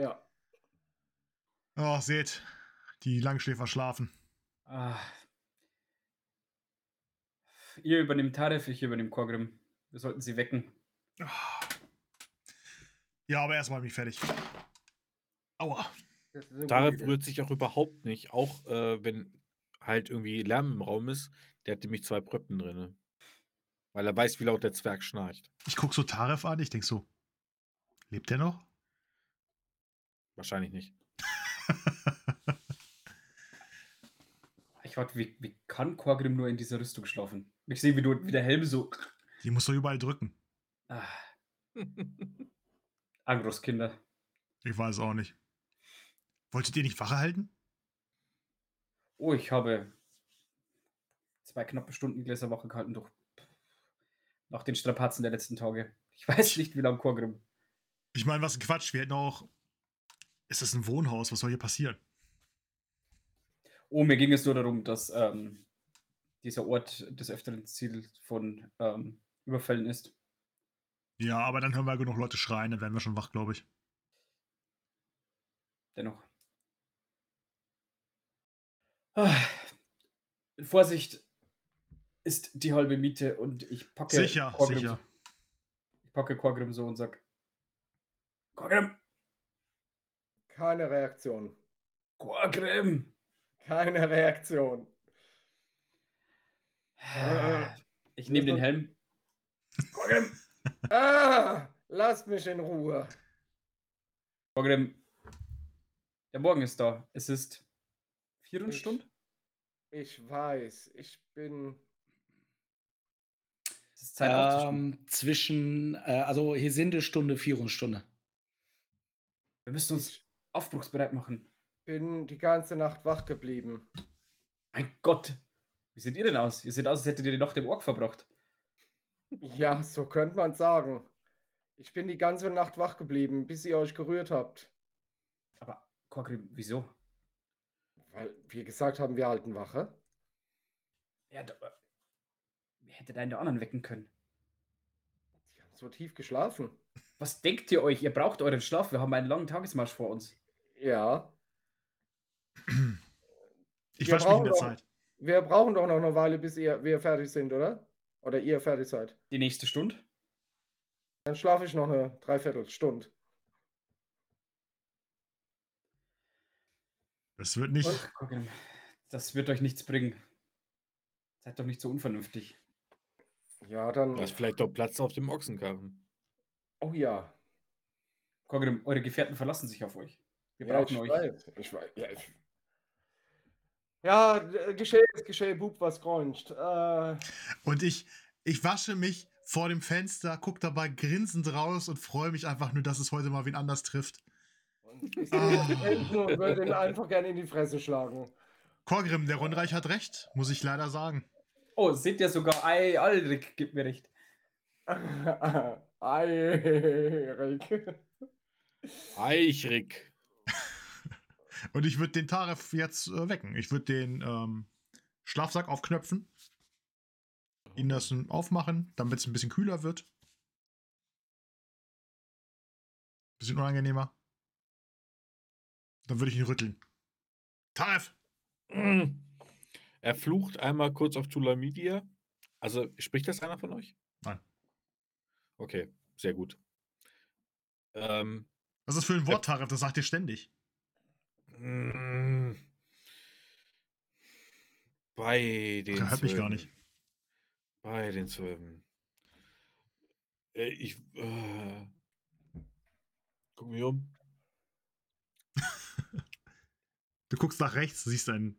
Ja. Oh, seht, die Langschläfer schlafen. Ah. Ihr übernimmt Taref, ich übernehme Korgrim. Wir sollten sie wecken. Ja, aber erstmal mich fertig. Aua. Idee. rührt sich auch überhaupt nicht, auch äh, wenn halt irgendwie Lärm im Raum ist. Der hat nämlich zwei Pröppen drin. Weil er weiß, wie laut der Zwerg schnarcht. Ich guck so Taref an, ich denk so, lebt der noch? Wahrscheinlich nicht. Ich warte, wie, wie kann Korgrim nur in dieser Rüstung schlafen? Ich sehe, wie, du, wie der Helm so. Die muss doch überall drücken. Ah. Angros Kinder. Ich weiß auch nicht. Wolltet ihr nicht Wache halten? Oh, ich habe zwei knappe Stunden Gläserwoche gehalten durch. Nach den Strapazen der letzten Tage. Ich weiß nicht, wie lange Korgrim. Ich meine, was ein Quatsch. Wir hätten auch. Es ist ein Wohnhaus, was soll hier passieren? Oh, mir ging es nur darum, dass ähm, dieser Ort des öfteren Ziel von ähm, Überfällen ist. Ja, aber dann hören wir genug Leute schreien, dann werden wir schon wach, glaube ich. Dennoch. Ah, Vorsicht ist die halbe Miete und ich packe Sicher, Korgrim, sicher. Ich packe Korgrim so und sag, Korgrim! Keine Reaktion. Korgrim! Keine Reaktion. Ich nehme den Helm. Korgrim! Ah, lasst mich in Ruhe. Korgrim! Der Morgen ist da. Es ist vier Ich- Stunden. Ich weiß, ich bin. Es ist. Ähm, zwischen, äh, also hier sind eine Stunde, vier Stunde. Wir müssen uns aufbruchsbereit machen. bin die ganze Nacht wach geblieben. Mein Gott! Wie seht ihr denn aus? Ihr seht aus, als hättet ihr die Nacht im Ork verbracht. Ja, so könnte man sagen. Ich bin die ganze Nacht wach geblieben, bis ihr euch gerührt habt. Aber Korgrim, wieso? Weil wir gesagt haben, wir halten Wache. Ja, da, wer hätte da der anderen wecken können? Die haben so tief geschlafen. Was denkt ihr euch? Ihr braucht euren Schlaf. Wir haben einen langen Tagesmarsch vor uns. Ja. Ich Wir wasche mich in brauchen der doch- Zeit. Wir brauchen doch noch eine Weile, bis ihr, wir fertig sind, oder? Oder ihr fertig seid. Die nächste Stunde? Dann schlafe ich noch eine Dreiviertelstunde. Das wird nicht. Und- das wird euch nichts bringen. Seid doch nicht so unvernünftig. Ja, dann. Da ist vielleicht doch Platz auf dem Ochsenkarren. Oh ja. Korgrim, eure Gefährten verlassen sich auf euch. Wir ja, brauchen ich euch. Weiß. Ich weiß. Ja, ich... ja äh, Geschehen ist Geschehen, Bub, was groncht. Äh, Und ich, ich wasche mich vor dem Fenster, gucke dabei grinsend raus und freue mich einfach nur, dass es heute mal wen anders trifft. und ich und würde ihn einfach gerne in die Fresse schlagen. Korgrim, der Rundreich hat recht, muss ich leider sagen. Oh, seht ihr sogar, ei, Aldrich gibt mir recht. Eirik. Eichrig. Und ich würde den Taref jetzt äh, wecken. Ich würde den ähm, Schlafsack aufknöpfen, ihn das aufmachen, damit es ein bisschen kühler wird. Bisschen unangenehmer. Dann würde ich ihn rütteln. Taref! Mm. Er flucht einmal kurz auf Tulamidia. Also spricht das einer von euch? Nein. Okay, sehr gut. Ähm, Was ist das für ein Wort, Taref? Das sagt ihr ständig. Mm, bei den hört mich gar nicht. Bei den Zwölfen. Äh, ich äh, guck mich um. Du guckst nach rechts, siehst einen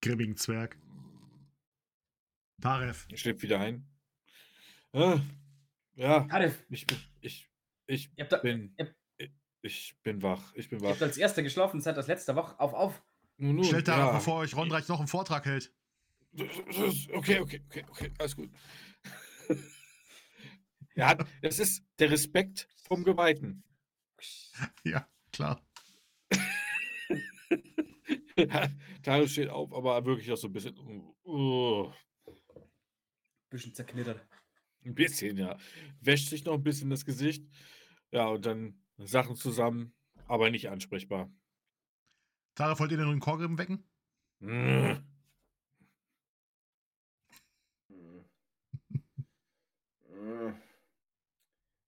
grimmigen Zwerg. Taref. Ich schlüpfe wieder ein. Ah, ja, Karif, ich bin, ich, ich ihr habt, da, bin, ihr- ich, ich bin wach. Ich bin ihr wach. habt als erster geschlafen, seid als letzter wach. Auf, auf. Nun, nun, Stellt Taref ja. mal vor euch Rondreich noch einen Vortrag hält. Okay, okay, okay, okay, alles gut. ja, das ist der Respekt vom Geweihten. Ja, klar. Tarek steht auf, aber wirklich auch so ein bisschen. Uh, Bisschen zerknittert. ein bisschen, ja. Wäscht sich noch ein bisschen das Gesicht. Ja, und dann Sachen zusammen, aber nicht ansprechbar. Taref, wollt ihr den Korgrim wecken? Mm.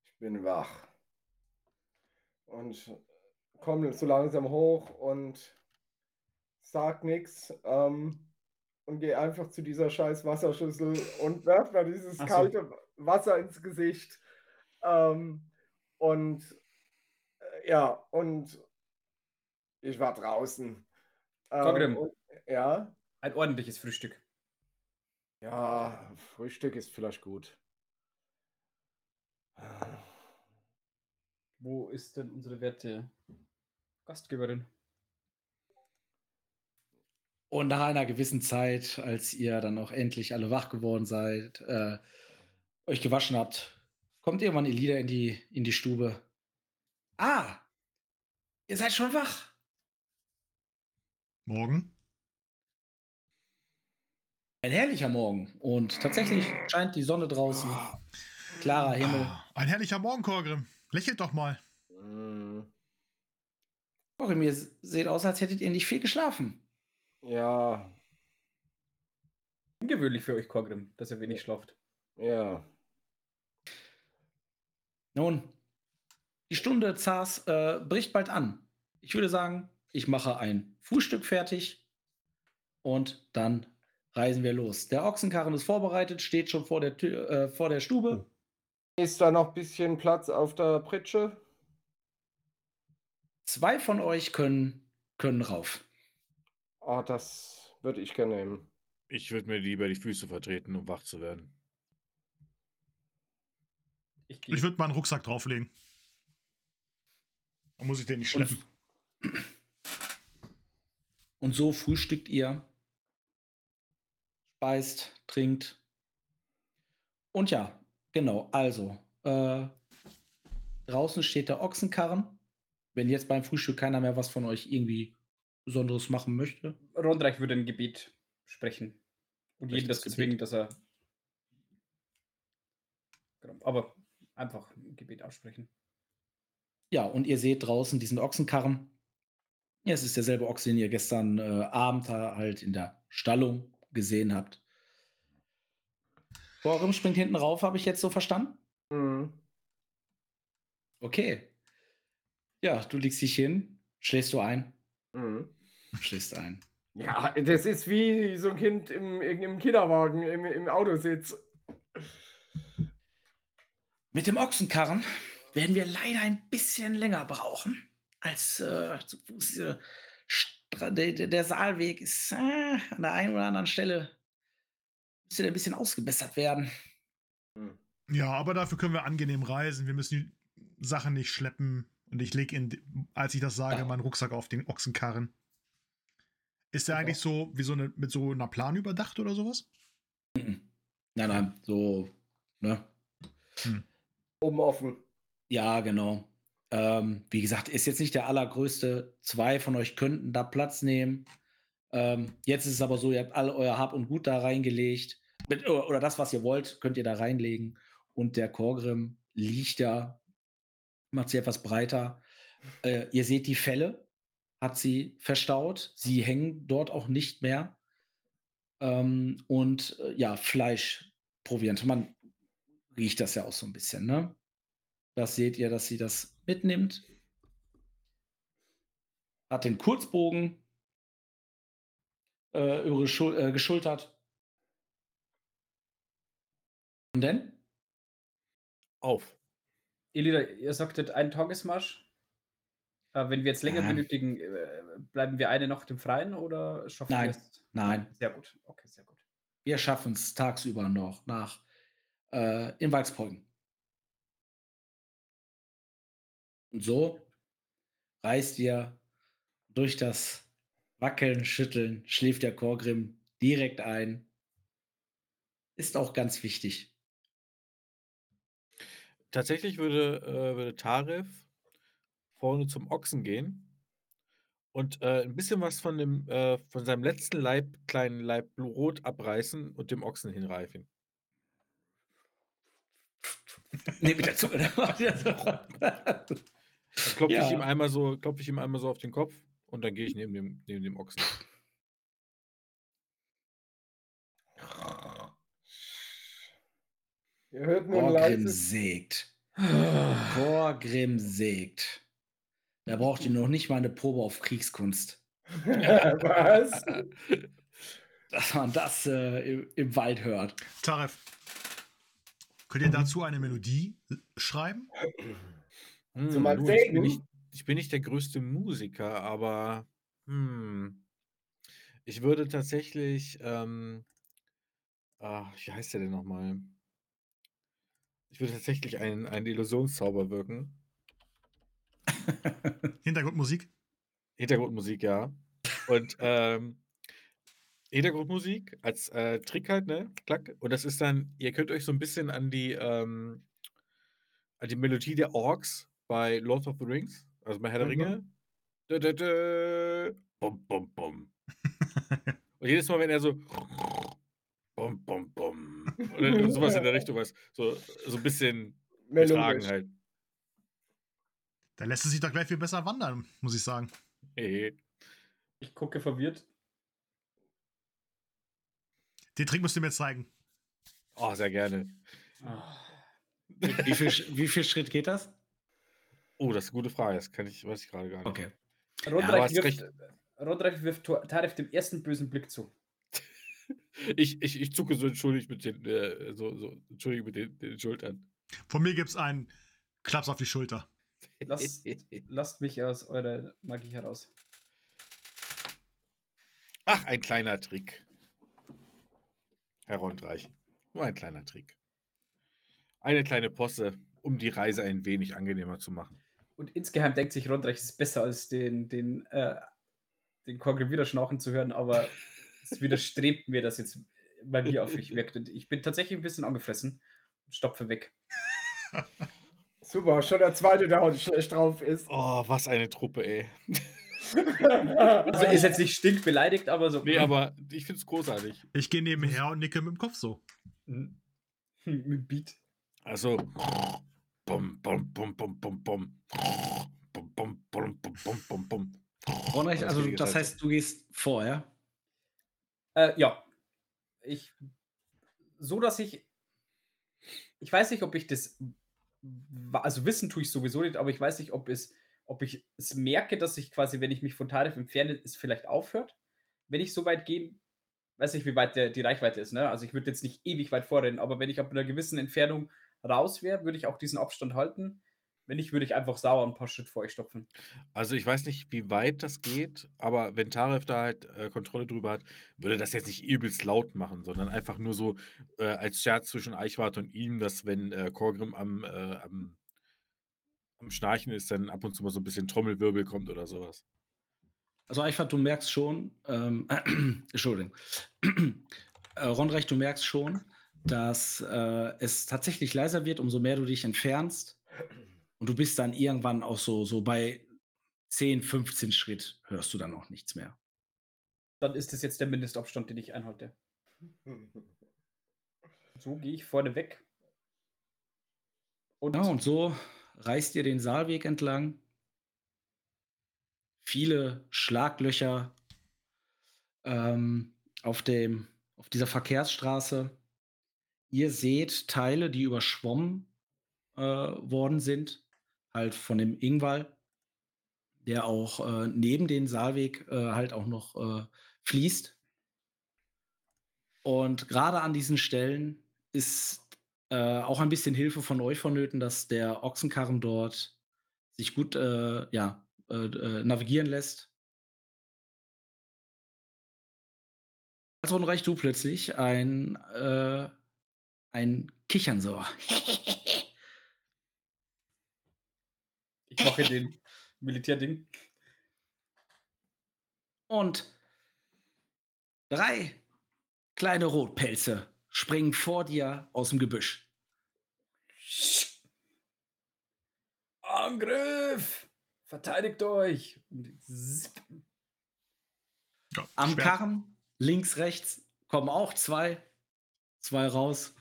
Ich bin wach. Und komme so langsam hoch und sag nichts. Ähm, und gehe einfach zu dieser scheiß Wasserschüssel und werf mir dieses so. kalte Wasser ins Gesicht. Ähm, und ja, und ich war draußen. Ähm, und, ja. Ein ordentliches Frühstück. Ja, Frühstück ist vielleicht gut. Wo ist denn unsere werte Gastgeberin? Und nach einer gewissen Zeit, als ihr dann auch endlich alle wach geworden seid, äh, euch gewaschen habt, kommt irgendwann Elida in die, in die Stube. Ah, ihr seid schon wach. Morgen? Ein herrlicher Morgen. Und tatsächlich scheint die Sonne draußen. Klarer Himmel. Ah, ein herrlicher Morgen, Korgrim. Lächelt doch mal. Hm, Auch ihr seht aus, als hättet ihr nicht viel geschlafen. Ja, Ungewöhnlich für euch, Korgrim, dass ihr wenig schlaft. ja. Nun, die Stunde Zars äh, bricht bald an. Ich würde sagen, ich mache ein Frühstück fertig und dann reisen wir los. Der Ochsenkarren ist vorbereitet, steht schon vor der, Tür, äh, vor der Stube. Ist da noch ein bisschen Platz auf der Pritsche? Zwei von euch können, können rauf. Ah, das würde ich gerne nehmen. Ich würde mir lieber die Füße vertreten, um wach zu werden. Ich. Ich würde meinen Rucksack drauflegen. Dann muss ich den nicht schleppen. Und so frühstückt ihr, speist, trinkt. Und ja, genau, also, äh, draußen steht der Ochsenkarren. Wenn jetzt beim Frühstück keiner mehr was von euch irgendwie Besonderes machen möchte. Rondreich würde ein Gebet sprechen. Und jeden dazu zwingen, dass er. Genau, Aber einfach ein Gebet aussprechen. Ja, und ihr seht draußen diesen Ochsenkarren. Ja, es ist derselbe Ochse, den ihr gestern äh, Abend halt in der Stallung gesehen habt. Borim springt hinten rauf, habe ich jetzt so verstanden? Mhm. Okay. Ja, du legst dich hin, schläfst du ein, Mhm. schläfst ein. Ja, das ist wie so ein Kind im, im Kinderwagen, im, im Autositz. Mit dem Ochsenkarren werden wir leider ein bisschen länger brauchen als äh, zu Fuß. Stra- der, Saalweg ist äh, an der einen oder anderen Stelle müsste der ein bisschen ausgebessert werden. Ja, aber dafür können wir angenehm reisen. Wir müssen die Sachen nicht schleppen. Und ich lege, als ich das sage, Ja. meinen Rucksack auf den Ochsenkarren. Ist der Super. eigentlich so wie so eine mit so einer Plan überdacht oder sowas? Nein, nein, so, ne? Oben offen. Ja, genau. Ähm, wie gesagt, ist jetzt nicht der allergrößte. Zwei von euch könnten da Platz nehmen. Ähm, jetzt ist es aber so, ihr habt all euer Hab und Gut da reingelegt. Mit, oder das, was ihr wollt, könnt ihr da reinlegen. Und der Korgrim liegt da, macht sie etwas breiter. Äh, ihr seht die Felle, hat sie verstaut. Sie hängen dort auch nicht mehr. Ähm, und äh, ja, Fleischproviant. Man riecht das ja auch so ein bisschen, ne? Das seht ihr, dass sie das mitnimmt. Hat den Kurzbogen äh, über Schul äh, geschultert. Und denn? Auf. Elida, ihr sagtet einen Tagesmarsch. Äh, wenn wir jetzt länger Ja. benötigen, äh, bleiben wir eine Nacht im Freien oder schaffen Nein, wir es? nein. Sehr gut. Okay, sehr gut. Wir schaffen es tagsüber noch nach äh, in Walksbrücken. Und so reist ihr durch das Wackeln, Schütteln, schläft der Chorgrim direkt ein. Ist auch ganz wichtig. Tatsächlich würde, äh, würde Tarif vorne zum Ochsen gehen und äh, ein bisschen was von, dem, äh, von seinem letzten Leib, kleinen Leib Rot abreißen und dem Ochsen hinreifen. Mit der Zunge. Dann klopfe ich Ja. ihm einmal so, klopfe ich ihm einmal so auf den Kopf und dann gehe ich neben dem, neben dem Ochsen. Ihr hört nur leises. sägt. Borgrim sägt. Da braucht ihr noch nicht mal eine Probe auf Kriegskunst. Was? Dass man das äh, im, im Wald hört. Taref, könnt ihr dazu eine Melodie äh, schreiben? Zu meinem du, ich, bin nicht, ich bin nicht der größte Musiker, aber hm, ich würde tatsächlich, ähm, ah, wie heißt der denn nochmal? Ich würde tatsächlich einen, einen Illusionszauber wirken. Hintergrundmusik? Hintergrundmusik, ja. Und ähm, Hintergrundmusik als äh, Trick halt, ne? Klack. Und das ist dann, ihr könnt euch so ein bisschen an die, ähm, an die Melodie der Orks bei Lord of the Rings, also bei Herr der Mhm. Ringe. Dö, dö, dö, bum, bum, bum. Und jedes Mal, wenn er so bum, bum, bum, oder sowas in der Richtung was, so, so ein bisschen getragen halt. Da lässt es sich doch gleich viel besser wandern, muss ich sagen. Hehe. Ich gucke verwirrt. Den Trick müsst ihr mir zeigen. Oh, sehr gerne. Ah. Wie viel, wie viel Schritt geht das? Oh, das ist eine gute Frage. Das kann ich, weiß ich gerade gar nicht. Okay. du Rondreich hast wirft, Rondreich wirft Tor- Tarif dem ersten bösen Blick zu. Ich, ich, ich zucke so entschuldigt mit den, äh, so, so, entschuldigt mit den, den Schultern. Von mir gibt es einen Klaps auf die Schulter. Lasst, lasst mich aus eurer Magie heraus. Ach, ein kleiner Trick. Herr Rondreich. Nur ein kleiner Trick. Eine kleine Posse, um die Reise ein wenig angenehmer zu machen. Und insgeheim denkt sich Rondreich, es ist besser als den, den, äh, den Korgrim wieder schnauchen zu hören, aber es widerstrebt mir, dass jetzt Magie auf mich wirkt. Und ich bin tatsächlich ein bisschen angefressen und stopfe weg. Super, schon der zweite, der heute schlecht drauf ist. Oh, was eine Truppe, ey. Also ist jetzt nicht stinkbeleidigt, aber so. Nee, aber ich finde es großartig. Ich gehe nebenher und nicke mit dem Kopf so. Hm, Mit Beat. Also. Bum, bum, bum, bum, bum, bum. Bum, bum, bum, bum, bum, bum, bum. Ronreich, also das heißt, du gehst vor, ja? Äh, ja. Ich. So, dass ich. Ich weiß nicht, ob ich das. Also wissen tue ich sowieso nicht, aber ich weiß nicht, ob es, ob ich es merke, dass ich quasi, wenn ich mich von Tarif entferne, es vielleicht aufhört. Wenn ich so weit gehe, weiß nicht, wie weit der, die Reichweite ist. Ne? Also ich würde jetzt nicht ewig weit vorrennen, aber wenn ich ab einer gewissen Entfernung raus wäre, würde ich auch diesen Abstand halten. Wenn nicht, würde ich einfach sauer ein paar Schritt vor euch stopfen. Also ich weiß nicht, wie weit das geht, aber wenn Taref da halt äh, Kontrolle drüber hat, würde das jetzt nicht übelst laut machen, sondern einfach nur so äh, als Scherz zwischen Eichwart und ihm, dass wenn äh, Korgrim am, äh, am, am Schnarchen ist, dann ab und zu mal so ein bisschen Trommelwirbel kommt oder sowas. Also Eichwart, du merkst schon, ähm, Entschuldigung, äh, Ronreich, du merkst schon, dass äh, es tatsächlich leiser wird, umso mehr du dich entfernst. Und du bist dann irgendwann auch so, so bei 10, 15 Schritt hörst du dann auch nichts mehr. Dann ist es jetzt der Mindestabstand, den ich einhalte. So gehe ich vorne weg. Und, Ja, und so reist ihr den Saalweg entlang. Viele Schlaglöcher ähm, auf, dem, auf dieser Verkehrsstraße. Ihr seht Teile, die überschwommen äh, worden sind, halt von dem Ingwall, der auch äh, neben den Saalweg äh, halt auch noch äh, fließt. Und gerade an diesen Stellen ist äh, auch ein bisschen Hilfe von euch vonnöten, dass der Ochsenkarren dort sich gut äh, ja, navigieren lässt. Als Unreich du plötzlich ein, ein Kichern so. ich mache den Militärding. Und drei kleine Rotpelze springen vor dir aus dem Gebüsch. Angriff! Verteidigt euch! Und zipp. Ja, Am. Karren, links, rechts, kommen auch zwei. Zwei raus.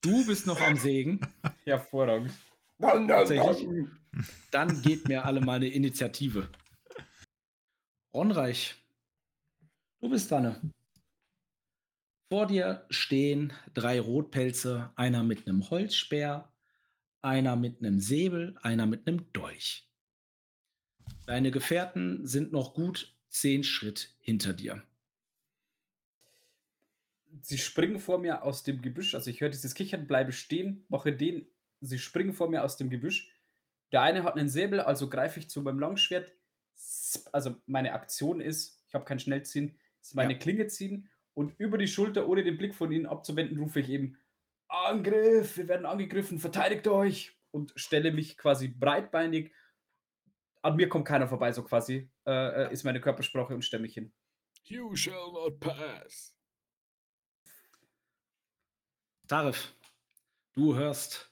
Du bist noch am Sägen. Hervorragend. Dann, dann, Tatsächlich. dann. Dann gebt mir alle mal eine Initiative. Ronreich, du bist dran. Vor dir stehen drei Rotpelze, einer mit einem Holzspeer, einer mit einem Säbel, einer mit einem Dolch. Deine Gefährten sind noch gut zehn Schritt hinter dir. Sie springen vor mir aus dem Gebüsch. Also ich höre dieses Kichern, bleibe stehen, mache den. Sie springen vor mir aus dem Gebüsch. Der eine hat einen Säbel, also greife ich zu meinem Langschwert. Also meine Aktion ist, ich habe kein Schnellziehen, ist meine Ja. Klinge ziehen und über die Schulter, ohne den Blick von ihnen abzuwenden, rufe ich eben Angriff, wir werden angegriffen, verteidigt euch und stelle mich quasi breitbeinig. An mir kommt keiner vorbei, so quasi, äh, äh, ist meine Körpersprache und stelle mich hin. You shall not pass. Tarif, du hörst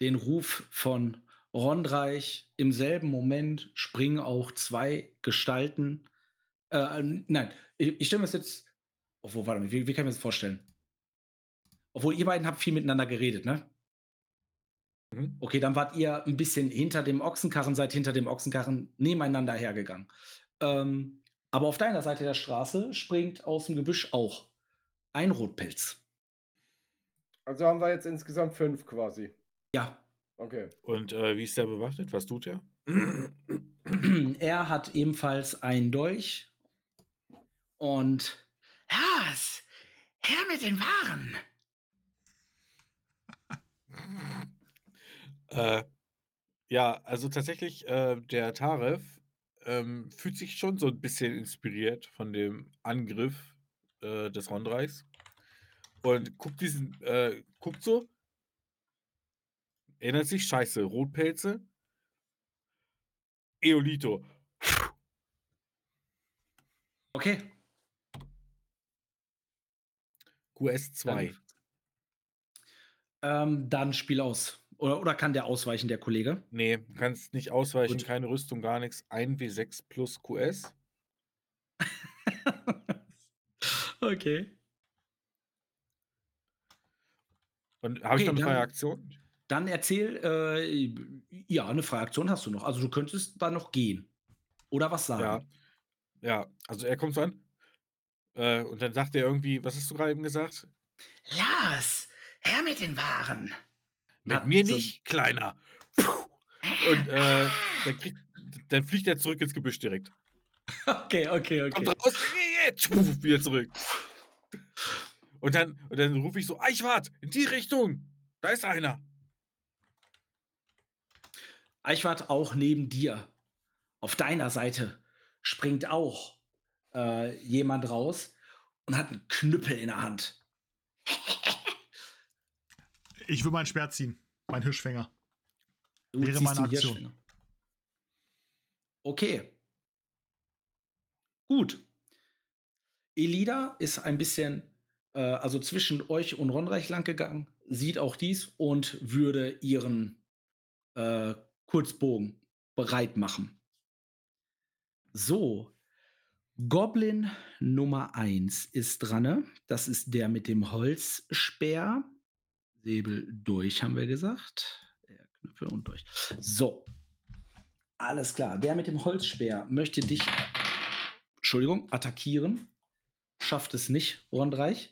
den Ruf von Rondreich. Im selben Moment springen auch zwei Gestalten. Äh, nein, ich, ich stelle mir das jetzt. Obwohl, warte mal, wie, wie kann ich mir das vorstellen? Obwohl, ihr beiden habt viel miteinander geredet, ne? Mhm. Okay, dann wart ihr ein bisschen hinter dem Ochsenkarren, seid hinter dem Ochsenkarren nebeneinander hergegangen. Ähm, aber auf deiner Seite der Straße springt aus dem Gebüsch auch ein Rotpelz. Also haben wir jetzt insgesamt fünf quasi. Ja, Okay. Und äh, wie ist der bewaffnet? Was tut er? Er hat ebenfalls einen Dolch und Was? Her mit den Waren. Äh, ja, also tatsächlich, äh, der Taref ähm, fühlt sich schon so ein bisschen inspiriert von dem Angriff äh, des Rondreichs und guckt diesen, äh, guckt so, erinnert sich, scheiße, Rotpelze, Eolito. okay, QS2. ähm, dann Spiel aus. Oder, oder kann der ausweichen, der Kollege? Nee, kannst nicht ausweichen, Gut. keine Rüstung, gar nichts. 1W6 plus QS. okay. Und habe ich Okay, noch eine freie dann- Aktion? Dann erzähl, äh, ja, eine freie Aktion hast du noch. Also du könntest da noch gehen. Oder was Ja. sagen. Ja, also er kommt so an. Äh, und dann sagt er irgendwie, was hast du gerade eben gesagt? Las, her mit den Waren. Mit Hat mir so- nicht, Kleiner. Und äh, dann, kriegt, dann fliegt er zurück ins Gebüsch direkt. Okay, okay, Kommt okay. raus, pfuff, wieder zurück. Und dann, und dann rufe ich so, Eichwart, in die Richtung. Da ist einer. Eichwart auch neben dir. Auf deiner Seite springt auch äh, jemand raus und hat einen Knüppel in der Hand. Ich will mein Schwert ziehen. Mein Hirschfänger. Du Wäre meine Aktion. Hirschfänger. Okay. Gut. Elida ist ein bisschen, äh, also zwischen euch und Ronreich lang gegangen, sieht auch dies und würde ihren äh, Kurzbogen bereit machen. So. Goblin Nummer 1 ist dran. ne? Das ist der mit dem Holzspeer. Säbel durch, haben wir gesagt. Der Knüppel und durch. So. Alles klar. Der mit dem Holzspeer möchte dich, Entschuldigung, attackieren. Schafft es nicht, Rondreich.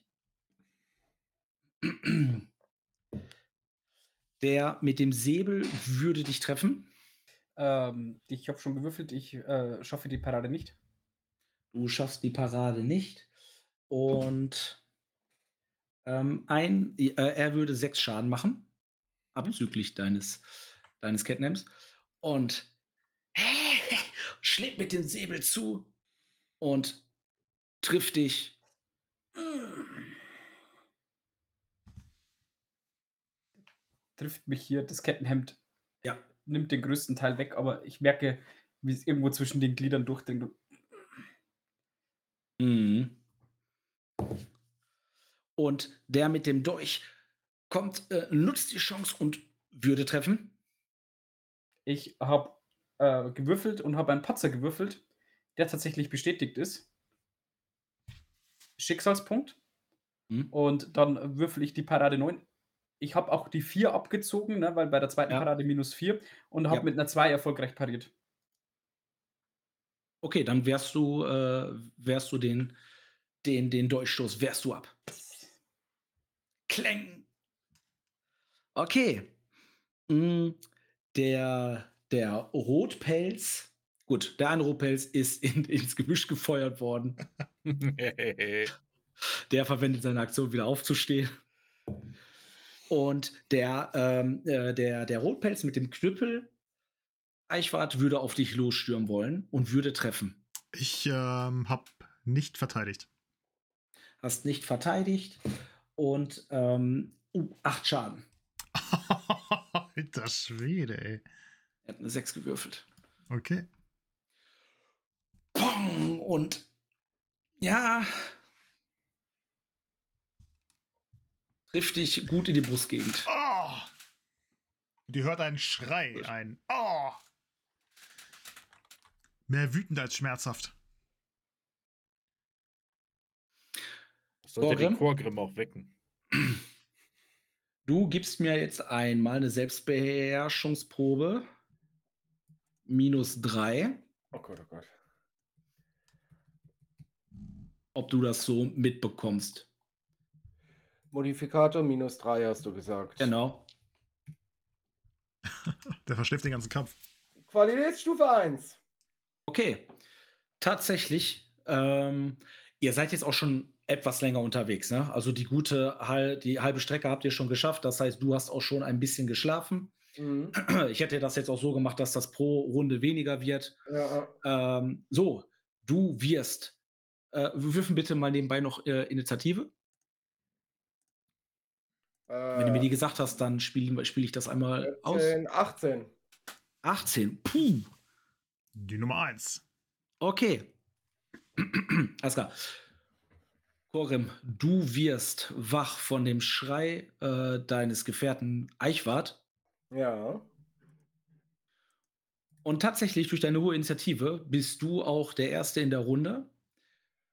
Der mit dem Säbel würde dich treffen. Ähm, ich habe schon gewürfelt, ich äh, schaffe die Parade nicht. Du schaffst die Parade nicht. Und ähm, ein, äh, er würde sechs Schaden machen. Abzüglich deines, deines Catnames. Und schlägt mit dem Säbel zu und trifft dich. Trifft mich hier, das Kettenhemd Ja. nimmt den größten Teil weg, aber ich merke, wie es irgendwo zwischen den Gliedern durchdringt. Mhm. Und der mit dem Dolch kommt, äh, nutzt die Chance und würde treffen. Ich habe äh, gewürfelt und habe einen Patzer gewürfelt, der tatsächlich bestätigt ist. Schicksalspunkt. Mhm. Und dann würfel ich die Parade 9. Ich habe auch die 4 abgezogen, ne, weil bei der zweiten Ja. Parade minus 4 und habe Ja. mit einer 2 erfolgreich pariert. Okay, dann wärst du, äh, wärst du den, den, den Dolchstoß, wärst du ab. Kläng. Okay. Mm, Der, der Rotpelz, gut, der eine Rotpelz ist in, ins Gebüsch gefeuert worden. Der verwendet seine Aktion, wieder aufzustehen. Und der, ähm, äh, der, der Rotpelz mit dem Knüppel, Eichwart, würde auf dich losstürmen wollen und würde treffen. Ich ähm, habe nicht verteidigt. Hast nicht verteidigt und ähm, uh, acht Schaden. Alter Schwede, ey. Er hat eine 6 gewürfelt. Okay. Pong! Und ja. Trifft dich gut in die Brustgegend. Oh! Die hört einen Schrei, ein Oh! Mehr wütend als schmerzhaft. Sollte Vorgrim? den Chorgrim auch wecken. Du gibst mir jetzt einmal eine Selbstbeherrschungsprobe. Minus 3. Oh Gott, oh Gott. Ob du das so mitbekommst. Modifikator minus 3 hast du gesagt. Genau. Der verschläft den ganzen Kampf. Qualitätsstufe 1. Okay. Tatsächlich, ähm, ihr seid jetzt auch schon etwas länger unterwegs, ne? Also die gute hal die halbe Strecke habt ihr schon geschafft. Das heißt, du hast auch schon ein bisschen geschlafen. Mhm. Ich hätte das jetzt auch so gemacht, dass das pro Runde weniger wird. Ja, Ähm, so, du wirst. Äh, wir würfen bitte mal nebenbei noch äh, Initiative. Wenn du mir die äh, gesagt hast, dann spiele spiel ich das einmal aus. 14, 18. 18. Puh. Die Nummer 1. Okay. Alles klar. Korim, du wirst wach von dem Schrei äh, deines Gefährten Eichwart. Ja. Und tatsächlich durch deine hohe Initiative bist du auch der Erste in der Runde.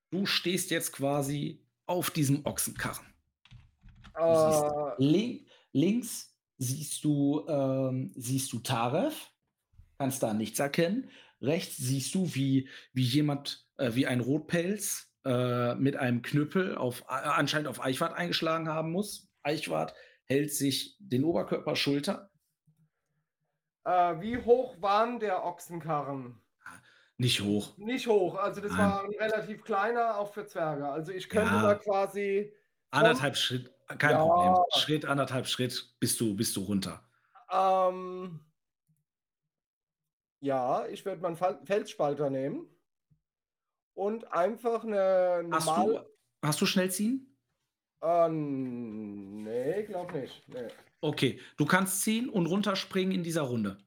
Du stehst jetzt quasi auf diesem Ochsenkarren. Siehst Äh, link, links siehst du, ähm, siehst du Taref, kannst da nichts erkennen. Rechts siehst du, wie, wie jemand, äh, wie ein Rotpelz äh, mit einem Knüppel auf, äh, anscheinend auf Eichwart eingeschlagen haben muss. Eichwart hält sich den Oberkörper Schulter. äh, wie hoch waren der Ochsenkarren? Nicht hoch. Nicht hoch, also das Nein. war ein relativ kleiner, auch für Zwerge. Also ich könnte Ja. da quasi. Anderthalb Schritt, kein Ja. Problem. Schritt, anderthalb Schritt, bist du, bist du runter. Ähm, ja, ich würde meinen Felsspalter nehmen und einfach eine Hast normal. du, hast du schnell ziehen? Äh, nee, glaub nicht. Nee. Okay, du kannst ziehen und runterspringen in dieser Runde.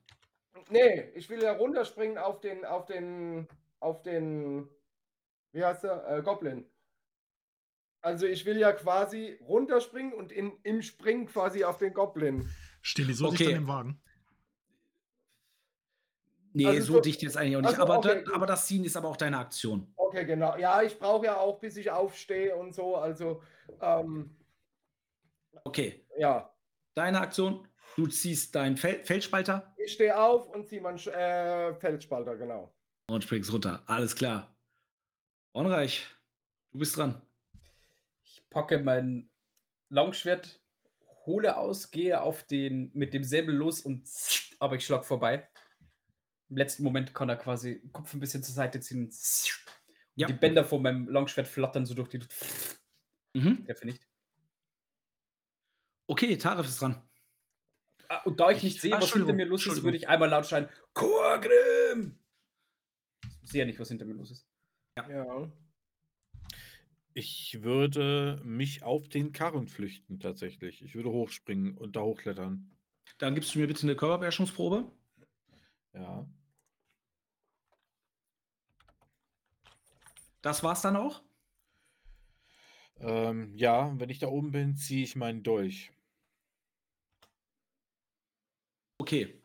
nee, ich will ja runterspringen auf den, auf den, auf den, wie heißt der? Äh, Goblin. Also ich will ja quasi runterspringen und in, im Springen quasi auf den Goblin. Stehen die so Okay. dicht an dem Wagen? Nee, Also so so- dicht jetzt eigentlich auch nicht. also aber, okay, da, aber das Ziehen ist aber auch deine Aktion. Okay, genau. Ja, ich brauche ja auch, bis ich aufstehe und so. Also, ähm, Okay, ja. deine Aktion. Du ziehst deinen Fel Feldspalter Ich stehe auf und ziehe meinen äh, Felsspalter, genau. und springst runter. Alles klar. Onreich, du bist dran. Packe mein Langschwert, hole aus, gehe auf den mit dem Säbel los und aber ich schlag vorbei. Im letzten Moment kann er quasi den Kopf ein bisschen zur Seite ziehen und, Ja. die Bänder von meinem Langschwert flattern so durch die Luft. Mhm. Treffe nicht. Okay, Tarif ist dran. Ah, und da ich Ich- nicht sehe, ah, was hinter mir los ist, würde ich einmal laut schreien: Chorgrim! Ich sehe ja nicht, was hinter mir los ist. Ja. Ich würde mich auf den Karren flüchten, tatsächlich. Ich würde hochspringen und da hochklettern. Dann gibst du mir bitte eine Körperbeherrschungsprobe. Ja. Das war's dann auch. Ähm, ja, wenn ich da oben bin, ziehe ich meinen Dolch. Okay.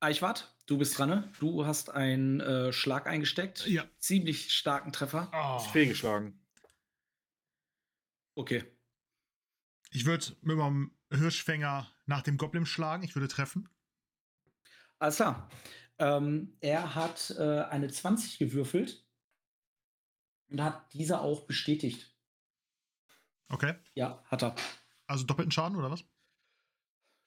Eichwart, du bist dran. Ne? Du hast einen äh, Schlag eingesteckt. Ja. Ziemlich starken Treffer. Oh. Ist fehlgeschlagen. Okay. Ich würde mit meinem Hirschfänger nach dem Goblin schlagen. Ich würde treffen. Alles klar. Ähm, er hat äh, eine 20 gewürfelt und hat diese auch bestätigt. Okay. Ja, hat er. Also doppelten Schaden oder was?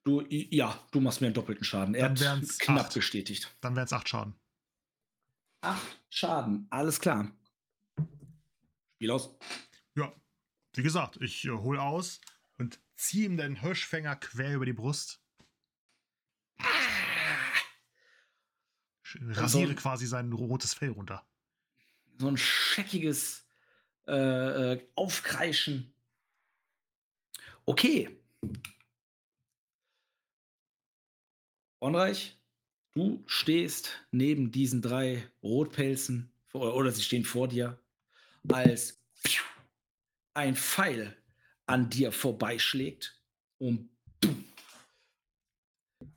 Du, ja, du machst mir einen doppelten Schaden. Er Dann hat knapp acht. bestätigt. Dann wären es acht Schaden. Acht Schaden, alles klar. Spiel aus. Wie gesagt, ich äh, hole aus und ziehe ihm den Hirschfänger quer über die Brust. Sch- Rasiere quasi sein rotes Fell runter. So ein scheckiges äh, äh, Aufkreischen. Okay. Onreich, du stehst neben diesen drei Rotpelzen, oder sie stehen vor dir, als ein Pfeil an dir vorbeischlägt und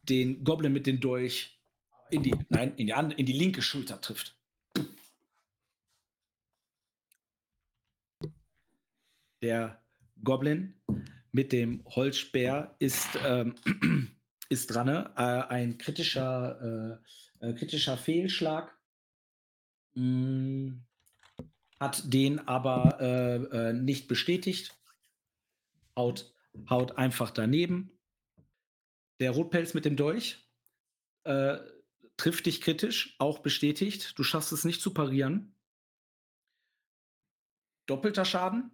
den Goblin mit dem Dolch in die, nein, in die, an- in die linke Schulter trifft. Der Goblin mit dem Holzspeer ist, ähm, ist dran. ne? Äh, ein kritischer, äh, äh, kritischer Fehlschlag. Mm, hat den aber äh, äh, nicht bestätigt. Haut, haut einfach daneben. Der Rotpelz mit dem Dolch äh, trifft dich kritisch, auch bestätigt. Du schaffst es nicht zu parieren. Doppelter Schaden.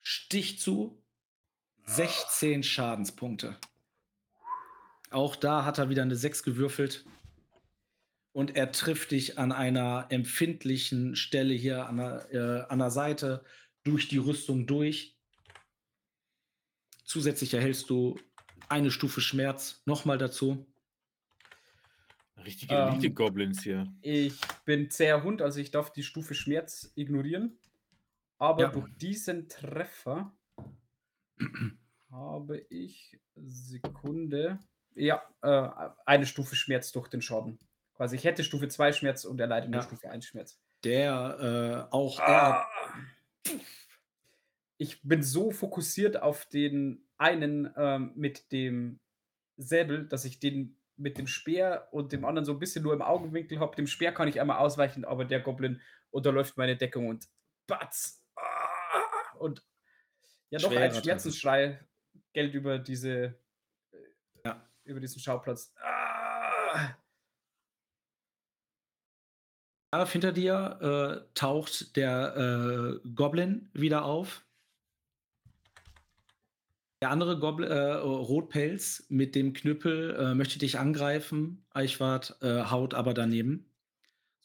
Stich zu. 16 Schadenspunkte. Auch da hat er wieder eine 6 gewürfelt. Und er trifft dich an einer empfindlichen Stelle hier an der, äh, an der Seite durch die Rüstung durch. Zusätzlich erhältst du eine Stufe Schmerz nochmal dazu. Richtige Ähm, Elite-Goblins hier. Ich bin zäher Hund, also ich darf die Stufe Schmerz ignorieren. Aber Ja. durch diesen Treffer habe ich Sekunde. Ja, äh, eine Stufe Schmerz durch den Schaden. Quasi, ich hätte Stufe 2 Schmerz und er leidet nur Ja. Stufe 1 Schmerz. Der äh, auch Ah. er Ich bin so fokussiert auf den einen ähm, mit dem Säbel, dass ich den mit dem Speer und dem anderen so ein bisschen nur im Augenwinkel habe. Dem Speer kann ich einmal ausweichen, aber der Goblin unterläuft meine Deckung und batz. Ah, Und ja, noch ein Schwerer. Schmerzensschrei Geld über diese Ja. über diesen Schauplatz. Ah. Hinter dir äh, taucht der äh, Goblin wieder auf. Der andere Goblin, äh, Rotpelz mit dem Knüppel äh, möchte dich angreifen. Eichwart äh, haut aber daneben.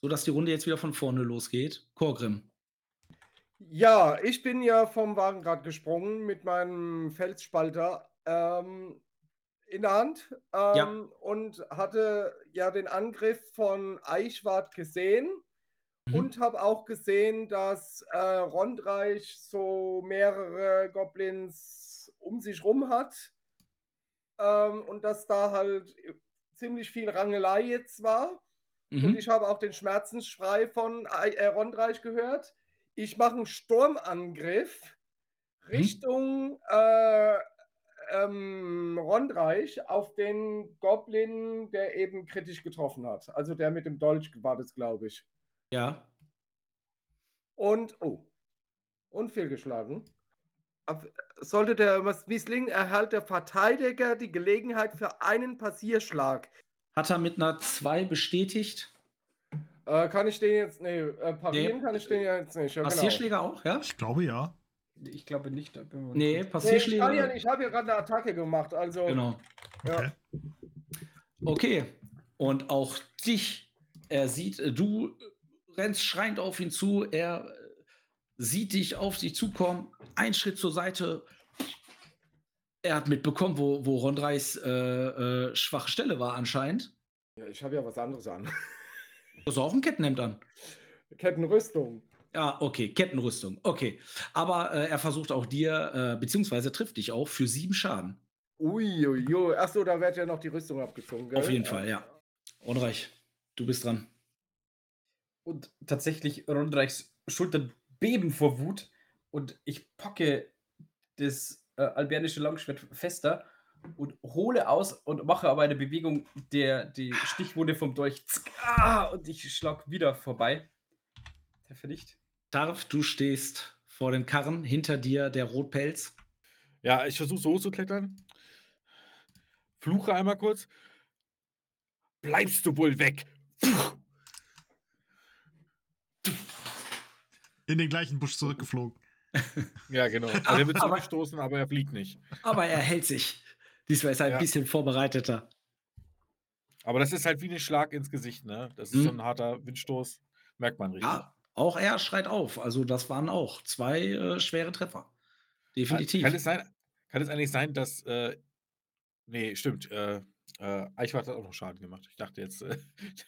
So dass die Runde jetzt wieder von vorne losgeht. Korgrim. Ja, ich bin ja vom Wagen gerade gesprungen mit meinem Felsspalter ähm, in der Hand ähm, Ja. und hatte ja den Angriff von Eichwart gesehen Mhm. und habe auch gesehen, dass äh, Rondreich so mehrere Goblins um sich rum hat ähm, und dass da halt ziemlich viel Rangelei jetzt war. Und Mhm. ich habe auch den Schmerzensschrei von äh, Rondreich gehört. Ich mache einen Sturmangriff Richtung äh, ähm, Rondreich auf den Goblin, der eben kritisch getroffen hat. Also der mit dem Dolch war das, glaube ich. Ja. Und, oh, und fehlgeschlagen. Sollte der was misslingen, erhält der Verteidiger die Gelegenheit für einen Passierschlag. Hat er mit einer 2 bestätigt. Äh, kann ich den jetzt, nee, äh, parieren Nee. kann ich den jetzt nicht. Ja, genau. Passierschläge auch, ja? Ich glaube ja. Ich glaube nicht. da bin mir Nee, Nee, ich, ja habe ja gerade eine Attacke gemacht, also. Genau. Okay. Okay. Und auch dich, er sieht, du rennst schreiend auf ihn zu, er sieht dich auf sich zukommen, ein Schritt zur Seite. Er hat mitbekommen, wo, wo Rondreis äh, äh, schwache Stelle war anscheinend. Ja, ich habe ja was anderes an. Du hast auch ein Kettenhemd an. Kettenrüstung. Ja, okay, Kettenrüstung. Okay. Aber äh, er versucht auch dir, äh, beziehungsweise trifft dich auch für sieben Schaden. Uiuiui. Ui. Achso, da wird ja noch die Rüstung abgezogen. Gell? Auf jeden Fall, ja. Unreich, du bist dran. Und tatsächlich Rondreichs Schultern beben vor Wut und ich packe das äh, albernische Langschwert fester und hole aus und mache aber eine Bewegung, der die Stichwunde vom Dolch zick, ah, und ich schlag wieder vorbei. Treffe nicht. Darf, du stehst vor den Karren, hinter dir der Rotpelz. Ja, ich versuche so hochzuklettern. Fluche einmal kurz. Bleibst du wohl weg? Puh. In den gleichen Busch zurückgeflogen. Ja, genau. Also er wird zurückgestoßen, aber er fliegt nicht. Aber er hält sich. Diesmal ist er ein Ja. bisschen vorbereiteter. Aber das ist halt wie ein Schlag ins Gesicht, ne? Das ist Mhm. so ein harter Windstoß. Merkt man richtig. Ja, auch er schreit auf. Also das waren auch zwei äh, schwere Treffer. Definitiv. Kann es, sein, kann es eigentlich sein, dass. Äh, nee, stimmt. Äh, äh, Eichwart hat auch noch Schaden gemacht. Ich dachte jetzt, äh,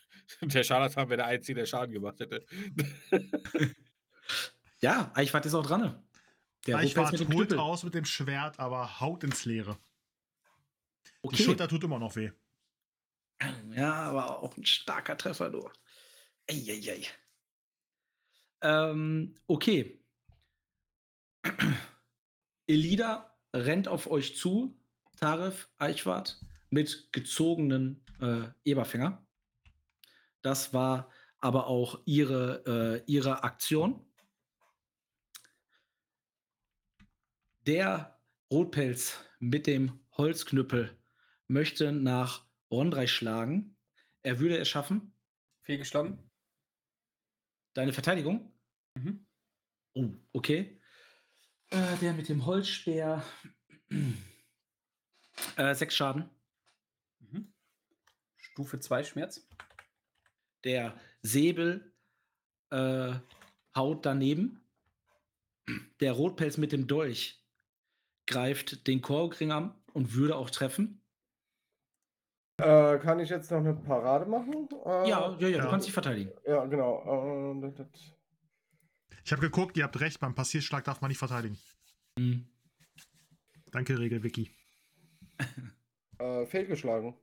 der Scharlatan wäre der Einzige, der Schaden gemacht hätte. Ja, Eichwart ist auch dran. Der Eichwart mit dem holt raus mit dem Schwert, aber haut ins Leere. Die Okay. Schulter tut immer noch weh. Ja, aber auch ein starker Treffer, du. Eieiei. Ähm, okay. Elida rennt auf euch zu, Tarif, Eichwart, mit gezogenen äh, Eberfänger. Das war aber auch ihre, äh, ihre Aktion. Der Rotpelz mit dem Holzknüppel möchte nach Rondreich schlagen. Er würde es schaffen. Fehlgeschlagen. Deine Verteidigung? Mhm. Oh, okay. Äh, der mit dem Holzspeer. äh, sechs Schaden. Mhm. Stufe 2 Schmerz. Der Säbel äh, haut daneben. Der Rotpelz mit dem Dolch greift den Korkring an und würde auch treffen. Äh, kann ich jetzt noch eine Parade machen? Äh, ja, ja, ja, ja. du kannst dich verteidigen. Ja, genau. Äh, das, das. Ich habe geguckt, ihr habt recht, beim Passierschlag darf man nicht verteidigen. Mhm. Danke, Regel, Vicky. Äh, fehlgeschlagen.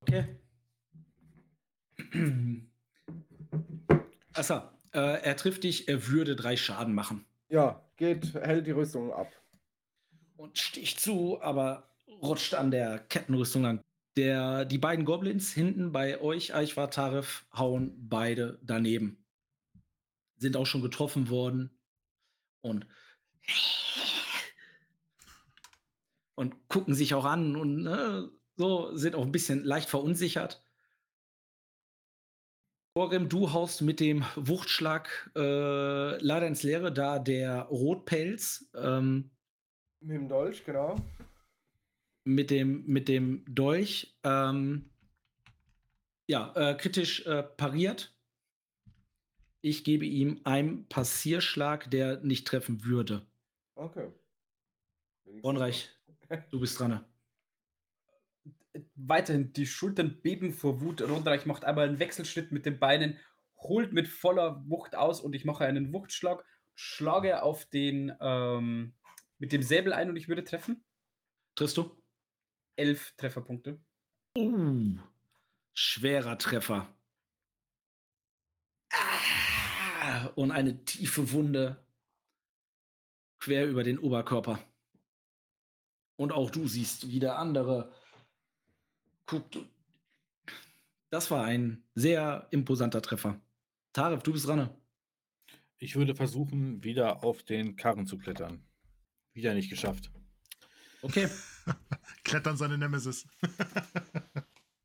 Okay. Achso, äh, er trifft dich, er würde drei Schaden machen. Ja, geht, hält die Rüstung ab. Und sticht zu, aber rutscht an der Kettenrüstung lang. Der, die beiden Goblins hinten bei euch, Eichwar Tarif, hauen beide daneben. Sind auch schon getroffen worden. Und, und gucken sich auch an und ne, so sind auch ein bisschen leicht verunsichert. Orgrim, du haust mit dem Wuchtschlag äh, leider ins Leere, da der Rotpelz ähm, Mit dem Dolch, genau. Mit dem, mit dem Dolch ähm, ja, äh, kritisch äh, pariert. Ich gebe ihm einen Passierschlag, der nicht treffen würde. Okay. Ronreich, du bist dran. Weiterhin die Schultern beben vor Wut. Rundreich macht einmal einen Wechselschritt mit den Beinen, holt mit voller Wucht aus und ich mache einen Wuchtschlag, schlage auf den ähm, mit dem Säbel ein und ich würde treffen. Triffst du? Elf Trefferpunkte. Uh, schwerer Treffer. Ah, und eine tiefe Wunde quer über den Oberkörper. Und auch du siehst, wie der andere guckt. Das war ein sehr imposanter Treffer. Tarif, du bist dran. Ich würde versuchen, wieder auf den Karren zu klettern. Wieder nicht geschafft. Okay, Klettern seine Nemesis.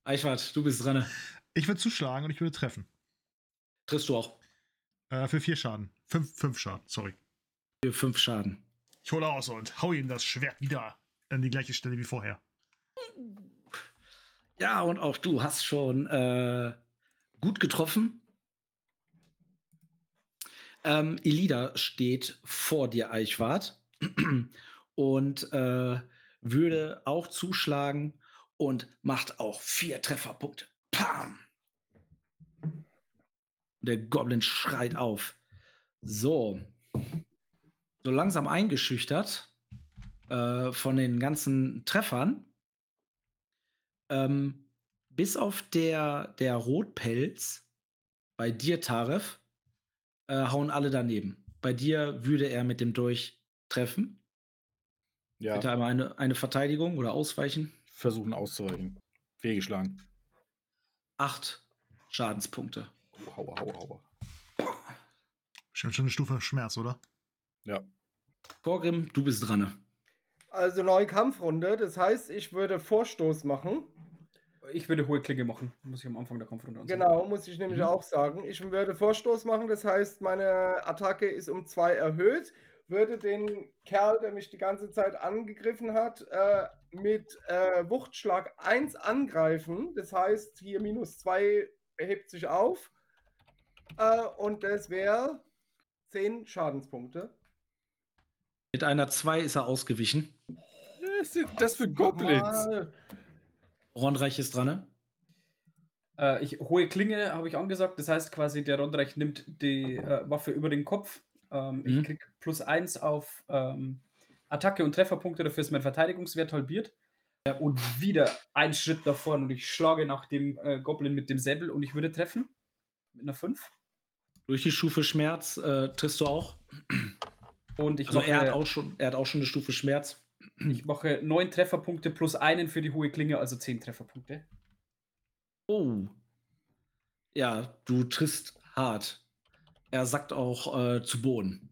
Eichwart, du bist dran. Ich würde zuschlagen und ich würde treffen. Triffst du auch Äh, für vier Schaden. Fünf, fünf Schaden, sorry. für fünf Schaden. Ich hole aus und hau ihm das Schwert wieder an die gleiche Stelle wie vorher. Ja, und auch du hast schon äh, gut getroffen. Ähm, Elida steht vor dir, Eichwart, und äh, würde auch zuschlagen und macht auch vier Trefferpunkte. Pam! Der Goblin schreit auf. So. So langsam eingeschüchtert äh, von den ganzen Treffern ähm, bis auf der, der Rotpelz bei dir, Taref, äh, hauen alle daneben. Bei dir würde er mit dem Dolch treffen. Ja, Bitte einmal eine, eine Verteidigung oder ausweichen. versuchen auszuweichen. Fehlgeschlagen. Acht Schadenspunkte. Oh, Hauer, hauer, hauer. Schon schon eine Stufe Schmerz, oder? Ja. Korgrim, du bist dran. Also neue Kampfrunde, das heißt, ich würde Vorstoß machen. Ich würde hohe Klinge machen. Muss ich am Anfang der Kampfrunde ansagen. Genau, muss ich nämlich Mhm. auch sagen. Ich würde Vorstoß machen, das heißt, meine Attacke ist um zwei erhöht. Würde den Kerl, der mich die ganze Zeit angegriffen hat, äh, mit äh, Wuchtschlag 1 angreifen. Das heißt, hier minus 2 hebt sich auf. Äh, und das wäre 10 Schadenspunkte. Mit einer 2 ist er ausgewichen. Was sind das für Goblins? Mal. Ronreich ist dran. Äh, ich, hohe Klinge habe ich angesagt. Das heißt quasi, der Rondreich nimmt die äh, Waffe über den Kopf. Ähm, Mhm. Ich kriege plus eins auf ähm, Attacke und Trefferpunkte. Dafür ist mein Verteidigungswert halbiert. Und wieder ein Schritt vorne und ich schlage nach dem äh, Goblin mit dem Säbel und ich würde treffen. Mit einer 5. Durch die Stufe Schmerz äh, triffst du auch. Und ich Also mache, er hat, auch schon, er hat auch schon eine Stufe Schmerz. ich mache neun Trefferpunkte plus einen für die hohe Klinge, also zehn Trefferpunkte. Oh. Ja, du triffst hart. Er sackt auch äh, zu Boden.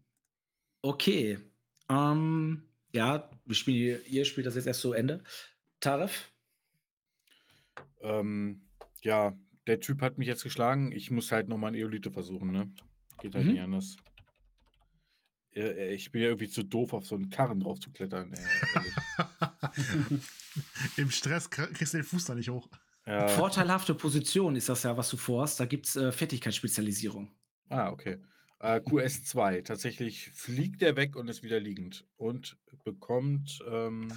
Okay. Ähm, ja, wir spielen, ihr spielt das jetzt erst zu Ende. Taref, Ähm, ja, der Typ hat mich jetzt geschlagen. Ich muss halt nochmal ein Eolite versuchen, ne? Geht halt Mhm. nicht anders. Äh, Ich bin ja irgendwie zu doof, auf so einen Karren drauf zu klettern. Im Stress kr- kriegst du den Fuß da nicht hoch. ja. Vorteilhafte Position ist das ja, was du vorhast. Da gibt es äh, Fertigkeitsspezialisierung. Ah, okay. Äh, QS2. Tatsächlich fliegt er weg und ist wieder liegend. Und bekommt ähm,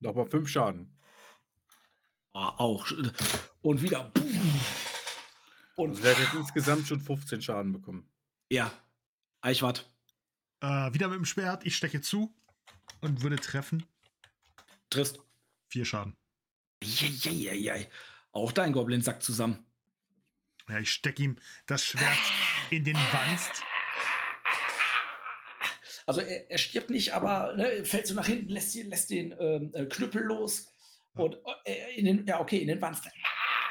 nochmal fünf Schaden. Ah, auch. Und wieder. Und Also der hat jetzt insgesamt schon 15 Schaden bekommen. ja, Eichwart, Äh, wieder mit dem Schwert. Ich stecke zu und würde treffen. triffst. Vier Schaden. Eieieiei. Auch dein Goblin sackt zusammen. Ja, ich stecke ihm das Schwert in den Wanst. Also er, er stirbt nicht, aber ne, fällt so nach hinten, lässt, lässt den ähm, äh, Knüppel los und äh, in den, ja okay, in den Wanst.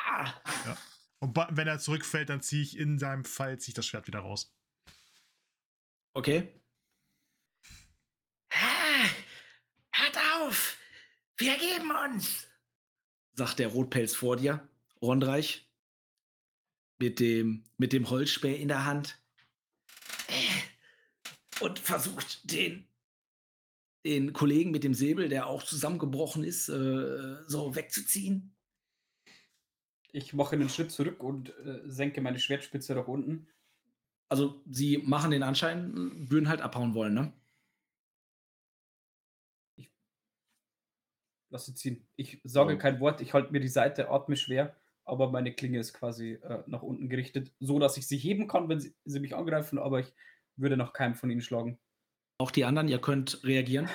Ah! Und ba- wenn er zurückfällt, dann ziehe ich in seinem Fall ziehe ich das Schwert wieder raus. Okay. Hört auf! Wir geben uns! sagt der Rotpelz vor dir, Rondreich, mit dem, mit dem Holzspäh in der Hand und versucht den, den Kollegen mit dem Säbel, der auch zusammengebrochen ist, äh, so wegzuziehen. Ich mache einen Schritt zurück und äh, senke meine Schwertspitze nach unten. Also sie machen den Anschein, würden halt abhauen wollen, ne? Lass sie ziehen. Ich sage Ja. kein Wort, ich halte mir die Seite, atme schwer, aber meine Klinge ist quasi äh, nach unten gerichtet, so dass ich sie heben kann, wenn sie, sie mich angreifen, aber ich würde nach keinem von ihnen schlagen. Auch die anderen, ihr könnt reagieren.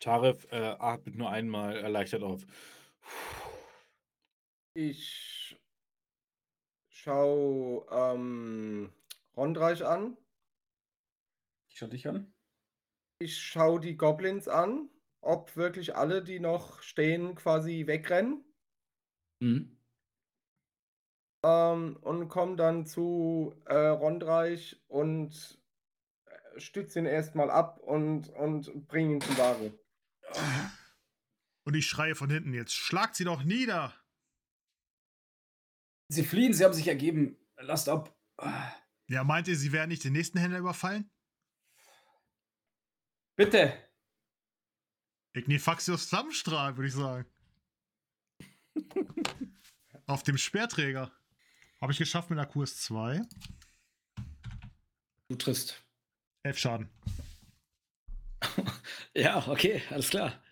Taref äh, atmet nur einmal erleichtert auf. Ich schau ähm, Rondreich an. Ich schau dich an. Ich schau die Goblins an, ob wirklich alle, die noch stehen, quasi wegrennen. Mhm. Ähm, und komme dann zu äh, Rondreich und äh, stütze ihn erstmal ab und, und bringe ihn zum Wagen. Und ich schreie von hinten jetzt: Schlagt sie doch nieder! Sie fliehen, sie haben sich ergeben. Lasst ab. Ja, meint ihr, sie werden nicht den nächsten Händler überfallen? Bitte. Ignifaxius Flammenstrahl, würde ich sagen. Auf dem Speerträger. Habe ich geschafft mit einer QS2. Du triffst. Elf Schaden. Ja, okay, alles klar.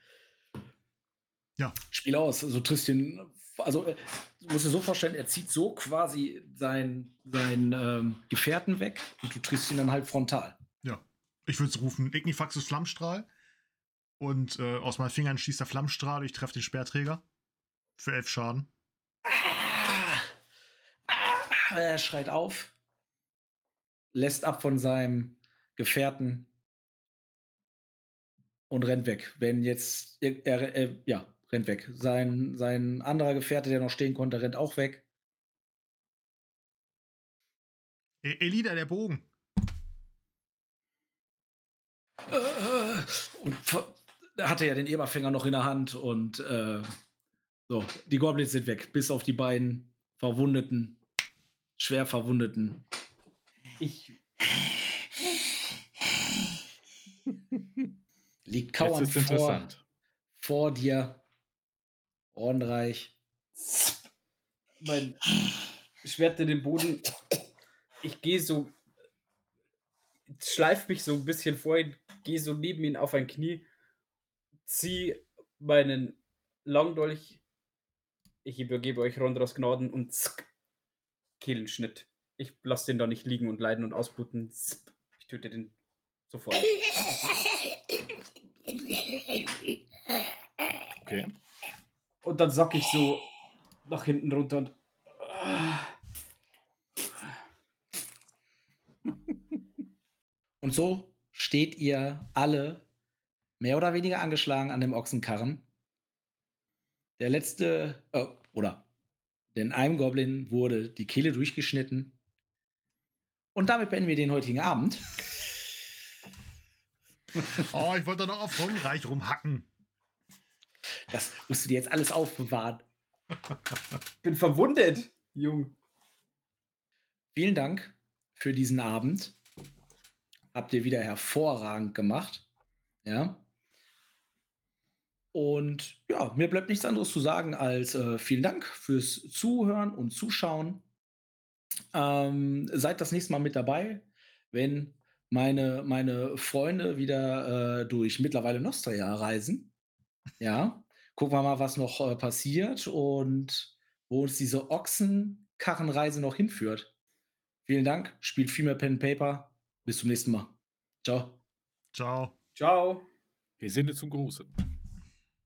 Ja. Spiel aus. Also du triffst den. Also äh, du musst dir so vorstellen, er zieht so quasi seinen sein, ähm, Gefährten weg und du triffst ihn dann halt frontal. Ja. Ich würde es rufen: Ignifaxius Flammenstrahl. Und äh, aus meinen Fingern schießt der Flammenstrahl. Ich treffe den Speerträger. Für elf Schaden. Er schreit auf, lässt ab von seinem Gefährten und rennt weg. Wenn jetzt er, er, er ja, rennt weg. Sein, sein anderer Gefährte, der noch stehen konnte, rennt auch weg. E Elida, der Bogen. Und hatte ja den Eberfänger noch in der Hand und äh, so, die Goblins sind weg, bis auf die beiden Verwundeten, schwer Verwundeten. Ich Liegt kauernd vor, vor dir. Ordnreich. mein Schwert in den Boden. Ich gehe so, schleife mich so ein bisschen vorhin, gehe so neben ihn auf ein Knie, ziehe meinen Langdolch. Ich übergebe euch Rondras Gnaden und zck, Kehlenschnitt. Ich lasse den da nicht liegen und leiden und ausbluten. Ich töte den sofort. Okay. Und dann sack ich so nach hinten runter und. Und so steht ihr alle mehr oder weniger angeschlagen an dem Ochsenkarren. Der letzte, äh, oder denn einem Goblin wurde die Kehle durchgeschnitten. Und damit beenden wir den heutigen Abend. Oh, ich wollte noch auf Ronreich rumhacken. Das musst du dir jetzt alles aufbewahren. Ich bin verwundet, Jung. Vielen Dank für diesen Abend. Habt ihr wieder hervorragend gemacht. Ja. Und ja, mir bleibt nichts anderes zu sagen als äh, vielen Dank fürs Zuhören und Zuschauen. Ähm, seid das nächste Mal mit dabei, wenn meine, meine Freunde wieder äh, durch mittlerweile Nostria reisen. Ja, gucken wir mal, was noch äh, passiert und wo uns diese Ochsenkarrenreise noch hinführt. Vielen Dank, spielt viel mehr Pen and Paper. Bis zum nächsten Mal. Ciao. Ciao. Ciao. Wir sind zum Gruße.